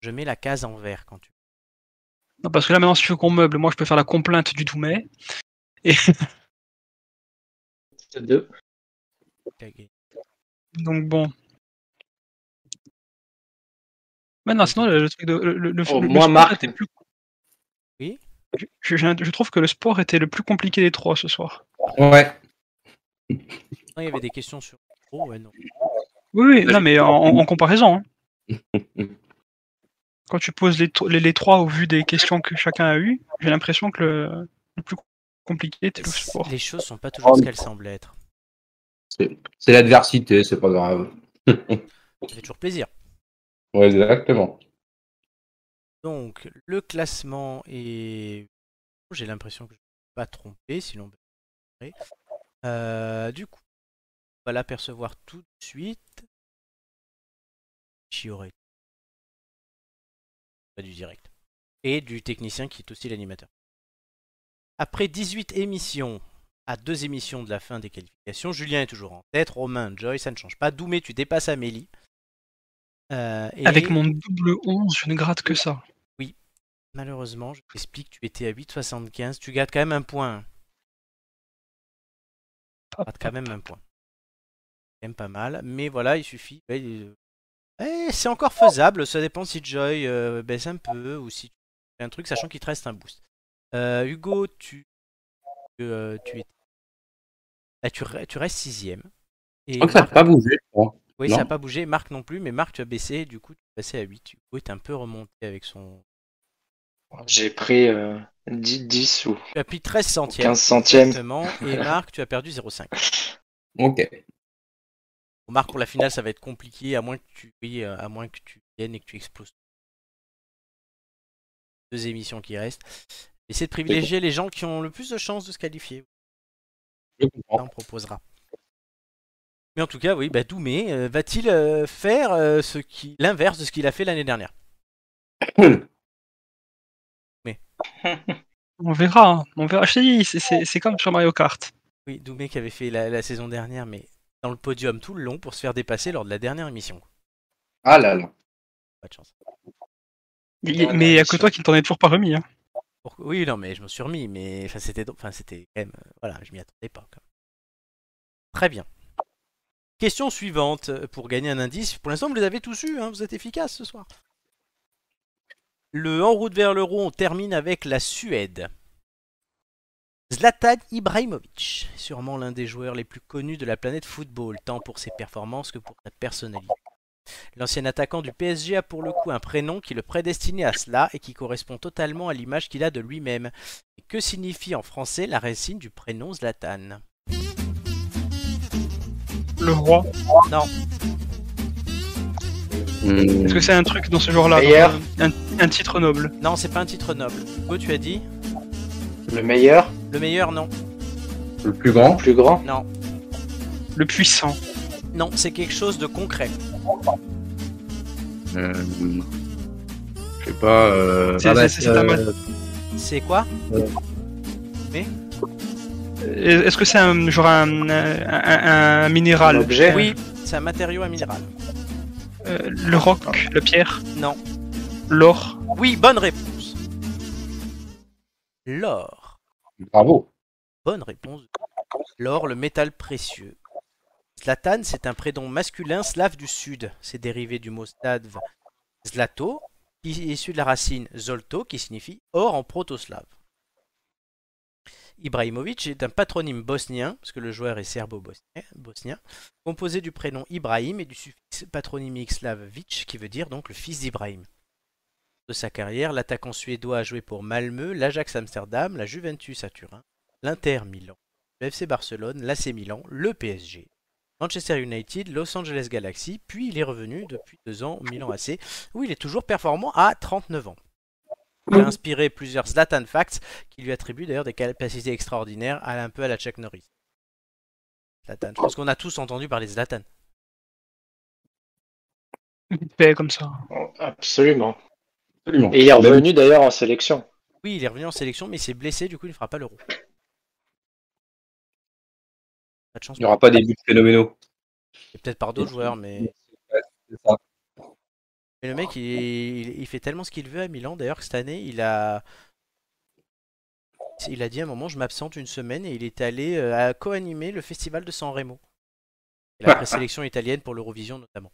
je mets la case en vert quand tu. Non, parce que là maintenant, si tu veux qu'on meuble, moi je peux faire la complainte du Doumet. Et <laughs> C'est deux. donc bon. Maintenant, sinon, le, le truc de. Le, Oh, le moi, sport Marc. était plus- Oui je, je- je trouve que le sport était le plus compliqué des trois ce soir. Ouais. Non, il y avait des questions sur. Oh, ouais, non. Oui, oui, non, mais en, en comparaison. hein. <laughs> Quand tu poses les, les, les trois au vu des questions que chacun a eues, j'ai l'impression que le, le plus compliqué sport. Les choses sont pas toujours ce qu'elles semblent être. C'est l'adversité, c'est pas grave. Ça fait toujours plaisir. Ouais, exactement. Donc, le classement est. J'ai l'impression que je ne suis pas trompé, sinon. Euh, du coup, on va l'apercevoir tout de suite. Aurait Pas du direct. Et du technicien qui est aussi l'animateur. Après 18 émissions, à deux émissions de la fin des qualifications, Julien est toujours en tête, Romain, Joy, ça ne change pas. Doumé, tu dépasses Amélie. Euh, et- Avec mon double 11, je ne gratte que ça. Malheureusement, je t'explique, tu étais à 8,75. Tu gardes quand même un point. Tu gardes quand même un point. C'est quand même pas mal. Mais voilà, il suffit. Eh, c'est encore faisable. Ça dépend si Joy euh, baisse un peu ou si tu fais un truc, sachant qu'il te reste un boost. Euh, Hugo, tu, euh, tu, es... Ah, tu, re- tu restes sixième. Et Je crois que ça n'a pas bougé. oui, ça n'a non pas bougé. Marc non plus, mais Marc, tu as baissé. Du coup, tu es passé à 8. Hugo est un peu remonté avec son. J'ai pris euh, 10, 10 ou Tu as pris 13 centièmes. 15 centièmes. Exactement. Et <laughs> Marc, tu as perdu 0,5. Ok. Bon, Marc, pour la finale, ça va être compliqué, à moins que tu, oui, euh, à moins que tu viennes et que tu exploses. Deux émissions qui restent. Essaie de privilégier les gens qui ont le plus de chances de se qualifier. On proposera. Mais en tout cas, oui, bah, Doumé euh, va-t-il euh, faire euh, ce qui l'inverse de ce qu'il a fait l'année dernière? <coughs> <laughs> On verra, hein. on verra. Je te dis, c'est- comme sur Mario Kart. Oui, Doumé qui avait fait la, la saison dernière, mais dans le podium tout le long pour se faire dépasser lors de la dernière émission. Ah là là. Pas de chance. Il- mais il n'y a que toi qui ne t'en es toujours pas remis. Hein. Oui, non, mais je me suis remis, mais c'était, enfin, quand même, euh, voilà, je m'y attendais pas. Très bien. Question suivante euh, pour gagner un indice. Pour l'instant, vous les avez tous eus, hein, vous êtes efficaces ce soir. Le En route vers l'euro, on termine avec la Suède. Zlatan Ibrahimovic, sûrement l'un des joueurs les plus connus de la planète football, tant pour ses performances que pour sa personnalité. L'ancien attaquant du PSG a pour le coup un prénom qui le prédestinait à cela et qui correspond totalement à l'image qu'il a de lui-même. Que signifie en français la racine du prénom Zlatan? Le roi. Non, Hmm. Est-ce que c'est un truc dans ce genre-là Meilleur. dans, un, un titre noble? non, c'est pas un titre noble. Hugo, tu as dit? Le meilleur, Le meilleur, non. Le plus grand? le plus grand? Non, Le puissant. Non, c'est quelque chose de concret. Euh, je sais pas. Euh, C'est- ah bah, c'est- c'est un euh, C'est quoi Est-ce que c'est un genre un, un, un- un minéral Un objet. Oui, c'est un matériau, un minéral. Euh, Le roc, la pierre, Non. l'or. Oui, bonne réponse. L'or. Bravo. Bonne réponse. L'or, le métal précieux. Zlatan, c'est un prénom masculin slave du sud. C'est dérivé du mot slave zlato, issu de la racine zolto, qui signifie or en proto-slave. Ibrahimovic est un patronyme bosnien, parce que le joueur est serbo-bosnien, bosnien, composé du prénom Ibrahim et du suffixe patronymique slave Vic, qui veut dire donc le fils d'Ibrahim. De sa carrière, l'attaquant suédois a joué pour Malmö, l'Ajax Amsterdam, la Juventus à Turin, l'Inter Milan, le FC Barcelone, l'AC Milan, le PSG, Manchester United, Los Angeles Galaxy, puis il est revenu depuis deux ans au Milan AC, où il est toujours performant à 39 ans. Il a inspiré plusieurs Zlatan Facts qui lui attribuent d'ailleurs des capacités extraordinaires, à un peu à la Chuck Norris. Zlatan. Je pense qu'on a tous entendu parler de Zlatan. Vite fait, comme ça. Absolument. Absolument. Et il est revenu d'ailleurs en sélection. Oui, il est revenu en sélection, mais il s'est blessé, du coup il ne fera pas l'euro. Pas de chance. Il n'y aura pas des buts phénoménaux. Et Peut-être par d'autres joueurs, mais... C'est ça. mais le mec, il, il- il fait tellement ce qu'il veut à Milan. D'ailleurs, que cette année, il a... Il a dit à un moment, je m'absente une semaine et il est allé euh, à co-animer le festival de San Remo. Et la <laughs> présélection italienne pour l'Eurovision notamment.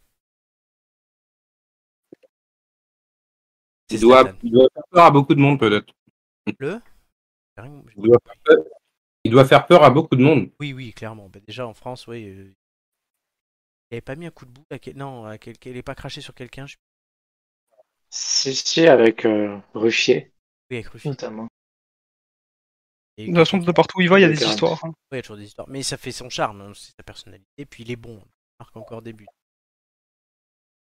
Il doit, il doit faire peur à beaucoup de monde, peut-être. Le Il doit, faire peur- il doit faire peur à beaucoup de monde. Oui, oui, clairement. Bah, déjà en France, oui. euh, Il avait pas mis un coup de bout à quel- Non, à quel... il n'est pas craché sur quelqu'un. Je... Si, si, avec euh, Ruffier, Oui, avec Rufy. notamment. Et- De toute façon, de partout où il va, il y a des histoires. hein. Oui, il y a toujours des histoires. Mais ça fait son charme, hein, c'est sa personnalité. Puis il est bon. Il marque encore des buts.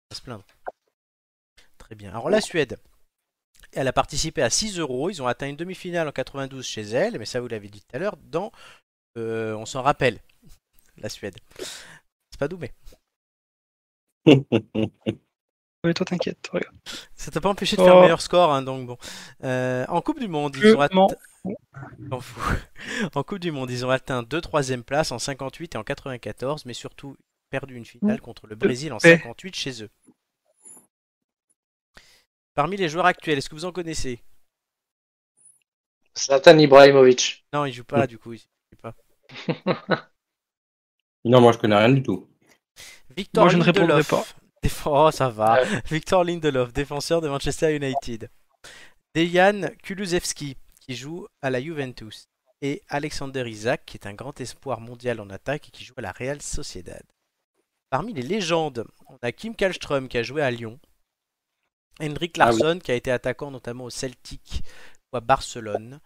Pas se plaindre. Très bien. Alors la Suède. Elle a participé à 6 euros. Ils ont atteint une demi-finale en 92 chez elle. Mais ça, vous l'avez dit tout à l'heure. Dans. euh, on s'en rappelle. La Suède. C'est pas Doumé. <laughs> Oui, toi, t'inquiète. regarde. Ça t'a pas empêché de faire Oh. meilleur score. hein, donc bon. Euh, en Coupe du Monde, ils ont atteint. <laughs> En Coupe du Monde, ils ont atteint 2 3 places en 58 et en 94, mais surtout perdu une finale contre le Brésil en paix. 58 chez eux. Parmi les joueurs actuels, est-ce que vous en connaissez? Zlatan Ibrahimovic. Non, il joue pas du coup. il joue pas. <laughs> Non, moi, je connais rien du tout. Victor Moi, je ne répondrai Lindelof. pas. Déf- Oh, ça va. Victor Lindelof, défenseur de Manchester United. Dejan Kulusevski, qui joue à la Juventus. Et Alexander Isaac, qui est un grand espoir mondial en attaque et qui joue à la Real Sociedad. Parmi les légendes, on a Kim Kallström qui a joué à Lyon. Henrik Ah oui. Larsson qui a été attaquant notamment au Celtic fois Barcelone.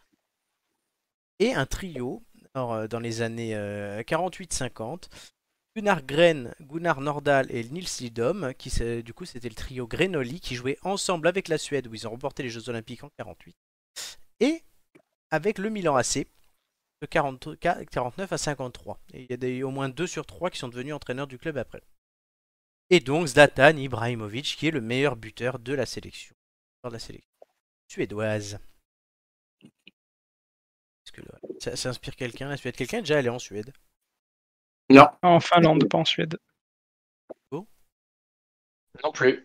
Et un trio alors, euh, dans les années euh, 48-50. Gunnar Gren, Gunnar Nordahl et Nils Lidom, qui du coup c'était le trio Grenoli qui jouait ensemble avec la Suède où ils ont remporté les Jeux Olympiques en 48 et avec le Milan AC de 40 49 à 53. Et il y a des- au moins 2 sur 3 qui sont devenus entraîneurs du club après. Et donc Zlatan Ibrahimovic qui est le meilleur buteur de la sélection, de la sélection suédoise. Est-ce que là, ça, ça inspire quelqu'un la Suède? Quelqu'un est déjà allé en Suède? Non. En Finlande, pas en Suède. Non plus.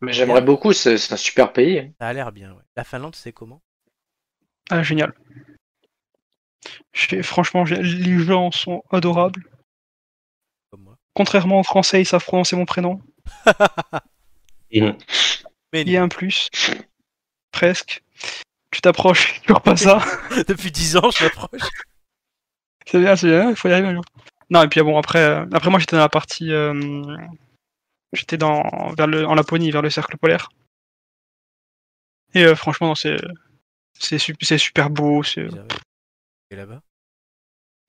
Mais j'aimerais beaucoup, c'est c'est un super pays. Ça a l'air bien. ouais. La Finlande, c'est comment? Ah, génial. J'ai- Franchement, j'ai- les gens sont adorables. Contrairement aux Français, ils savent prononcer mon prénom. <laughs> Il y a un plus. Presque. Tu t'approches, <laughs> tu pas ça. <laughs> depuis 10 ans, je m'approche. C'est bien, c'est bien, il faut y arriver un jour. Non, et puis bon, après, euh, après moi j'étais dans la partie. euh, j'étais dans, vers le, en Laponie, vers le cercle polaire. Et euh, franchement, non, c'est, c'est, su- c'est super beau. c'est- Et là-bas?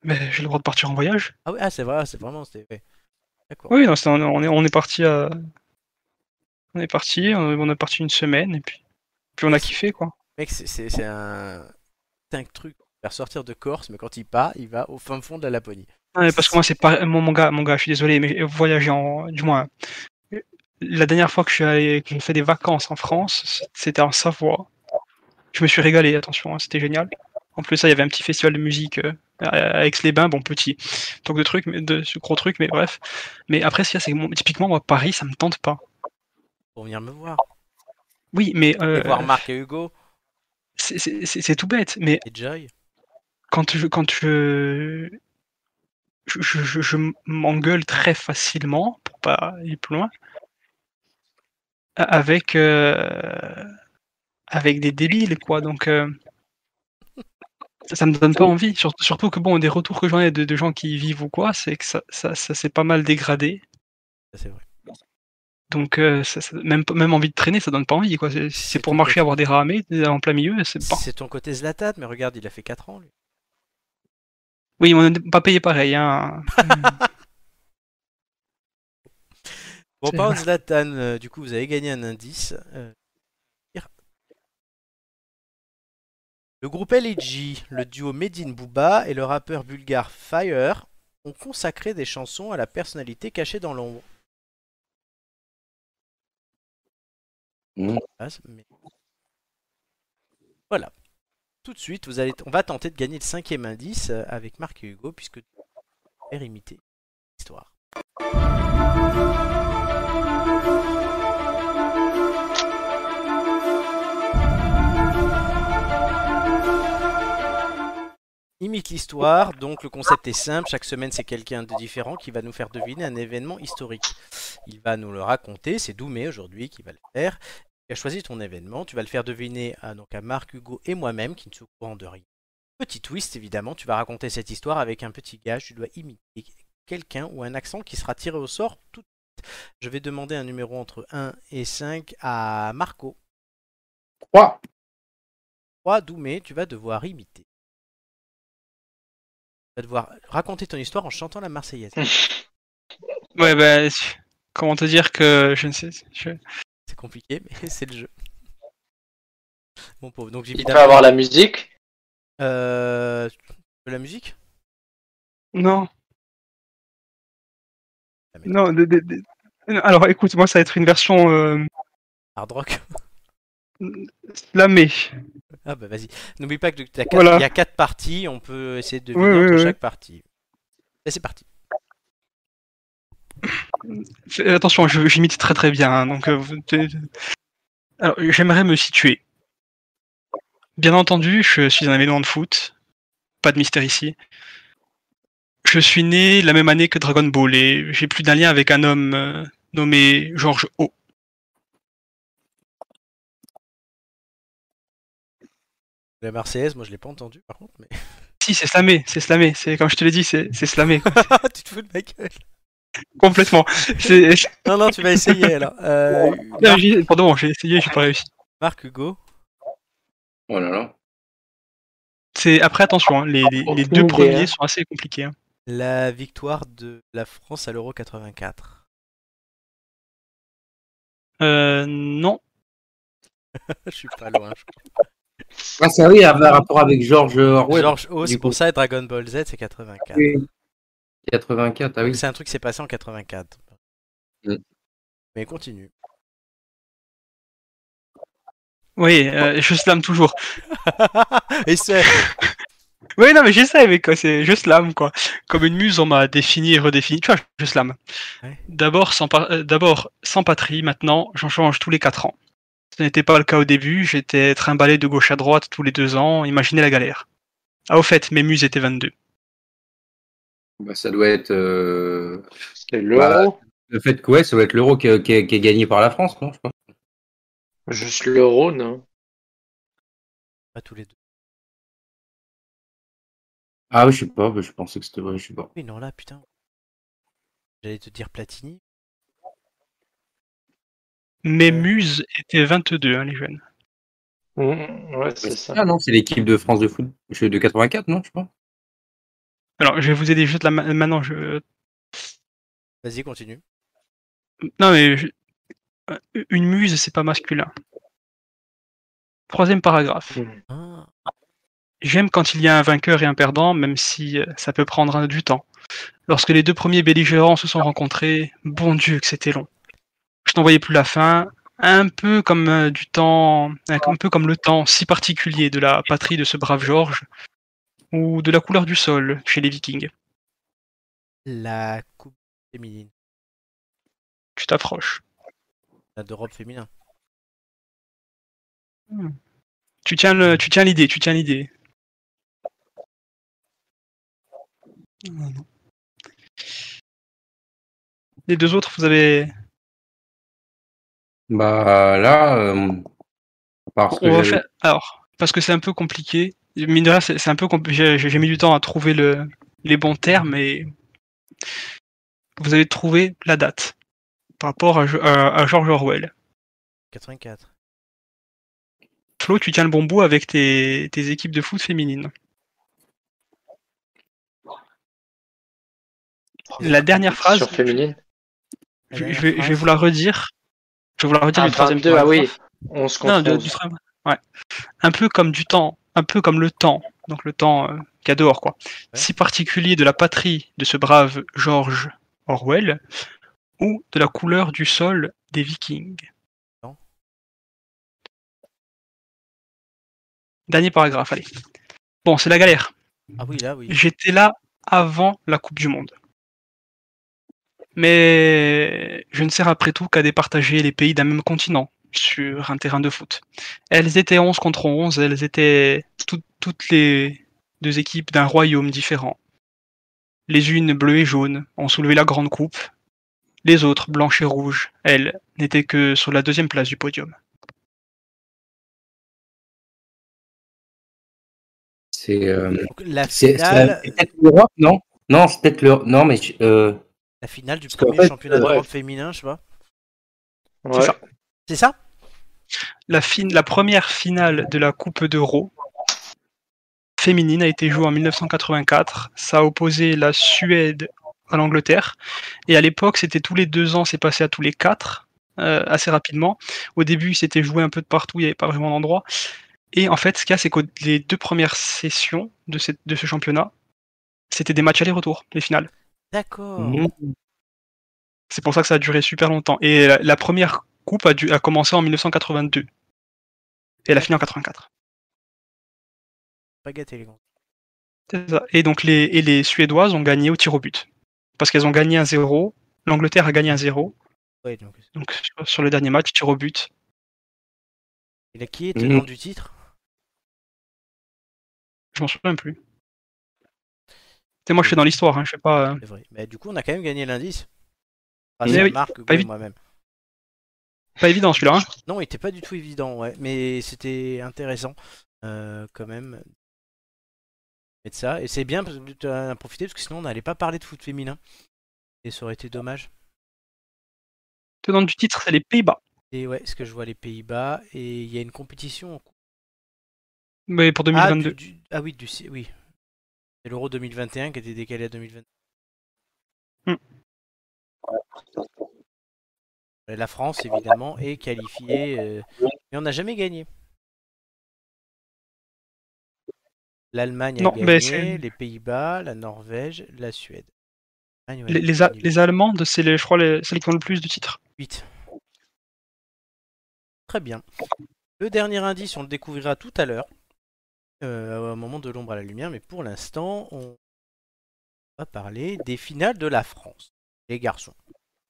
Mais j'ai le droit de partir en voyage. Ah oui, ah, c'est vrai, c'est vraiment. c'était-. D'accord. Oui, non, c'est- on, on est, on est parti à. On est parti, on on est parti une semaine, et puis, puis on a kiffé, quoi. Mec, c'est- c'est c'est un... c'est un truc pour faire sortir de Corse, mais quand il part, il va au fin fond de la Laponie. Ouais, parce que moi, c'est pas. Mon, mon gars, mon gars, je suis désolé, mais voyager en. Du moins. La dernière fois que je suis allé, que j'ai fait des vacances en France, c'était en Savoie. Je me suis régalé, attention, hein, c'était génial. En plus, ça, il y avait un petit festival de musique euh, à Aix-les-Bains, bon, petit. Donc de trucs, mais de ce gros truc, mais bref. Mais après, ce qu'il y a, c'est que typiquement, moi, Paris, ça me tente pas. Pour venir me voir. Oui, mais. euh, Et voir Marc et Hugo c'est- tout bête, mais et Joy. quand je quand je je, je- je- je m'engueule très facilement pour pas aller plus loin avec euh, avec des débiles quoi donc euh, ça, ça me donne pas envie Sur- surtout que bon des retours que j'en ai de, de gens qui y vivent ou quoi c'est que ça ça, ça s'est pas mal dégradé c'est vrai. donc euh, ça- ça- même même envie de traîner ça donne pas envie quoi c'est c'est pour marcher avoir des ramées en plein milieu c'est pas C'est ton côté Zlatan, mais regarde, il a fait 4 ans, lui. oui on n'est pas payé pareil hein <laughs> Bon, vrai. Zlatan, euh, du coup, vous avez gagné un indice. euh, Le groupe LG, le duo Medine Booba et le rappeur bulgare Fire ont consacré des chansons à la personnalité cachée dans l'ombre. Mais- Voilà. Tout de suite, vous allez, on va tenter de gagner le cinquième indice euh, avec Marc et Hugo, puisque faire imiter l'histoire. Imite l'histoire, donc le concept est simple, chaque semaine c'est quelqu'un de différent qui va nous faire deviner un événement historique. Il va nous le raconter, c'est Doumé aujourd'hui qui va le faire. Tu as choisi ton événement, tu vas le faire deviner à, donc à Marc, Hugo et moi-même qui ne au courant de rien. Petit twist évidemment, tu vas raconter cette histoire avec un petit gage, tu dois imiter quelqu'un ou un accent qui sera tiré au sort tout de suite. Je vais demander un numéro entre 1 et 5 à Marco. 3. 3, Doumé, tu vas devoir imiter. Tu vas devoir raconter ton histoire en chantant la Marseillaise. <laughs> ouais ben comment te dire que je ne sais je- C'est compliqué, <laughs> mais c'est le jeu. Mon pauvre. Donc Il peut évidemment. avoir la musique. Euh... tu veux La musique? Non Ah, mais- Non, de- de- de- non, alors écoute, moi ça va être une version euh, Hard rock <laughs> slamée. Ah bah vas-y. N'oublie pas quatre- Voilà. il y a 4 parties, on peut essayer de deviner Oui, oui, entre oui. chaque partie. Et c'est parti. Attention, j'imite très très bien. hein, donc, euh, alors, j'aimerais me situer. Bien entendu, je suis un élément de foot. Pas de mystère ici. Je suis né la même année que Dragon Ball et j'ai plus d'un lien avec un homme euh, nommé Georges O. La Marseillaise, moi je l'ai pas entendu par contre, mais. <laughs> Si, c'est slamé, c'est slamé. C'est comme je te l'ai dit, c'est c'est slamé <laughs> tu te fous de ma gueule. complètement. C'est- <laughs> Non, non, tu vas essayer alors. Euh, Non, Marc, Pardon, j'ai essayé, j'ai pas réussi. Marc Hugo. Oh là là. C'est après attention, hein, les, les- deux premiers sont assez compliqués. hein. La victoire de la France à l'Euro 84. Euh, non, Je suis pas loin. je Ah, ça oui, avait un rapport avec George Orwell. George O, c'est pour ça, et Dragon Ball Z, c'est 84. Oui. 84, ah oui. C'est un truc qui s'est passé en 84. Mm. Mais continue. oui, euh, je slam toujours. <laughs> Et c'est. <laughs> Oui, non, mais j'essaie, mais quoi, c'est je slam, quoi. Comme une muse, on m'a défini et redéfini. Tu vois, je slam. Ouais. D'abord sans, pa- euh, d'abord, sans patrie, maintenant, j'en change tous les 4 ans. Ce n'était pas le cas au début, j'étais trimballé de gauche à droite tous les deux ans, imaginez la galère. Ah, au fait, mes muses étaient 22. Bah, ça doit être euh, l'euro. le fait que ouais, ça doit être l'euro qui, qui est- qui est gagné par la France, non je pense. Juste l'euro, non? Pas tous les deux. Ah oui, je sais pas, je pensais que c'était vrai, je sais pas. Oui, non, là, putain. J'allais te dire Platini. Mes muses étaient 22, hein, les jeunes. Mm, Ouais, c'est ça. Ah non, c'est l'équipe de France de foot je- de 84, non, je pense. Alors, je vais vous aider juste là ma- maintenant. Je... Vas-y, continue. Non, mais je- euh, une muse, c'est pas masculin. Troisième paragraphe. Mm. Ah, J'aime quand il y a un vainqueur et un perdant, même si euh, ça peut prendre un- du temps. Lorsque les deux premiers belligérants se sont rencontrés, bon Dieu que c'était long. Je n'en voyais plus la fin, un peu comme euh, du temps, un, peu comme le temps si particulier de la patrie de ce brave Georges, ou de la couleur du sol chez les Vikings. la coupe féminine. Tu t'approches. La d'Europe féminin. Tu tiens le, tu tiens l'idée, tu tiens l'idée. Les deux autres, vous avez. Bah là, euh, parce que On faire. Alors, parce que c'est un peu compliqué. Mine de rien, c'est un peu compli- J'ai mis du temps à trouver le... les bons termes et vous avez trouvé la date par rapport à, Jo- à- à George Orwell. 84. Flo, tu tiens le bon bout avec tes, tes équipes de foot féminines. La dernière phrase, Sur féminine. Je, vais, je vais phrase. vous la redire. Je redire Ah, du troisième 22, ah oui. paragraphe. 11 contre Non, de- 11. du troisième- ouais. Un peu comme du temps, un peu comme le temps, donc le temps euh, qu'il y a dehors, quoi. Si particulier de la patrie de ce brave George Orwell, ou de la couleur du sol des Vikings. Non. Dernier paragraphe, allez. Bon, c'est la galère. Ah oui, là, oui. J'étais là avant la Coupe du Monde. Mais je ne sers après tout qu'à départager les pays d'un même continent sur un terrain de foot. Elles étaient 11 contre 11, elles étaient tout- toutes les deux équipes d'un royaume différent. Les unes bleues et jaunes ont soulevé la grande coupe, les autres blanches et rouges, elles, n'étaient que sur la deuxième place du podium. c'est euh, c'est- peut-être l'Europe, non? Non, c'est peut-être l'Europe. Non, mais euh, la finale du premier fait, championnat euh, d'Europe ouais. féminin, je sais pas. Ouais. ça. C'est ça? La, fin- la première finale de la Coupe d'Euro féminine a été jouée en 1984. Ça a opposé la Suède à l'Angleterre. Et à l'époque, c'était tous les deux ans, c'est passé à tous les quatre, euh, assez rapidement. Au début, c'était joué un peu de partout, il n'y avait pas vraiment d'endroit. Et en fait, ce qu'il y a, c'est que les deux premières sessions de, cette- de ce championnat, c'était des matchs aller-retour, les finales. D'accord. mmh, C'est pour ça que ça a duré super longtemps. Et la, la première coupe a, dû, a commencé en 1982. Et elle a fini en 84. Pas gâté, les gars. C'est ça. Et donc les, et les Suédoises ont gagné au tir au but. Parce qu'elles ont gagné un 0. L'Angleterre a gagné un 0. Ouais, donc. Donc sur, sur le dernier match, tir au but. Et là, qui est Mhm. tenant du titre? Je m'en souviens plus. C'est moi, je suis dans l'histoire. Hein, je sais pas. euh, C'est vrai. Mais du coup, on a quand même gagné l'indice. À oui, Marc, pas évi- moi-même. Pas évident celui-là. Hein. Non, il était pas du tout évident, ouais. Mais c'était intéressant, euh, quand même. Et de ça. Et c'est bien parce que tu en as profité parce que sinon on n'allait pas parler de foot féminin. Et ça aurait été dommage. Tenant du titre, c'est les Pays-Bas. Et ouais, ce que je vois les Pays-Bas. Et il y a une compétition en cours Mais pour Ah, 2022. du- du- ah oui, du, oui. C'est l'Euro 2021 qui était décalé à 2022. Hmm. La France, évidemment, est qualifiée, euh, mais on n'a jamais gagné. L'Allemagne a Non, gagné, c'est- les Pays-Bas, la Norvège, la Suède. Ouais, Les, A- Allemandes, c'est les, je crois les, celles qui ont le plus de titres. 8. Très bien. Le dernier indice, on le découvrira tout à l'heure, euh, au moment de l'ombre à la lumière, mais pour l'instant, on va parler des finales de la France, les garçons.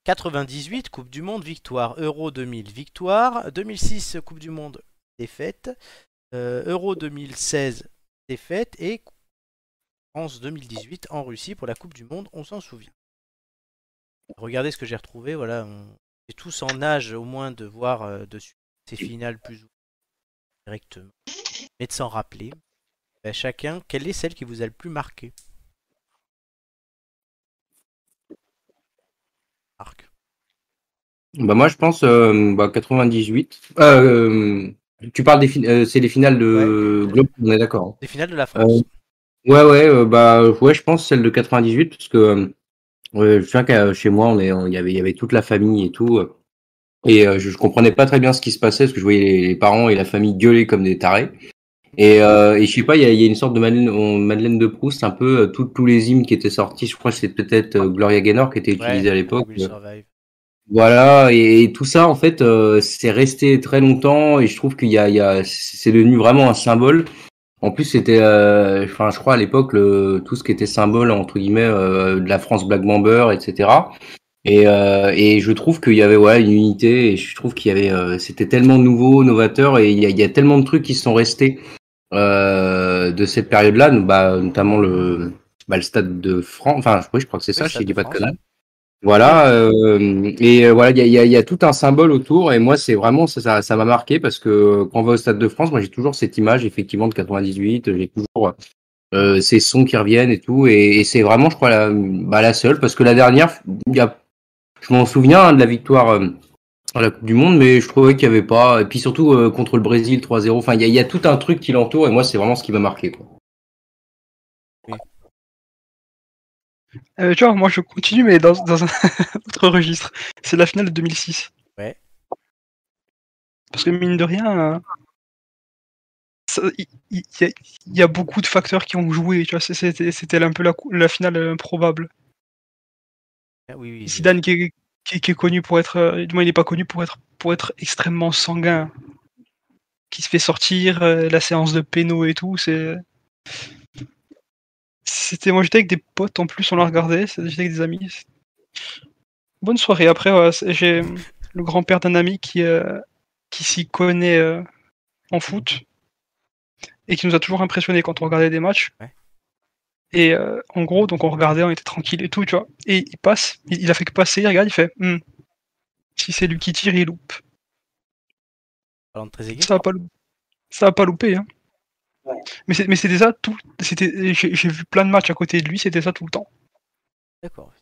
98, Coupe du Monde, victoire. Euro 2000, victoire. 2006, Coupe du Monde, défaite. Euh, Euro 2016, défaite. Et France 2018 en Russie pour la Coupe du Monde, on s'en souvient. Regardez ce que j'ai retrouvé, voilà, on est tous en âge au moins de voir euh, dessus ces finales plus ou moins directement, mais de s'en rappeler. Ben, chacun, quelle est celle qui vous a le plus marqué? Marc. Bah moi je pense euh, bah, 98. Euh, tu parles des euh, c'est les finales de Globe, on est d'accord. hein. Les finales de la France. Ouais ouais euh, bah ouais je pense celle de 98 parce que euh, ouais, je me souviens que chez moi on est il y avait il y avait toute la famille et tout euh, et euh, je, je comprenais pas très bien ce qui se passait parce que je voyais les, les parents et la famille gueuler comme des tarés. Et, euh, et je sais pas, il y a, y a une sorte de Madeleine, on- Madeleine de Proust, un peu euh, tout- tous les hymnes qui étaient sortis. Je crois que c'était peut-être euh, Gloria Gaynor qui était utilisé Ouais, à l'époque. Survive. Voilà, et, et tout ça, en fait, euh, c'est resté très longtemps, et je trouve qu'il y a, il y a, c'est devenu vraiment un symbole. En plus, c'était, euh, enfin, je crois à l'époque, tout ce qui était symbole entre guillemets euh, de la France Black Bomber, etc. Et, euh, et je trouve qu'il y avait ouais une unité, et je trouve qu'il y avait, euh, c'était tellement nouveau, novateur, et il y a, il y a tellement de trucs qui sont restés euh, de cette période-là, bah, notamment le, bah, le stade de France. Enfin, oui, je crois que c'est ça, je ne dis pas de conneries. Voilà, euh, et euh, voilà, il y a, y, a, y a tout un symbole autour, et moi, c'est vraiment ça, ça, ça m'a marqué parce que quand on va au Stade de France, moi, j'ai toujours cette image effectivement de 98, j'ai toujours euh, ces sons qui reviennent et tout, et, et c'est vraiment, je crois, la, bah, la seule parce que la dernière, il y a, je m'en souviens hein, de la victoire euh, à la Coupe du Monde, mais je trouvais qu'il y avait pas, et puis surtout euh, contre le Brésil 3-0, enfin, il y a, il y a tout un truc qui l'entoure, et moi, c'est vraiment ce qui m'a marqué. Quoi. Euh, tu vois, moi je continue, mais dans, dans un <laughs> autre registre. C'est la finale de 2006. Ouais. Parce que mine de rien, euh, ça- il y, a- il y a beaucoup de facteurs qui ont joué. Tu vois, c'est- c'était un peu la, finale improbable. Ah Oui, oui. Zidane qui est, qui, est- connu pour être, euh, du moins il n'est pas connu pour être pour être extrêmement sanguin, qui se fait sortir euh, la séance de péno et tout. C'était moi j'étais avec des potes en plus on la regardait, j'étais avec des amis. Bonne soirée. Après j'ai le grand-père d'un ami qui euh, qui s'y connaît en foot et qui nous a toujours impressionné quand on regardait des matchs. Et euh, en gros, donc on regardait, on était tranquille et tout, tu vois. Et il passe, il, il a fait que passer, il regarde, il fait Hmm, si c'est lui qui tire, il loupe. Ça va pas, lou- ça va pas louper, hein. Mais c'est- mais c'était ça tout. C'était, j'ai j'ai vu plein de matchs à côté de lui, c'était ça tout le temps. D'accord.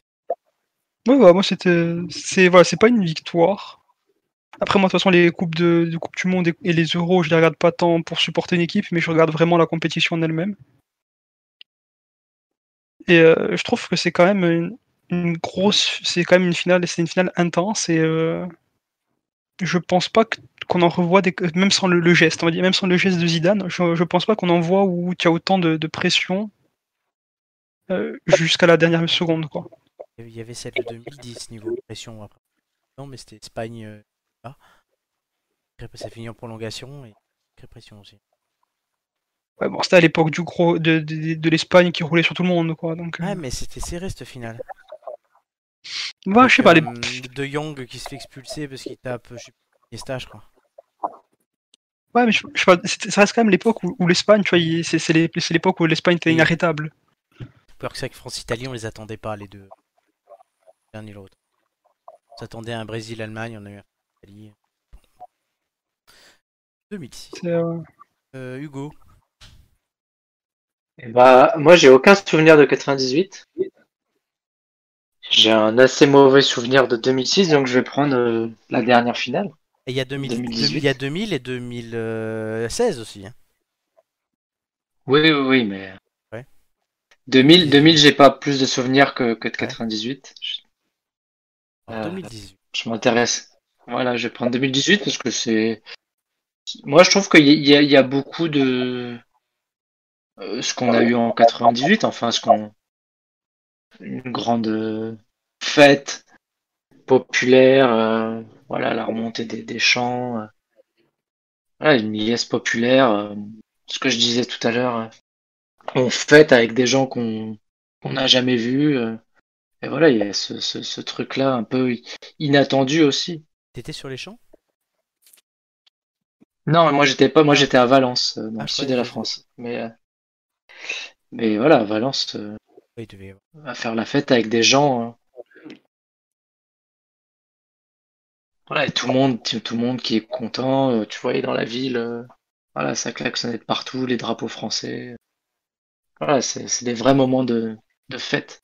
Ouais, ouais, moi c'était, c'est voilà, c'est pas une victoire. Après moi de toute façon les coupes de, de coupe du monde et, et les euros, je les regarde pas tant pour supporter une équipe, mais je regarde vraiment la compétition en elle-même. Et euh, je trouve que c'est quand même une, grosse, c'est quand même une finale, c'est une finale intense et euh, je pense pas qu'on en revoit des, même sans le, geste, on va dire, même sans le geste de Zidane, je, je pense pas qu'on en voit où il y a autant de, pression euh, jusqu'à la dernière seconde. Il y avait celle de 2010 niveau pression. Non, mais c'était Espagne. euh, ça finit en prolongation et très pression aussi. Ouais, bon, c'était à l'époque du gros de, de, de l'Espagne qui roulait sur tout le monde, quoi. Donc, euh, Ouais, mais c'était serré cette finale. bah, je sais pas, les... Euh, De Young qui se fait expulser parce qu'il tape, je sais Iniesta, je crois. ouais, mais je, ça reste quand même l'époque où, où l'Espagne, tu vois, c'est les- l'époque où l'Espagne était inarrêtable. Alors que c'est que France-Italie, on les attendait pas les deux. L'un ni l'autre. On s'attendait à un Brésil-Allemagne, on a eu un Italie. 2006. C'est, euh, Euh, Hugo. Bah, moi, j'ai aucun souvenir de 98. J'ai un assez mauvais souvenir de 2006, donc je vais prendre euh, la dernière finale. Et il y a 2000, 2018. il y a 2000 et 2016 aussi. hein. Oui, oui, oui, mais. Ouais. 2000, 2000 j'ai pas plus de souvenirs que, que de 98. Je, En Euh, 2018. je m'intéresse. Voilà, je vais prendre 2018 parce que c'est. Moi, je trouve qu'il y, y a beaucoup de. Euh, ce qu'on a eu en 98, enfin, ce qu'on. Une grande euh, fête populaire, euh, voilà, la remontée des, des champs. voilà, une liesse populaire. ce que je disais tout à l'heure. on fête avec des gens qu'on n'a jamais vus. et voilà, il y a ce, ce, ce truc-là un peu inattendu aussi. T'étais sur les champs? Non, moi j'étais pas, moi j'étais à Valence, dans Ah, le je sud de la France. Mais, mais voilà, Valence, euh, Oui, va faire la fête avec des gens. hein. Voilà, et tout le monde, tout le monde qui est content. euh, tu voyais dans la ville, euh, voilà, ça klaxonnait de partout, les drapeaux français. Voilà, c'est des vrais moments de, de fête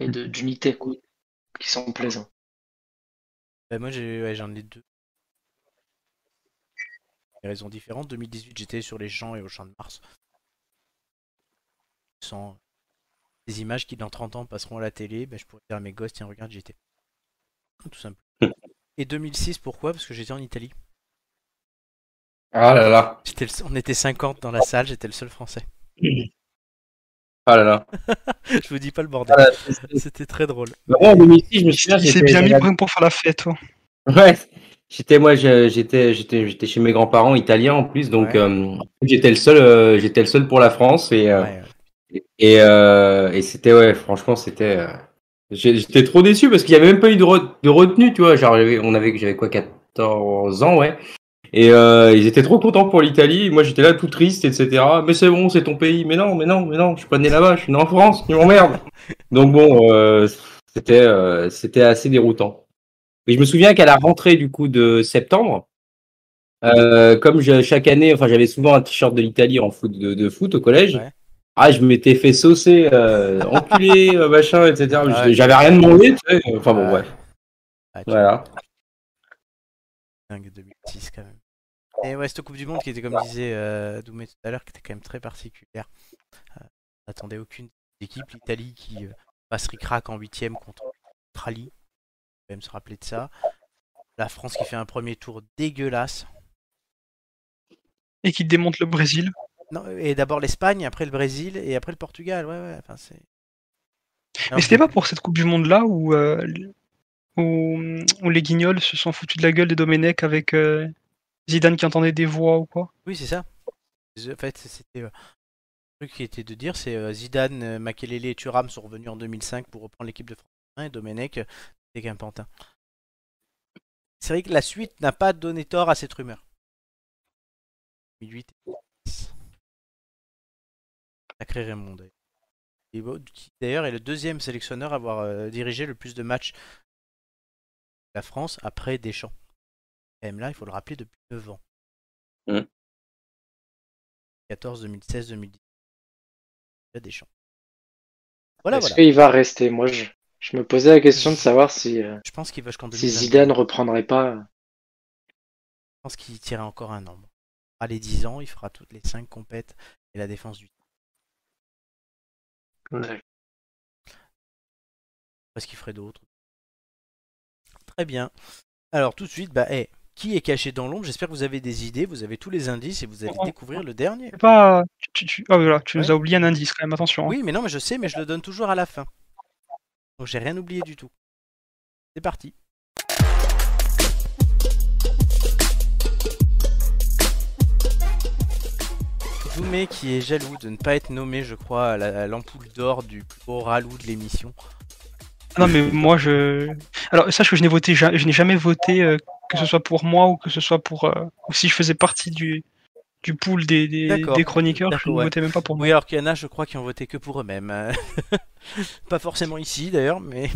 et d'unité, qui sont plaisants. Bah, moi, ouais, j'en ai deux. Des raisons différentes. 2018, j'étais sur les champs et au champ de Mars. Sans des images qui, dans 30 ans, passeront à la télé, bah, je pourrais dire à mes gosses, tiens, regarde, j'y étais. <laughs> Tout simple. Et 2006, pourquoi? Parce que j'étais en Italie. Ah là là. J'étais le- On était 50 dans la salle, j'étais le seul français. Ah là là. <laughs> je vous dis pas le bordel. Ah c'est- <laughs> C'était très drôle. Bah, en 2006, je me souviens, j'étais- bien mis pour, pour faire la fête. toi. Ouais. J'étais moi je- j'étais j'étais j'étais chez mes grands-parents italiens en plus donc Ouais. euh, j'étais le seul euh, j'étais le seul pour la France et euh, Ouais, ouais. Et, euh, et c'était ouais franchement c'était euh, j'étais trop déçu parce qu'il y avait même pas eu de, re- de retenue tu vois. Genre j'avais- on avait j'avais quoi 14 ans ouais. Et euh, ils étaient trop contents pour l'Italie. Moi j'étais là tout triste etc mais c'est bon c'est ton pays. Mais non mais non mais non je suis pas né là-bas je suis né en France tu m'emmerdes. Donc bon c'était assez déroutant. Et je me souviens qu'à la rentrée du coup de septembre, comme chaque année, enfin j'avais souvent un t-shirt de l'Italie en foot de, de foot au collège. Ah, je m'étais fait saucer, euh, enculé, <laughs> euh, machin, etc. Ouais. J'avais rien demandé, tu sais. Enfin bon, Ouais. bref. Ah, Voilà. Dingue 2006 quand même. Et ouais, cette Coupe du Monde qui était, comme disait euh, Doumé tout à l'heure, qui était quand même très particulière. Euh, on n'attendait aucune équipe. L'Italie qui euh, passe ric-rac en huitième contre l'Australie. Faut quand même se rappeler de ça. La France qui fait un premier tour dégueulasse. Et qui démonte le Brésil. Non, et d'abord l'Espagne, après le Brésil et après le Portugal. Ouais, ouais. Enfin, c'est. Mais c'était pas pour cette Coupe du Monde là où, euh, où, où les guignols se sont foutus de la gueule des Domenech avec euh, Zidane qui entendait des voix ou quoi? Oui, c'est ça. En fait, c'était. euh, le truc qui était de dire, c'est Zidane, Makelele et Thuram sont revenus en 2005 pour reprendre l'équipe de France 1 et Domenech, c'est qu'un pantin. C'est vrai que la suite n'a pas donné tort à cette rumeur. 2008. Sacré Raymond. qui, D'ailleurs, est le deuxième sélectionneur à avoir euh, dirigé le plus de matchs de la France après Deschamps. Même là, il faut le rappeler depuis 9 ans. 2014, 2016, 2010. Il y a Deschamps. Voilà, Est-ce voilà. qu'il va rester? Moi, je, je me posais la question de savoir si, euh, Je pense qu'il va si 2022. Zidane reprendrait pas. Je pense qu'il tirait encore un an. À les 10 ans, il fera toutes les 5 compètes et la défense du Parce qu'il ferait d'autres. Très bien. Alors tout de suite, bah, eh, qui est caché dans l'ombre? J'espère que vous avez des idées, vous avez tous les indices et vous allez Oh. découvrir le dernier. Pas. Tu, tu- Ah voilà, tu nous as oublié un indice quand même, attention. hein. Oui, mais non, mais je sais, mais je le donne toujours à la fin. Donc j'ai rien oublié du tout. C'est parti. Doumé qui est jaloux de ne pas être nommé, je crois, à la- à l'ampoule d'or du plus haut ralou de l'émission. Non mais moi je. Alors sache que je n'ai voté, ja- je n'ai jamais voté euh, que ce soit pour moi ou que ce soit pour. euh, ou si je faisais partie du du pool des, des, chroniqueurs, je ne ouais. votais même pas pour moi. Oui, alors qu'il y en a, je crois, qui ont voté que pour eux-mêmes. euh. <laughs> pas forcément ici d'ailleurs, mais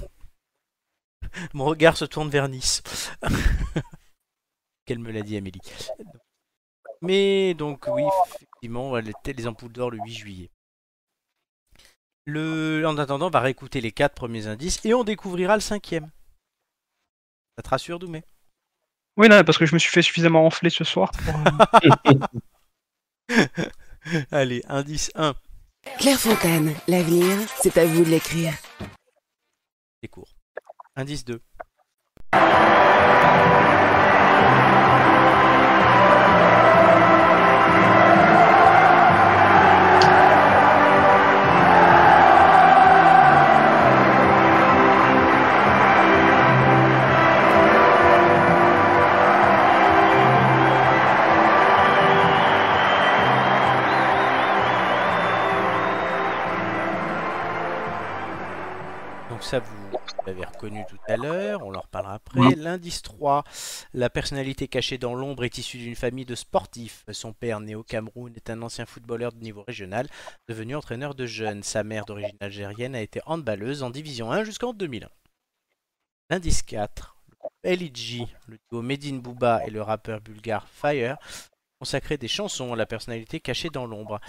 <laughs> mon regard se tourne vers Nice. <laughs> Qu'elle me l'a dit, Amélie. Mais donc, oui, effectivement, elle était les ampoules d'or le 8 juillet. Le... En attendant, on va réécouter les quatre premiers indices et on découvrira le cinquième. Ça te rassure, Doumé? Oui non parce que je me suis fait suffisamment enfler ce soir. pour, euh, <laughs> Allez, indice 1. Clairefontaine, l'avenir, c'est à vous de l'écrire. C'est court. Indice 2. Après. L'indice 3, la personnalité cachée dans l'ombre est issue d'une famille de sportifs. Son père, né au Cameroun, est un ancien footballeur de niveau régional, devenu entraîneur de jeunes. Sa mère, d'origine algérienne, a été handballeuse en Division 1 jusqu'en 2001. L'indice 4, LIG, le duo Medine Bouba et le rappeur bulgare Fire, consacré des chansons à la personnalité cachée dans l'ombre.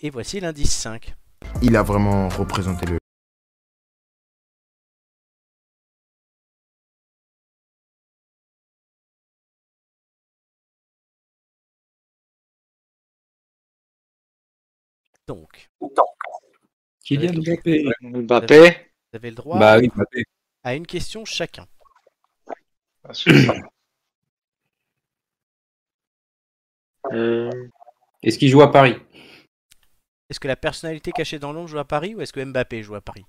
Et voici l'indice 5. Il a vraiment représenté le. Donc, Kylian Mbappé. Mbappé. vous avez le droit Bah oui, Mbappé. à une question chacun. Ah. Euh, Est-ce qu'il joue à Paris? Est-ce que la personnalité cachée dans l'ombre joue à Paris ou est-ce que Mbappé joue à Paris?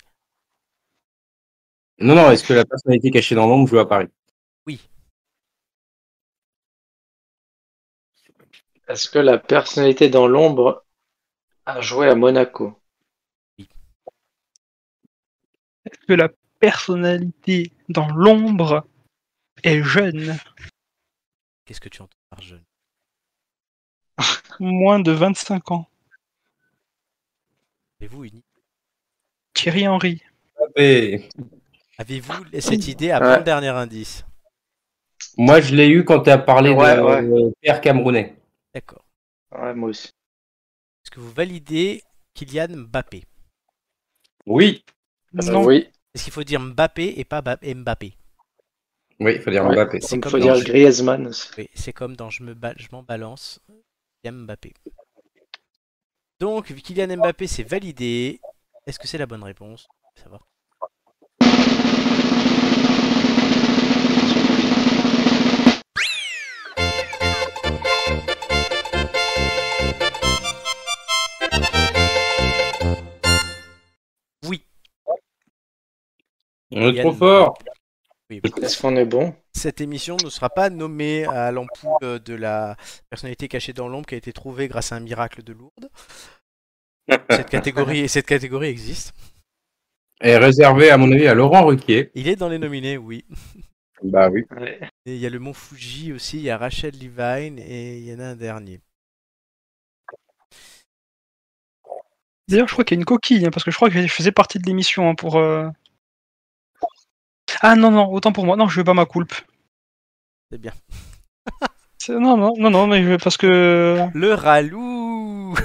Non, non, est-ce que la personnalité cachée dans l'ombre joue à Paris? Est-ce que la personnalité dans l'ombre a joué à Monaco Est-ce que la personnalité dans l'ombre est jeune? Qu'est-ce que tu entends par jeune? <laughs> Moins de 25 ans. Avez-vous une... Thierry Henry. Avez-vous cette idée avant Ouais. le dernier indice? Moi, je l'ai eu quand tu as parlé Ouais, de ouais. euh, père camerounais. D'accord. Ouais, moi aussi. Est-ce que vous validez Kylian Mbappé? Oui. Non. Oui, Est-ce qu'il faut dire Mbappé et pas Ba- Mbappé? Oui, il faut dire Ouais. Mbappé. C'est il comme faut dans dire je- Griezmann aussi. Oui, c'est comme dans Je me ba- je m'en balance. Kylian Mbappé. Donc, Kylian Mbappé, c'est validé. Est-ce que c'est la bonne réponse? Ça On est trop fort. Oui. Est-ce qu'on est bon? Cette émission ne sera pas nommée à l'ampoule de la personnalité cachée dans l'ombre qui a été trouvée grâce à un miracle de Lourdes. <laughs> Cette catégorie, cette catégorie existe. Est réservé, à mon avis, à Laurent Ruquier. Il est dans les nominés, oui. Bah oui. Et il y a le Mont Fuji aussi, il y a Rachel Levine et il y en a un dernier. D'ailleurs, je crois qu'il y a une coquille, hein, parce que je crois que je faisais partie de l'émission hein, pour. euh, Ah non, non, autant pour moi. Non, je veux pas ma coulpe. C'est bien. Non, non, non, non, mais je- parce que. Le ralou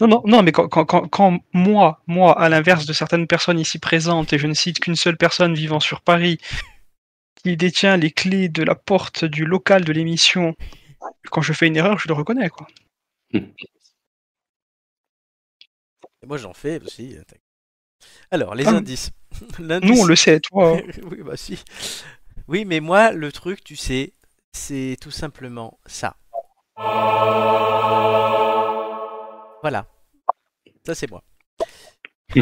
Non, non, non, mais quand, quand, quand, quand moi, moi, à l'inverse de certaines personnes ici présentes, et je ne cite qu'une seule personne vivant sur Paris, qui détient les clés de la porte du local de l'émission, quand je fais une erreur, je le reconnais, quoi. Et Moi j'en fais aussi. Alors, les Ah, indices. <laughs> Nous, on le sait, toi. <laughs> oui, bah si. Oui, mais moi, le truc, tu sais, c'est tout simplement ça. Voilà. Ça, c'est moi. <laughs>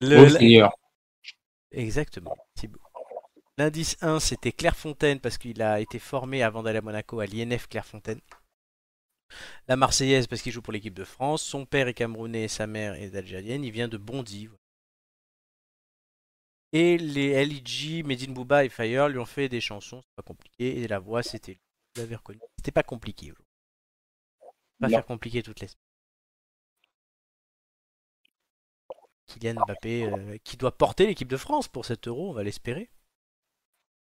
Le- Oh, Seigneur. Exactement. L'indice 1, c'était Clairefontaine parce qu'il a été formé avant d'aller à Monaco à l'INF Clairefontaine. La Marseillaise parce qu'il joue pour l'équipe de France. Son père est camerounais et sa mère est algérienne. Il vient de Bondy. Et les LIG, Medine Bouba et Fire lui ont fait des chansons. C'est pas compliqué. Et la voix, c'était lui. Vous l'avez reconnu. C'était pas compliqué. aujourd'hui. Pas Non. faire compliqué toutes les semaines. Kylian Mbappé, euh, qui doit porter l'équipe de France pour cet euro, on va l'espérer.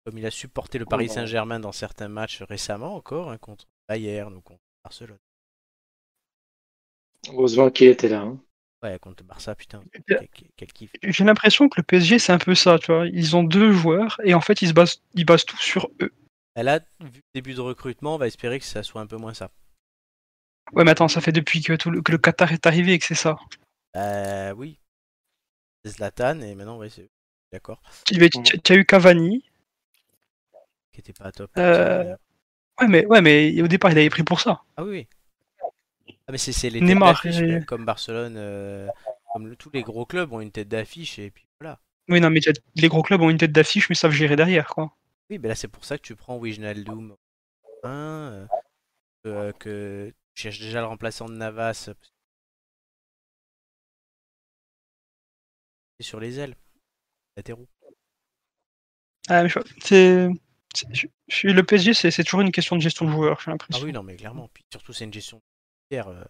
Comme il a supporté le Paris Saint-Germain dans certains matchs récemment encore, hein, contre Bayern ou contre Barcelone. Heureusement qu'il était là. hein. Ouais, contre le Barça, putain, quel, quel kiff. J'ai l'impression que le PSG, c'est un peu ça, tu vois. Ils ont deux joueurs, et en fait, ils se basent, ils basent tout sur eux. Elle a vu le début de recrutement, on va espérer que ça soit un peu moins ça. Ouais, mais attends, ça fait depuis que, tout le, que le Qatar est arrivé que c'est ça. Euh, oui. C'est Zlatan et maintenant, ouais, c'est. D'accord. Tu as eu Cavani. Qui était pas top. Euh, Ouais, mais, ouais, mais au départ, il avait pris pour ça. Ah oui, oui. Ah, mais c'est les Neymar, têtes d'affiche, comme Barcelone, euh, comme le- tous les gros clubs ont une tête d'affiche et puis voilà. Oui, non, mais les gros clubs ont une tête d'affiche, mais savent gérer derrière, quoi. Oui, mais là c'est pour ça que tu prends Wijnaldum 1, euh, euh, que tu cherches déjà le remplaçant de Navas. C'est sur les ailes. Latéraux. Ah, c'est. Le PSG, c'est toujours une question de gestion de joueurs, j'ai Ah l'impression. oui, non, mais clairement. Puis surtout, c'est une gestion euh,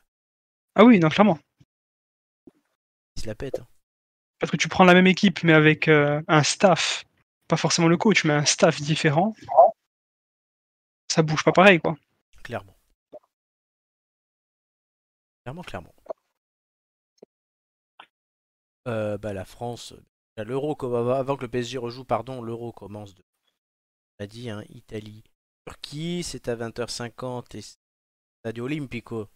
Ah oui, non, clairement. ils se la pète. hein. Parce que tu prends la même équipe, mais avec euh, un staff, pas forcément le coach, mais un staff différent, ça bouge pas pareil, quoi. Clairement. Clairement, clairement. Euh, bah, la France, l'euro, avant que le PSG rejoue, pardon, l'euro commence de. On a dit, hein, Italie, Turquie, c'est à 20h50 et Stadio Olimpico.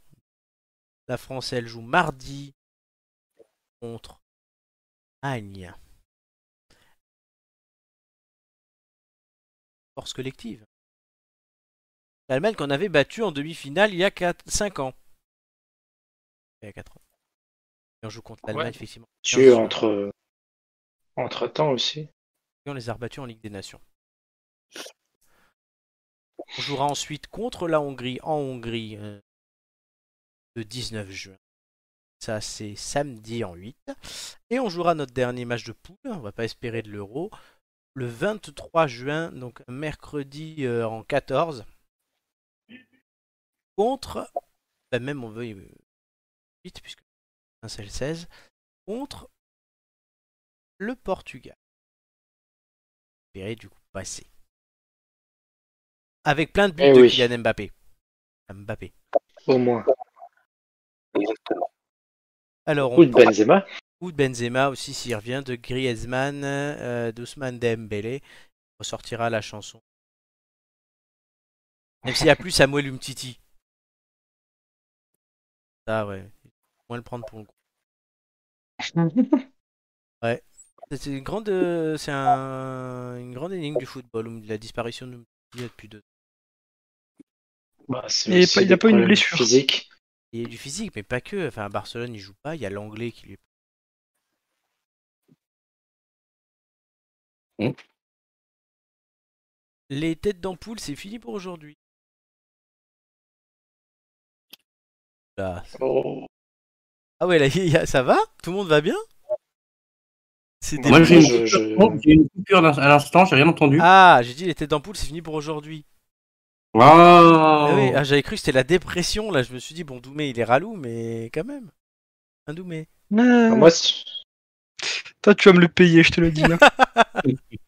La France, elle joue mardi contre Agne. Force collective. L'Allemagne qu'on avait battu en demi-finale il y a 5 ans. Il y a 4 ans. Et on joue contre l'Allemagne, Ouais. effectivement. Tu es entre, entre temps aussi. Et on les a rebattus en Ligue des Nations. On jouera ensuite contre la Hongrie en Hongrie euh, le 19 juin. Ça, c'est samedi en 8. Et on jouera notre dernier match de poule. On va pas espérer de l'Euro. Le 23 juin, donc mercredi euh, en 14. Contre. bah, même on veut. euh, 8, puisque c'est le 16. Contre le Portugal. Espérer du coup passer. Avec plein de buts Eh de oui. Kylian Mbappé. Mbappé. Au moins. Alors, on Ou de Benzema. ou de Benzema aussi s'il revient, de Griezmann, euh, d'Ousmane Dembélé. On ressortira la chanson. Même s'il n'y a plus Samuel Umtiti. Ça, ouais. Moins le prendre pour le coup. <laughs> Ouais. C'est une grande, euh, c'est un, une grande énigme du football, où la disparition de depuis deux Bah, il a des pas une blessure. Physique. Il y a du physique, mais pas que. Enfin, à Barcelone, il joue pas. Il y a l'anglais qui lui. Hmm. Les têtes d'ampoule, c'est fini pour aujourd'hui. Là. Oh. Ah ouais, là, il y a- ça va? Tout le monde va bien? Moi, Moi, j'ai une, je- coupure à l'instant, j'ai rien entendu. Ah, j'ai dit les têtes d'ampoule, c'est fini pour aujourd'hui. Ah oui, ah, j'avais cru que c'était la dépression. Là, je me suis dit, bon, Doumé, il est ralou, mais quand même. Un Doumé? Ah, Moi, Toi, tu vas me le payer, je te le dis. hein. <laughs>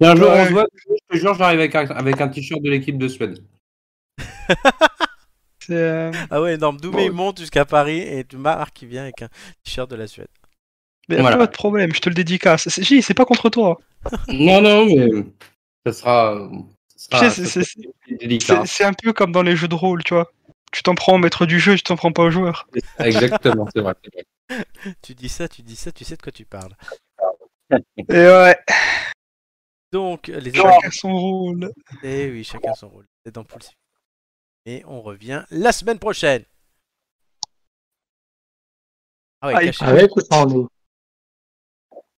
Si un jour on se voit, je te jure, j'arrive avec un, avec un t-shirt de l'équipe de Suède. <laughs> Euh, Ah ouais, énorme. Doumé, Bon. il monte jusqu'à Paris et Marc qui vient avec un t-shirt de la Suède. mais Voilà. pas de problème, je te le dédicace. C'est pas contre toi. Non, non, mais ça sera. C'est- un peu comme dans les jeux de rôle, tu vois. Tu t'en prends au maître du jeu, tu t'en prends pas au joueur. Exactement, c'est vrai. <laughs> Tu dis ça, tu dis ça, tu sais de quoi tu parles. Et ouais, Donc, les chacun son rôle. Eh oui, chacun son rôle. C'est dans. Et on revient la semaine prochaine. Ah ouais, Ah. Avec ou sans nous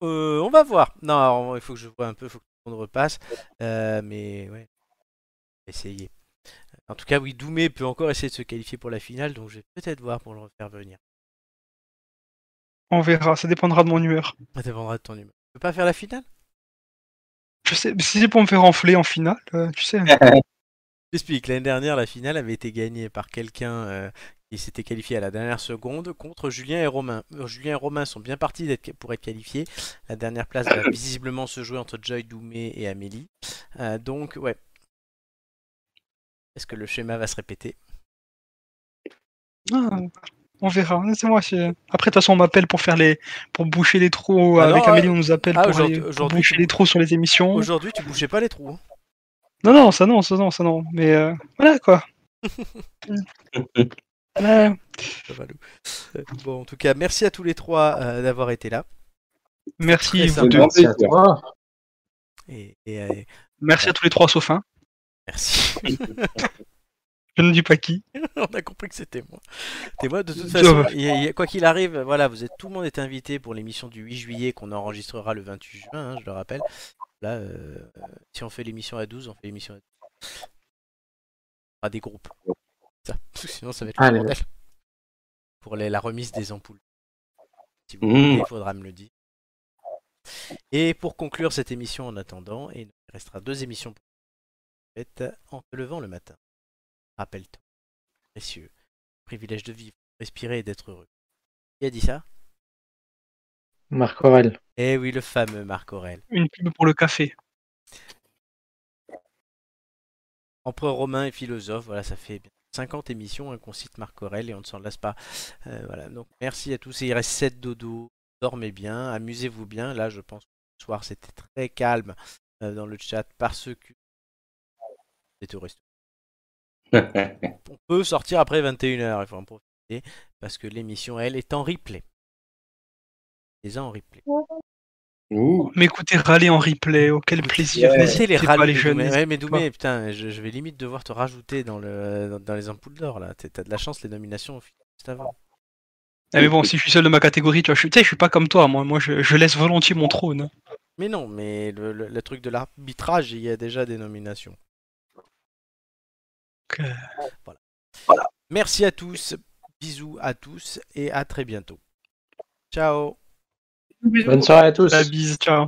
Euh, on va voir. Non, alors, il faut que je vois un peu, il faut que tout le monde repasse. Euh, mais ouais, essayer. En tout cas, oui, Doumé peut encore essayer de se qualifier pour la finale, donc je vais peut-être voir pour le refaire venir. On verra, ça dépendra de mon humeur. Ça dépendra de ton humeur. Tu peux pas faire la finale? Je sais, si c'est pour me faire enfler en finale, euh, tu sais. <laughs> J'explique. L'année dernière, la finale avait été gagnée par quelqu'un euh, qui s'était qualifié à la dernière seconde contre Julien et Romain. Euh, Julien et Romain sont bien partis d'être- pour être qualifiés. La dernière place va <coughs> visiblement se jouer entre Joy Doumé et Amélie. Euh, donc, ouais. Est-ce que le schéma va se répéter? Ah, on verra. C'est moi. c'est- Après, de toute façon, on m'appelle pour faire les, pour boucher les trous. Ah Avec non, Amélie, on nous appelle ah, pour, aller- boucher tu- les trous sur les émissions. Aujourd'hui, tu bougeais pas les trous. hein. Non, non, ça non, ça non, ça non. Mais euh, voilà quoi. <laughs> Voilà. Euh, Bon, en tout cas, merci à tous les trois euh, d'avoir été là. Merci, vous deux. Merci à toi. Et, et, euh, Merci à tous les trois sauf un. Merci. <laughs> Je ne dis pas qui. <laughs> On a compris que c'était moi. C'était moi. De toute Ça façon, va. il y a- il y a- quoi qu'il arrive, voilà, vous êtes tout le monde est invité pour l'émission du 8 juillet qu'on enregistrera le 28 juin, hein, je le rappelle. Là, euh, si on fait l'émission à 12, on fait l'émission à 12. Pas des groupes. Ça, <laughs> sinon, ça va être le Allez. bordel. Pour les- la remise des ampoules. Si vous Mmh. voulez, il faudra me le dire. Et pour conclure cette émission en attendant, et il restera deux émissions faites en te levant le matin. Rappelle-toi, précieux, privilège de vivre, respirer et d'être heureux. Qui a dit ça? Marc Aurel. Eh oui, le fameux Marc Aurel. Une pub pour le café. Empereur romain et philosophe, voilà, ça fait bien 50 émissions hein, qu'on cite Marc Aurel et on ne s'en lasse pas. Euh, voilà, donc merci à tous. Et il reste 7 dodo. Dormez bien, amusez-vous bien. Là, je pense que ce soir c'était très calme euh, dans le chat parce que au. <laughs> On peut sortir après 21h, il faut en profiter parce que l'émission, elle, est en replay. Les en replay. Ouh. M'écouter râler en replay, oh quel plaisir. Ouais. Laissez les râles les jeunes. Ouais, mais Doumé, putain, je, je vais limite devoir te rajouter dans, le, dans, dans les ampoules d'or là. T'as de la chance, les nominations juste avant. Ah, mais bon, si je suis seul de ma catégorie, tu vois, je, suis- tu sais, je suis pas comme toi, moi, moi je, je laisse volontiers mon trône. Mais non, mais le, le- le truc de l'arbitrage, il y a déjà des nominations. Que- Voilà. Merci à tous, bisous à tous et à très bientôt. Ciao Bonne soirée à tous. La bise, ciao.